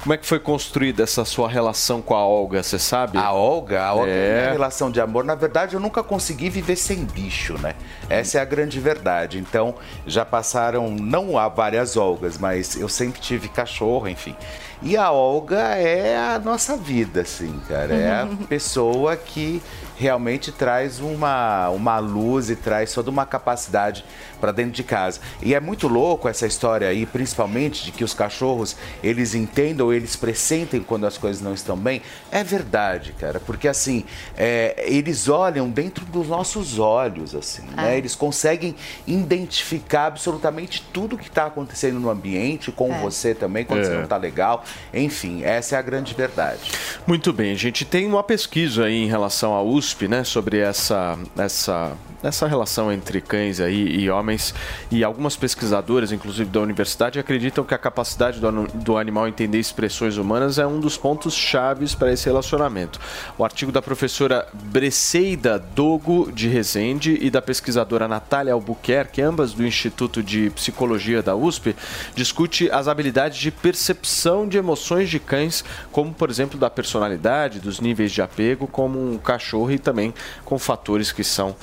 Como é que foi construída essa sua relação com a Olga, você sabe? A Olga, a Olga é É. minha relação de amor. Na verdade, eu nunca consegui viver sem bicho, né? Essa é a grande verdade. Então, já passaram, não há várias Olgas, mas eu sempre tive cachorro, enfim. E a Olga é a nossa vida, assim, cara. É a pessoa que realmente traz uma, uma luz e traz toda uma capacidade para dentro de casa. E é muito louco essa história aí, principalmente de que os cachorros, eles entendam, eles pressentem quando as coisas não estão bem. É verdade, cara, porque assim, é, eles olham dentro dos nossos olhos, assim, né? É. Eles conseguem identificar absolutamente tudo que está acontecendo no ambiente, com É. você também, quando É. você não está legal. Enfim, essa é a grande verdade. Muito bem, gente. Tem uma pesquisa aí em relação à USP, né, sobre essa, essa, essa relação entre cães aí e homens. E algumas pesquisadoras, inclusive da universidade, acreditam que a capacidade do, do animal entender expressões humanas é um dos pontos chaves para esse relacionamento. O artigo da professora Breceida Dogo de Rezende e da pesquisadora Natália Albuquerque, ambas do Instituto de Psicologia da USP, discute as habilidades de percepção de emoções de cães, como por exemplo da personalidade, dos níveis de apego, como um cachorro e também com fatores que são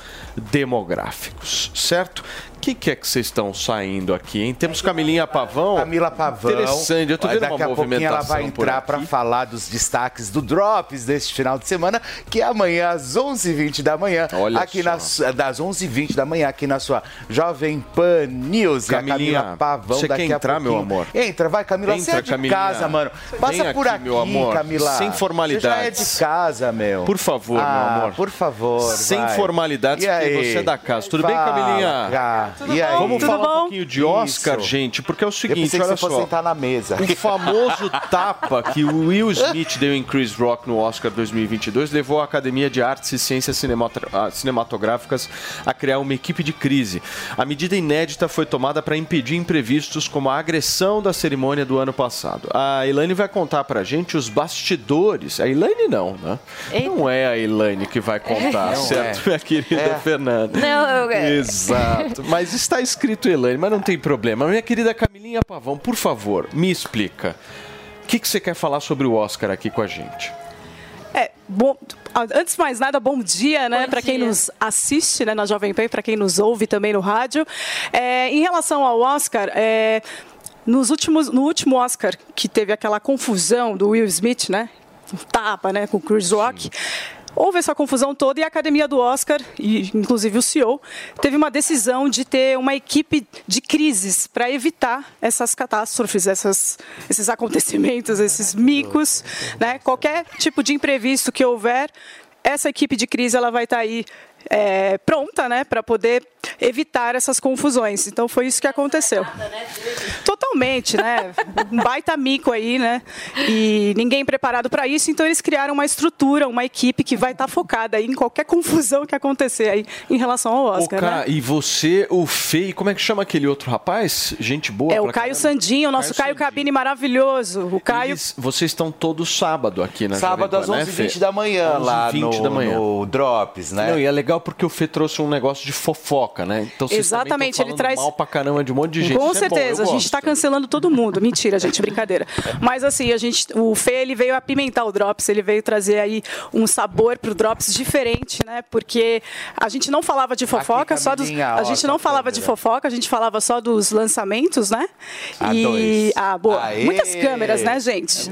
demográficos, certo? O que, que é que vocês estão saindo aqui, hein? Temos Camilinha Pavão. Camila Pavão. Interessante, eu tô vendo Daqui uma a pouquinho ela movimentação vai entrar para falar dos destaques do Drops deste final de semana, que é amanhã às 11h20 da manhã, Olha aqui só. na su- das 11h20 da manhã, aqui na sua Jovem Pan News. Camilinha, a Camila Pavão você daqui quer a entrar, meu amor? Entra, vai, Camila. você Entra, é de Camilinha. casa, mano. Passa Vem por aqui, aqui, meu amor. Camila. Sem formalidades. Você já é de casa, meu. Por favor, Ah, meu amor. Por favor. Sem vai. formalidades, E porque aí? você é da casa. Tudo bem, Fala, Cá. E aí? Vamos Tudo falar bom? um pouquinho de Oscar, Isso. gente, porque é o Eu seguinte, que olha você fosse só. sentar na mesa. O famoso tapa que o Will Smith deu em Chris Rock no Oscar 2022 levou a Academia de Artes e Ciências ah, Cinematográficas a criar uma equipe de crise. A medida inédita foi tomada para impedir imprevistos como a agressão da cerimônia do ano passado. A Elaine vai contar pra gente os bastidores. A Elaine não, né? Não é a Elaine que vai contar, Não certo, é. minha querida É. Fernanda? Não, eu- Exato. Mas está escrito Elaine, mas não tem problema. Minha querida Camilinha Pavão, por favor, me explica. O que, que você quer falar sobre o Oscar aqui com a gente? É, bom, antes de mais nada, bom dia, né, para quem nos assiste, né, na Jovem Pan, para quem nos ouve também no rádio. É, em relação ao Oscar, é, nos últimos, no último Oscar que teve aquela confusão do Will Smith, né, um tapa, né, com o Chris Rock. Houve essa confusão toda e a academia do Oscar, e inclusive o CEO, teve uma decisão de ter uma equipe de crises para evitar essas catástrofes, essas, esses acontecimentos, esses micos, né? Qualquer tipo de imprevisto que houver, essa equipe de crise ela vai estar aí é, pronta, né, para poder evitar essas confusões. Então foi isso que aconteceu. Totalmente, né? Um baita mico aí, né? E ninguém preparado para isso, então eles criaram uma estrutura, uma equipe que vai estar focada aí em qualquer confusão que acontecer aí em relação ao Oscar, Ô, Ca- né? E você, o Fei, como é que chama aquele outro rapaz? Gente boa. É o Caio caramba. Sandinho, o nosso Caio, Cabine maravilhoso. O Caio Eles- vocês estão todos sábado aqui na Sábado Jovem às Pan, né, 11h20 Fê? da manhã, lá 11h20 no, da manhã. no Drops, né? Não, e é legal porque o Fê trouxe um negócio de fofoca, né? Então vocês Exatamente, ele traz- mal pra caramba de um monte de gente. Com Isso é bom, certeza, a gente está cancelando todo mundo. Mentira, gente, brincadeira. Mas assim, a gente, o Fê ele veio apimentar o Drops, ele veio trazer aí um sabor pro Drops diferente, né? Porque a gente não falava de fofoca, só dos, a gente tá não falava de fofoca, a gente falava só dos lançamentos, né? Ah, e dois. ah, boa, Aê! muitas câmeras, né, gente?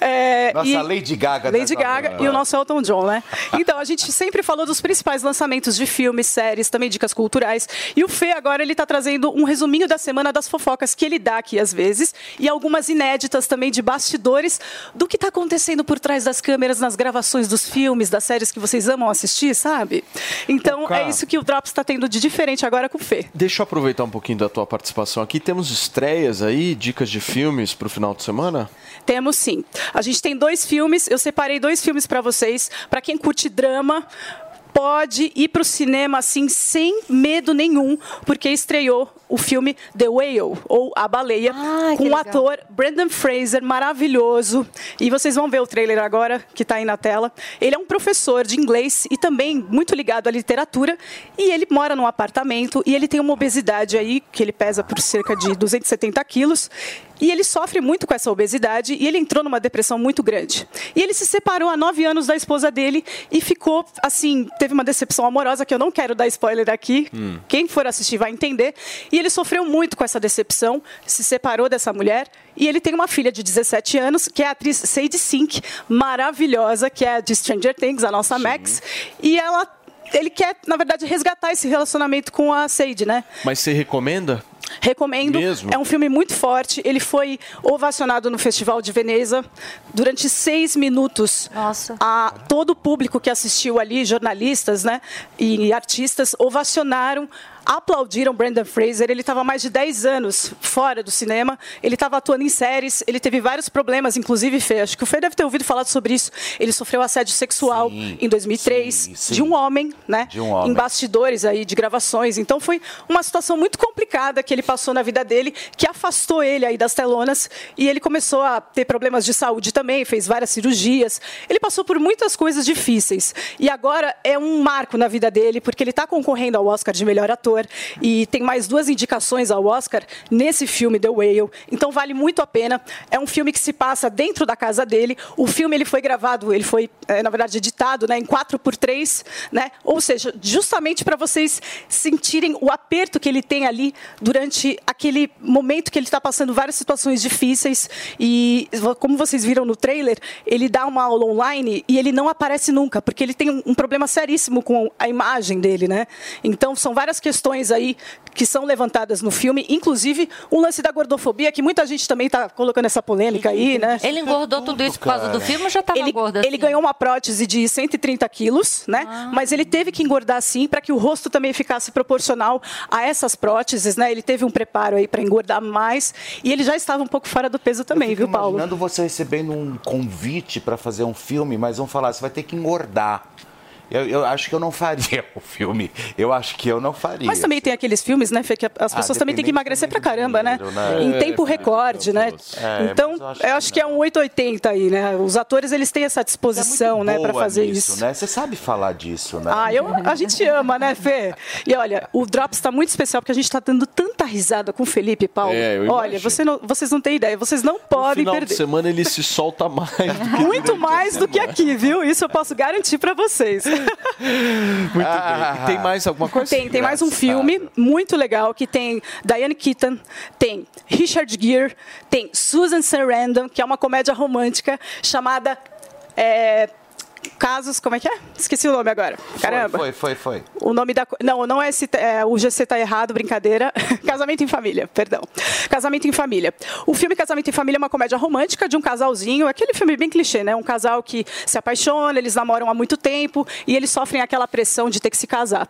É, Nossa, e- Lady Gaga. Lady da Gaga e o nosso Elton John, né? Então, a gente sempre falou dos principais lançamentos de filmes, séries, também dicas culturais. E o Fê agora ele tá trazendo um resuminho da semana das fofocas que ele dá aqui às vezes e algumas inéditas também de bastidores do que tá acontecendo por trás das câmeras nas gravações dos filmes, das séries que vocês amam assistir, sabe? Então, é isso que o Drops está tendo de diferente agora com o Fê. Deixa eu aproveitar um pouquinho da tua participação aqui. Temos estreias aí, dicas de filmes pro final de semana? Temos sim. A gente tem dois filmes, eu separei dois filmes para vocês, para quem curte drama. Pode ir para o cinema assim sem medo nenhum, porque estreou o filme The Whale ou A Baleia com o ator Brendan Fraser maravilhoso. E vocês vão ver o trailer agora que está aí na tela. Ele é um professor de inglês e também muito ligado à literatura e ele mora num apartamento e ele tem uma obesidade aí que ele pesa por cerca de 270 quilos e ele sofre muito com essa obesidade e ele entrou numa depressão muito grande. E ele se separou há nove anos da esposa dele e ficou, assim, teve uma decepção amorosa que eu não quero dar spoiler aqui. Quem for assistir vai entender. E ele sofreu muito com essa decepção, se separou dessa mulher e ele tem uma filha de 17 anos, que é a atriz Sadie Sink, maravilhosa, que é de Stranger Things, a nossa Max. E ela ele quer, na verdade, resgatar esse relacionamento com a Sadie, né? Mas você recomenda? Recomendo. Mesmo? É um filme muito forte. Ele foi ovacionado no Festival de Veneza durante seis minutos. Nossa. A, todo o público que assistiu ali, jornalistas né, e artistas, ovacionaram. Aplaudiram Brandon Fraser. Ele estava mais de 10 anos fora do cinema. Ele estava atuando em séries. Ele teve vários problemas, inclusive, Fê. Acho que o Fê deve ter ouvido falar sobre isso. Ele sofreu assédio sexual Sim, em 2003 sim, sim. de um homem, né? De um homem. Em bastidores aí de gravações. Então foi uma situação muito complicada que ele passou na vida dele, que afastou ele aí das telonas e ele começou a ter problemas de saúde também, fez várias cirurgias. Ele passou por muitas coisas difíceis e agora é um marco na vida dele porque ele está concorrendo ao Oscar de melhor ator e tem mais duas indicações ao Oscar nesse filme The Whale. Então vale muito a pena. É um filme que se passa dentro da casa dele. O filme ele foi gravado, ele foi eh, na verdade editado, né, em 4x3, né? Ou seja, justamente para vocês sentirem o aperto que ele tem ali durante aquele momento que ele está passando várias situações difíceis e como vocês viram no trailer, ele dá uma aula online e ele não aparece nunca, porque ele tem um, problema seríssimo com a imagem dele, né? Então são várias questões questões aí que são levantadas no filme, inclusive um lance da gordofobia, que muita gente também está colocando essa polêmica aí, né? Ele engordou tudo isso por causa do filme ou já estava ele, gordo Ele assim? ganhou uma prótese de 130 quilos, né? Ah. Mas ele teve que engordar sim para que o rosto também ficasse proporcional a essas próteses, né? Ele teve um preparo aí para engordar mais e ele já estava um pouco fora do peso também, viu, Paulo? Imaginando você recebendo um convite para fazer um filme, mas vão falar, você vai ter que engordar. Eu, eu acho que eu não faria o filme. Eu acho que eu não faria. Mas também tem aqueles filmes, né, Fê, que as Ah, pessoas também têm que emagrecer pra caramba, né? né? Em É, tempo recorde, né? É, então, eu acho eu acho que é um 880 aí, né? Os atores, eles têm essa disposição, né, para Boa fazer nisso, isso. Né? Você sabe falar disso, né? Ah, eu, a gente ama, né, Fê? E olha, o Drops está muito especial porque a gente está dando tanta risada com o Felipe e Paulo. É, eu olha, você não- vocês não têm ideia, vocês não No podem final perder. de semana ele se solta mais do que Muito mais do que aqui, viu? Isso eu posso garantir para vocês. Muito bem. E tem mais alguma coisa? Tem, tem mais um filme muito legal que tem Diane Keaton, tem Richard Gere, tem Susan Sarandon, que é uma comédia romântica chamada é, Casos, como é que é? Esqueci o nome agora. Caramba. Foi, foi, foi. O nome da. Não, não é, esse, é o GC tá errado, brincadeira. Casamento em Família, perdão. Casamento em Família. O filme Casamento em Família é uma comédia romântica de um casalzinho, aquele filme bem clichê, né? Um casal que se apaixona, eles namoram há muito tempo e eles sofrem aquela pressão de ter que se casar.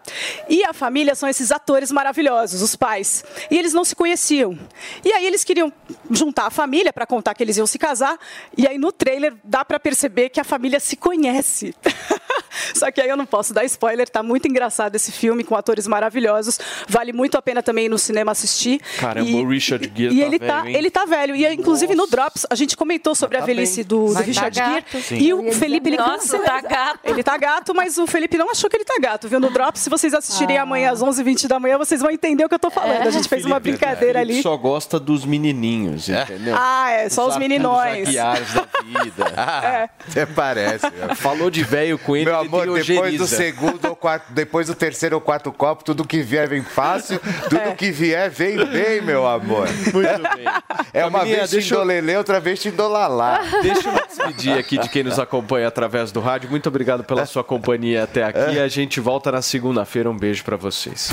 E a família são esses atores maravilhosos, os pais. E eles não se conheciam. E aí eles queriam juntar a família para contar que eles iam se casar. E aí no trailer dá para perceber que a família se conhece necessita. Só que aí eu não posso dar spoiler, tá muito engraçado esse filme com atores maravilhosos. Vale muito a pena também ir no cinema assistir. Caramba, E- o Richard Gere e tá ele velho, tá, hein? ele tá velho. E inclusive no Drops a gente comentou sobre a tá velhice bem. do, do tá Richard Gere. gato. Sim. E o Felipe ele Nossa, tá gato. Ele tá gato, mas o Felipe não achou que ele tá gato, viu? No Drops, se vocês assistirem amanhã às 11h20 da manhã, vocês vão entender o que eu tô falando. A gente fez uma brincadeira Ele ali. só gosta dos menininhos, entendeu? Ah, é, só os meninões. Aguiares da vida. É. Até parece. Falou de velho com ele, Meu ele amor, depois do segundo ou quarto, depois do terceiro ou quarto copo, tudo que vier vem fácil, tudo É. que vier vem bem, meu amor. Muito bem. É uma vez deixa eu- outra vez Tindolalá. Deixa eu me despedir aqui de quem nos acompanha através do rádio. Muito obrigado pela sua companhia até aqui. A gente volta na segunda-feira. Um beijo pra vocês.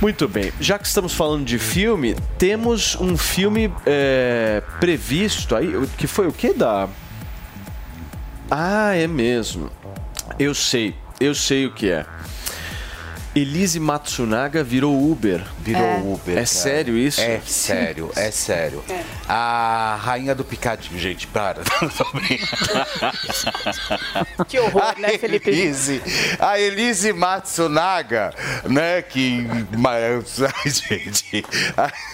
Muito bem, já que estamos falando de filme, temos um filme é, previsto aí, que foi o que da. Ah, é mesmo. Eu sei, eu sei o que é. Elise Matsunaga virou Uber. Virou É. Uber. É cara. sério isso? É sério, é sério. A rainha do picadinho, gente, para. Que horror, né, Felipe? Elise, a Elise Matsunaga, né, que... Mas, ai, gente,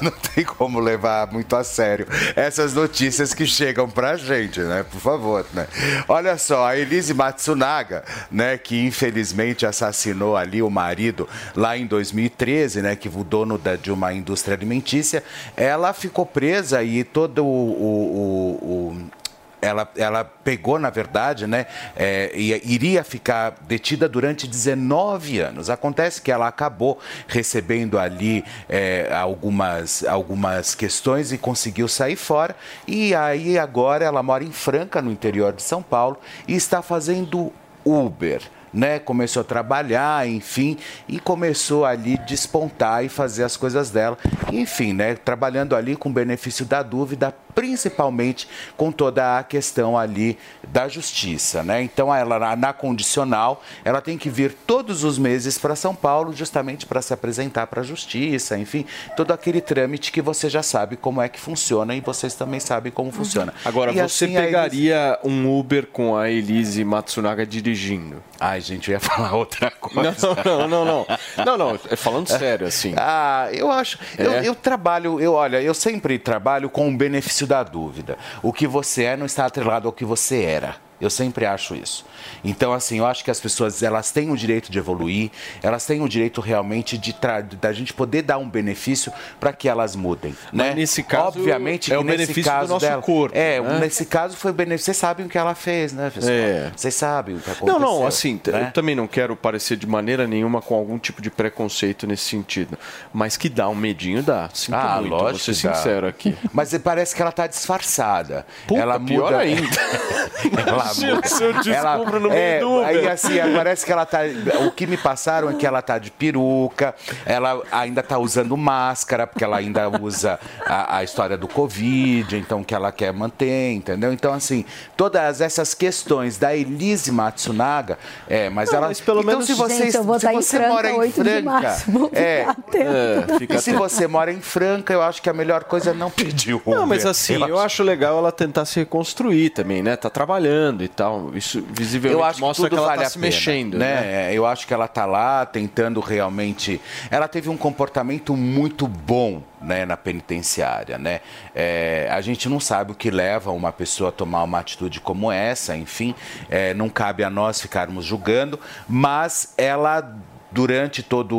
não tem como levar muito a sério essas notícias que chegam pra gente, né, por favor, né. Olha só, a Elise Matsunaga, né, que infelizmente assassinou ali o marido lá em 2013, né, que o dono da- de uma indústria alimentícia, ela ficou presa e todo o- o- o- ela, ela pegou, na verdade, né, é, ia- iria ficar detida durante 19 anos. Acontece que ela acabou recebendo ali é, algumas, algumas questões e conseguiu sair fora. E aí agora ela mora em Franca, no interior de São Paulo, e está fazendo Uber. Né, começou a trabalhar, enfim, e começou ali despontar e fazer as coisas dela. Enfim, né, trabalhando ali com benefício da dúvida, principalmente com toda a questão ali da justiça, né? Então ela na- na condicional, ela tem que vir todos os meses para São Paulo justamente para se apresentar para a justiça, enfim, todo aquele trâmite que você já sabe como é que funciona e vocês também sabem como funciona. Agora, E você assim, a Elise- pegaria um Uber com a Elise Matsunaga dirigindo? Ai, gente, eu ia falar outra coisa. Não, não, não, não. Não, não, é falando sério, assim. Ah, eu acho. Eu, É? eu trabalho, eu olha, eu sempre trabalho com o benefício da dúvida. O que você é não está atrelado ao que você era. Eu sempre acho isso. Então, assim, eu acho que as pessoas elas têm o direito de evoluir, elas têm o direito realmente de da gente poder dar um benefício para que elas mudem, né? Mas nesse caso, obviamente é o benefício do caso nosso dela, corpo, É, né? nesse caso foi o benefício. Vocês sabem o que ela fez, né, pessoal? É. Vocês sabem o que aconteceu. Não, não, assim, né? eu também não quero parecer de maneira nenhuma com algum tipo de preconceito nesse sentido. Mas que dá um medinho, dá. Sinto Ah, muito, lógico vou ser sincero aqui. Mas parece que ela tá disfarçada. Puta, ela pior muda... ainda. ela Imagina se eu descubro ela, no meio é, do Uber. Aí assim, parece que ela tá. O que me passaram é que ela tá de peruca, ela ainda tá usando máscara, porque ela ainda usa a, a história do Covid, então que ela quer manter, entendeu? Então, assim, todas essas questões da Elise Matsunaga, é, mas ela. mas pelo então, menos- se você, Gente, eu vou se estar em você Franca mora em 8 de Franca. é. É, fica e se você mora em Franca, eu acho que a melhor coisa é não pedir o Não, mas Uber. assim, eu acho legal ela tentar se reconstruir também, né? Tá trabalhando e tal. Isso visivelmente Eu acho que mostra tudo que ela vale tá a se pena, mexendo, né? né? É, Eu acho que ela tá lá tentando realmente. Ela teve um comportamento muito bom. Né, na penitenciária, né? É, a gente não sabe o que leva uma pessoa a tomar uma atitude como essa, enfim, é, não cabe a nós ficarmos julgando, mas ela durante toda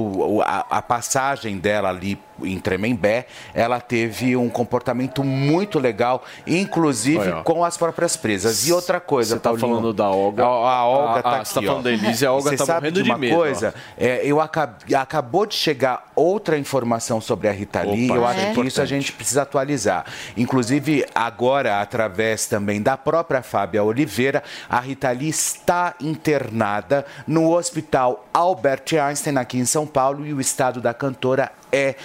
a passagem dela ali em Tremembé, ela teve um comportamento muito legal, inclusive Olha, com as próprias presas. E outra coisa, Você tá Paulinho, falando da Olga. A, a Olga Ah, tá ah, aqui, você tá falando ó. da Elise, a Olga Você tá sabe morrendo de uma medo, coisa? É, eu acab... acabou de chegar outra informação sobre a Rita Lee. Opa, eu é acho que isso a importante. gente precisa atualizar. Inclusive, agora, através também da própria Fábia Oliveira, a Rita Lee está internada no Hospital Albert Einstein, aqui em São Paulo, e o estado da cantora é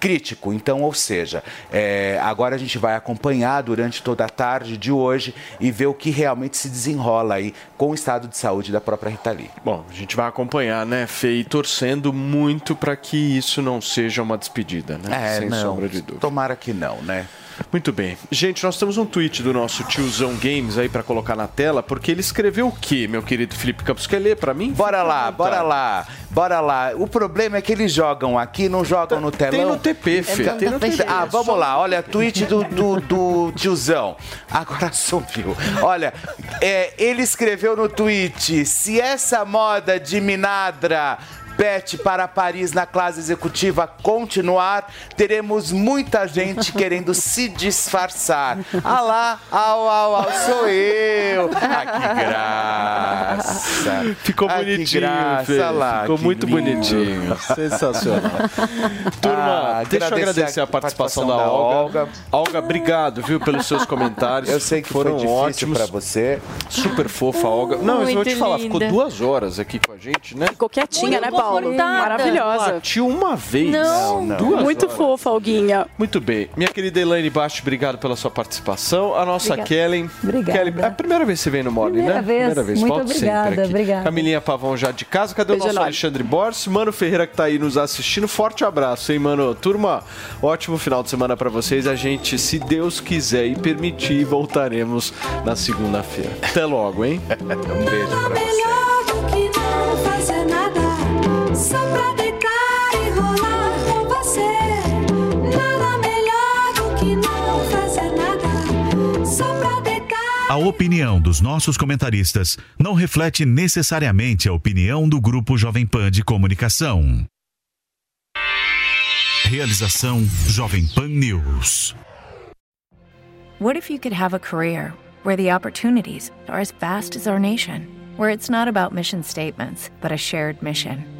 crítico. Então, ou seja, é, agora a gente vai acompanhar durante toda a tarde de hoje e ver o que realmente se desenrola aí com o estado de saúde da própria Rita Lee. Bom, a gente vai acompanhar, né, Fê? E torcendo muito para que isso não seja uma despedida, né? É, Sem não, sombra de dúvida. Tomara que não, né? Muito bem. Gente, nós temos um tweet do nosso tiozão Games aí para colocar na tela, porque ele escreveu o quê, meu querido Felipe Campos? Quer ler para mim? Bora lá, bora lá, bora lá. O problema é que eles jogam aqui, não jogam no telão. Tem no TP. Então, Tem no TP. Ah, vamos lá, olha, tweet do, do, do tiozão. Agora sumiu. Olha, é, ele escreveu no tweet: se essa moda de minadra. Pet para Paris na classe executiva continuar, teremos muita gente querendo se disfarçar. Ah lá, au, au, au, sou eu. Ah, que graça. Ficou Ah, que bonitinho, graça, Fê. olha lá, Ficou que muito lindo. bonitinho. Sensacional. Turma, Ah, deixa eu agradecer a participação, da, Olga. Olga, obrigado, viu, pelos seus comentários. Eu sei que foram foi difícil ótimos. pra você. Super fofa, a Olga. Não, mas eu vou te falar, linda. ficou duas horas aqui com a gente, né? Ficou quietinha, Muito né, Paulo? Maravilhosa. Latiu uma vez. Não, duas muito horas. fofa, Alguinha. Muito bem. Minha querida Elaine Baixo, obrigado pela sua participação. A nossa Obrigada. Kellen. Obrigada. Kellen, é a primeira vez que você vem no Morning, Primeira né? vez. Primeira vez. Muito Volte obrigada, obrigada. Camilinha Pavão já de casa. Cadê Beijo o nosso enorme. Alexandre Borges? Mano Ferreira que tá aí nos assistindo. Forte abraço, hein, mano? Turma, ótimo final de semana pra vocês. A gente, se Deus quiser e permitir, voltaremos na segunda-feira. Até logo, hein? Um beijo pra você. A opinião dos nossos comentaristas não reflete necessariamente a opinião do Grupo Jovem Pan de Comunicação. Realização Jovem Pan News. What if you could have a career where the opportunities are as vast as our nation, where it's not about mission statements, but a shared mission?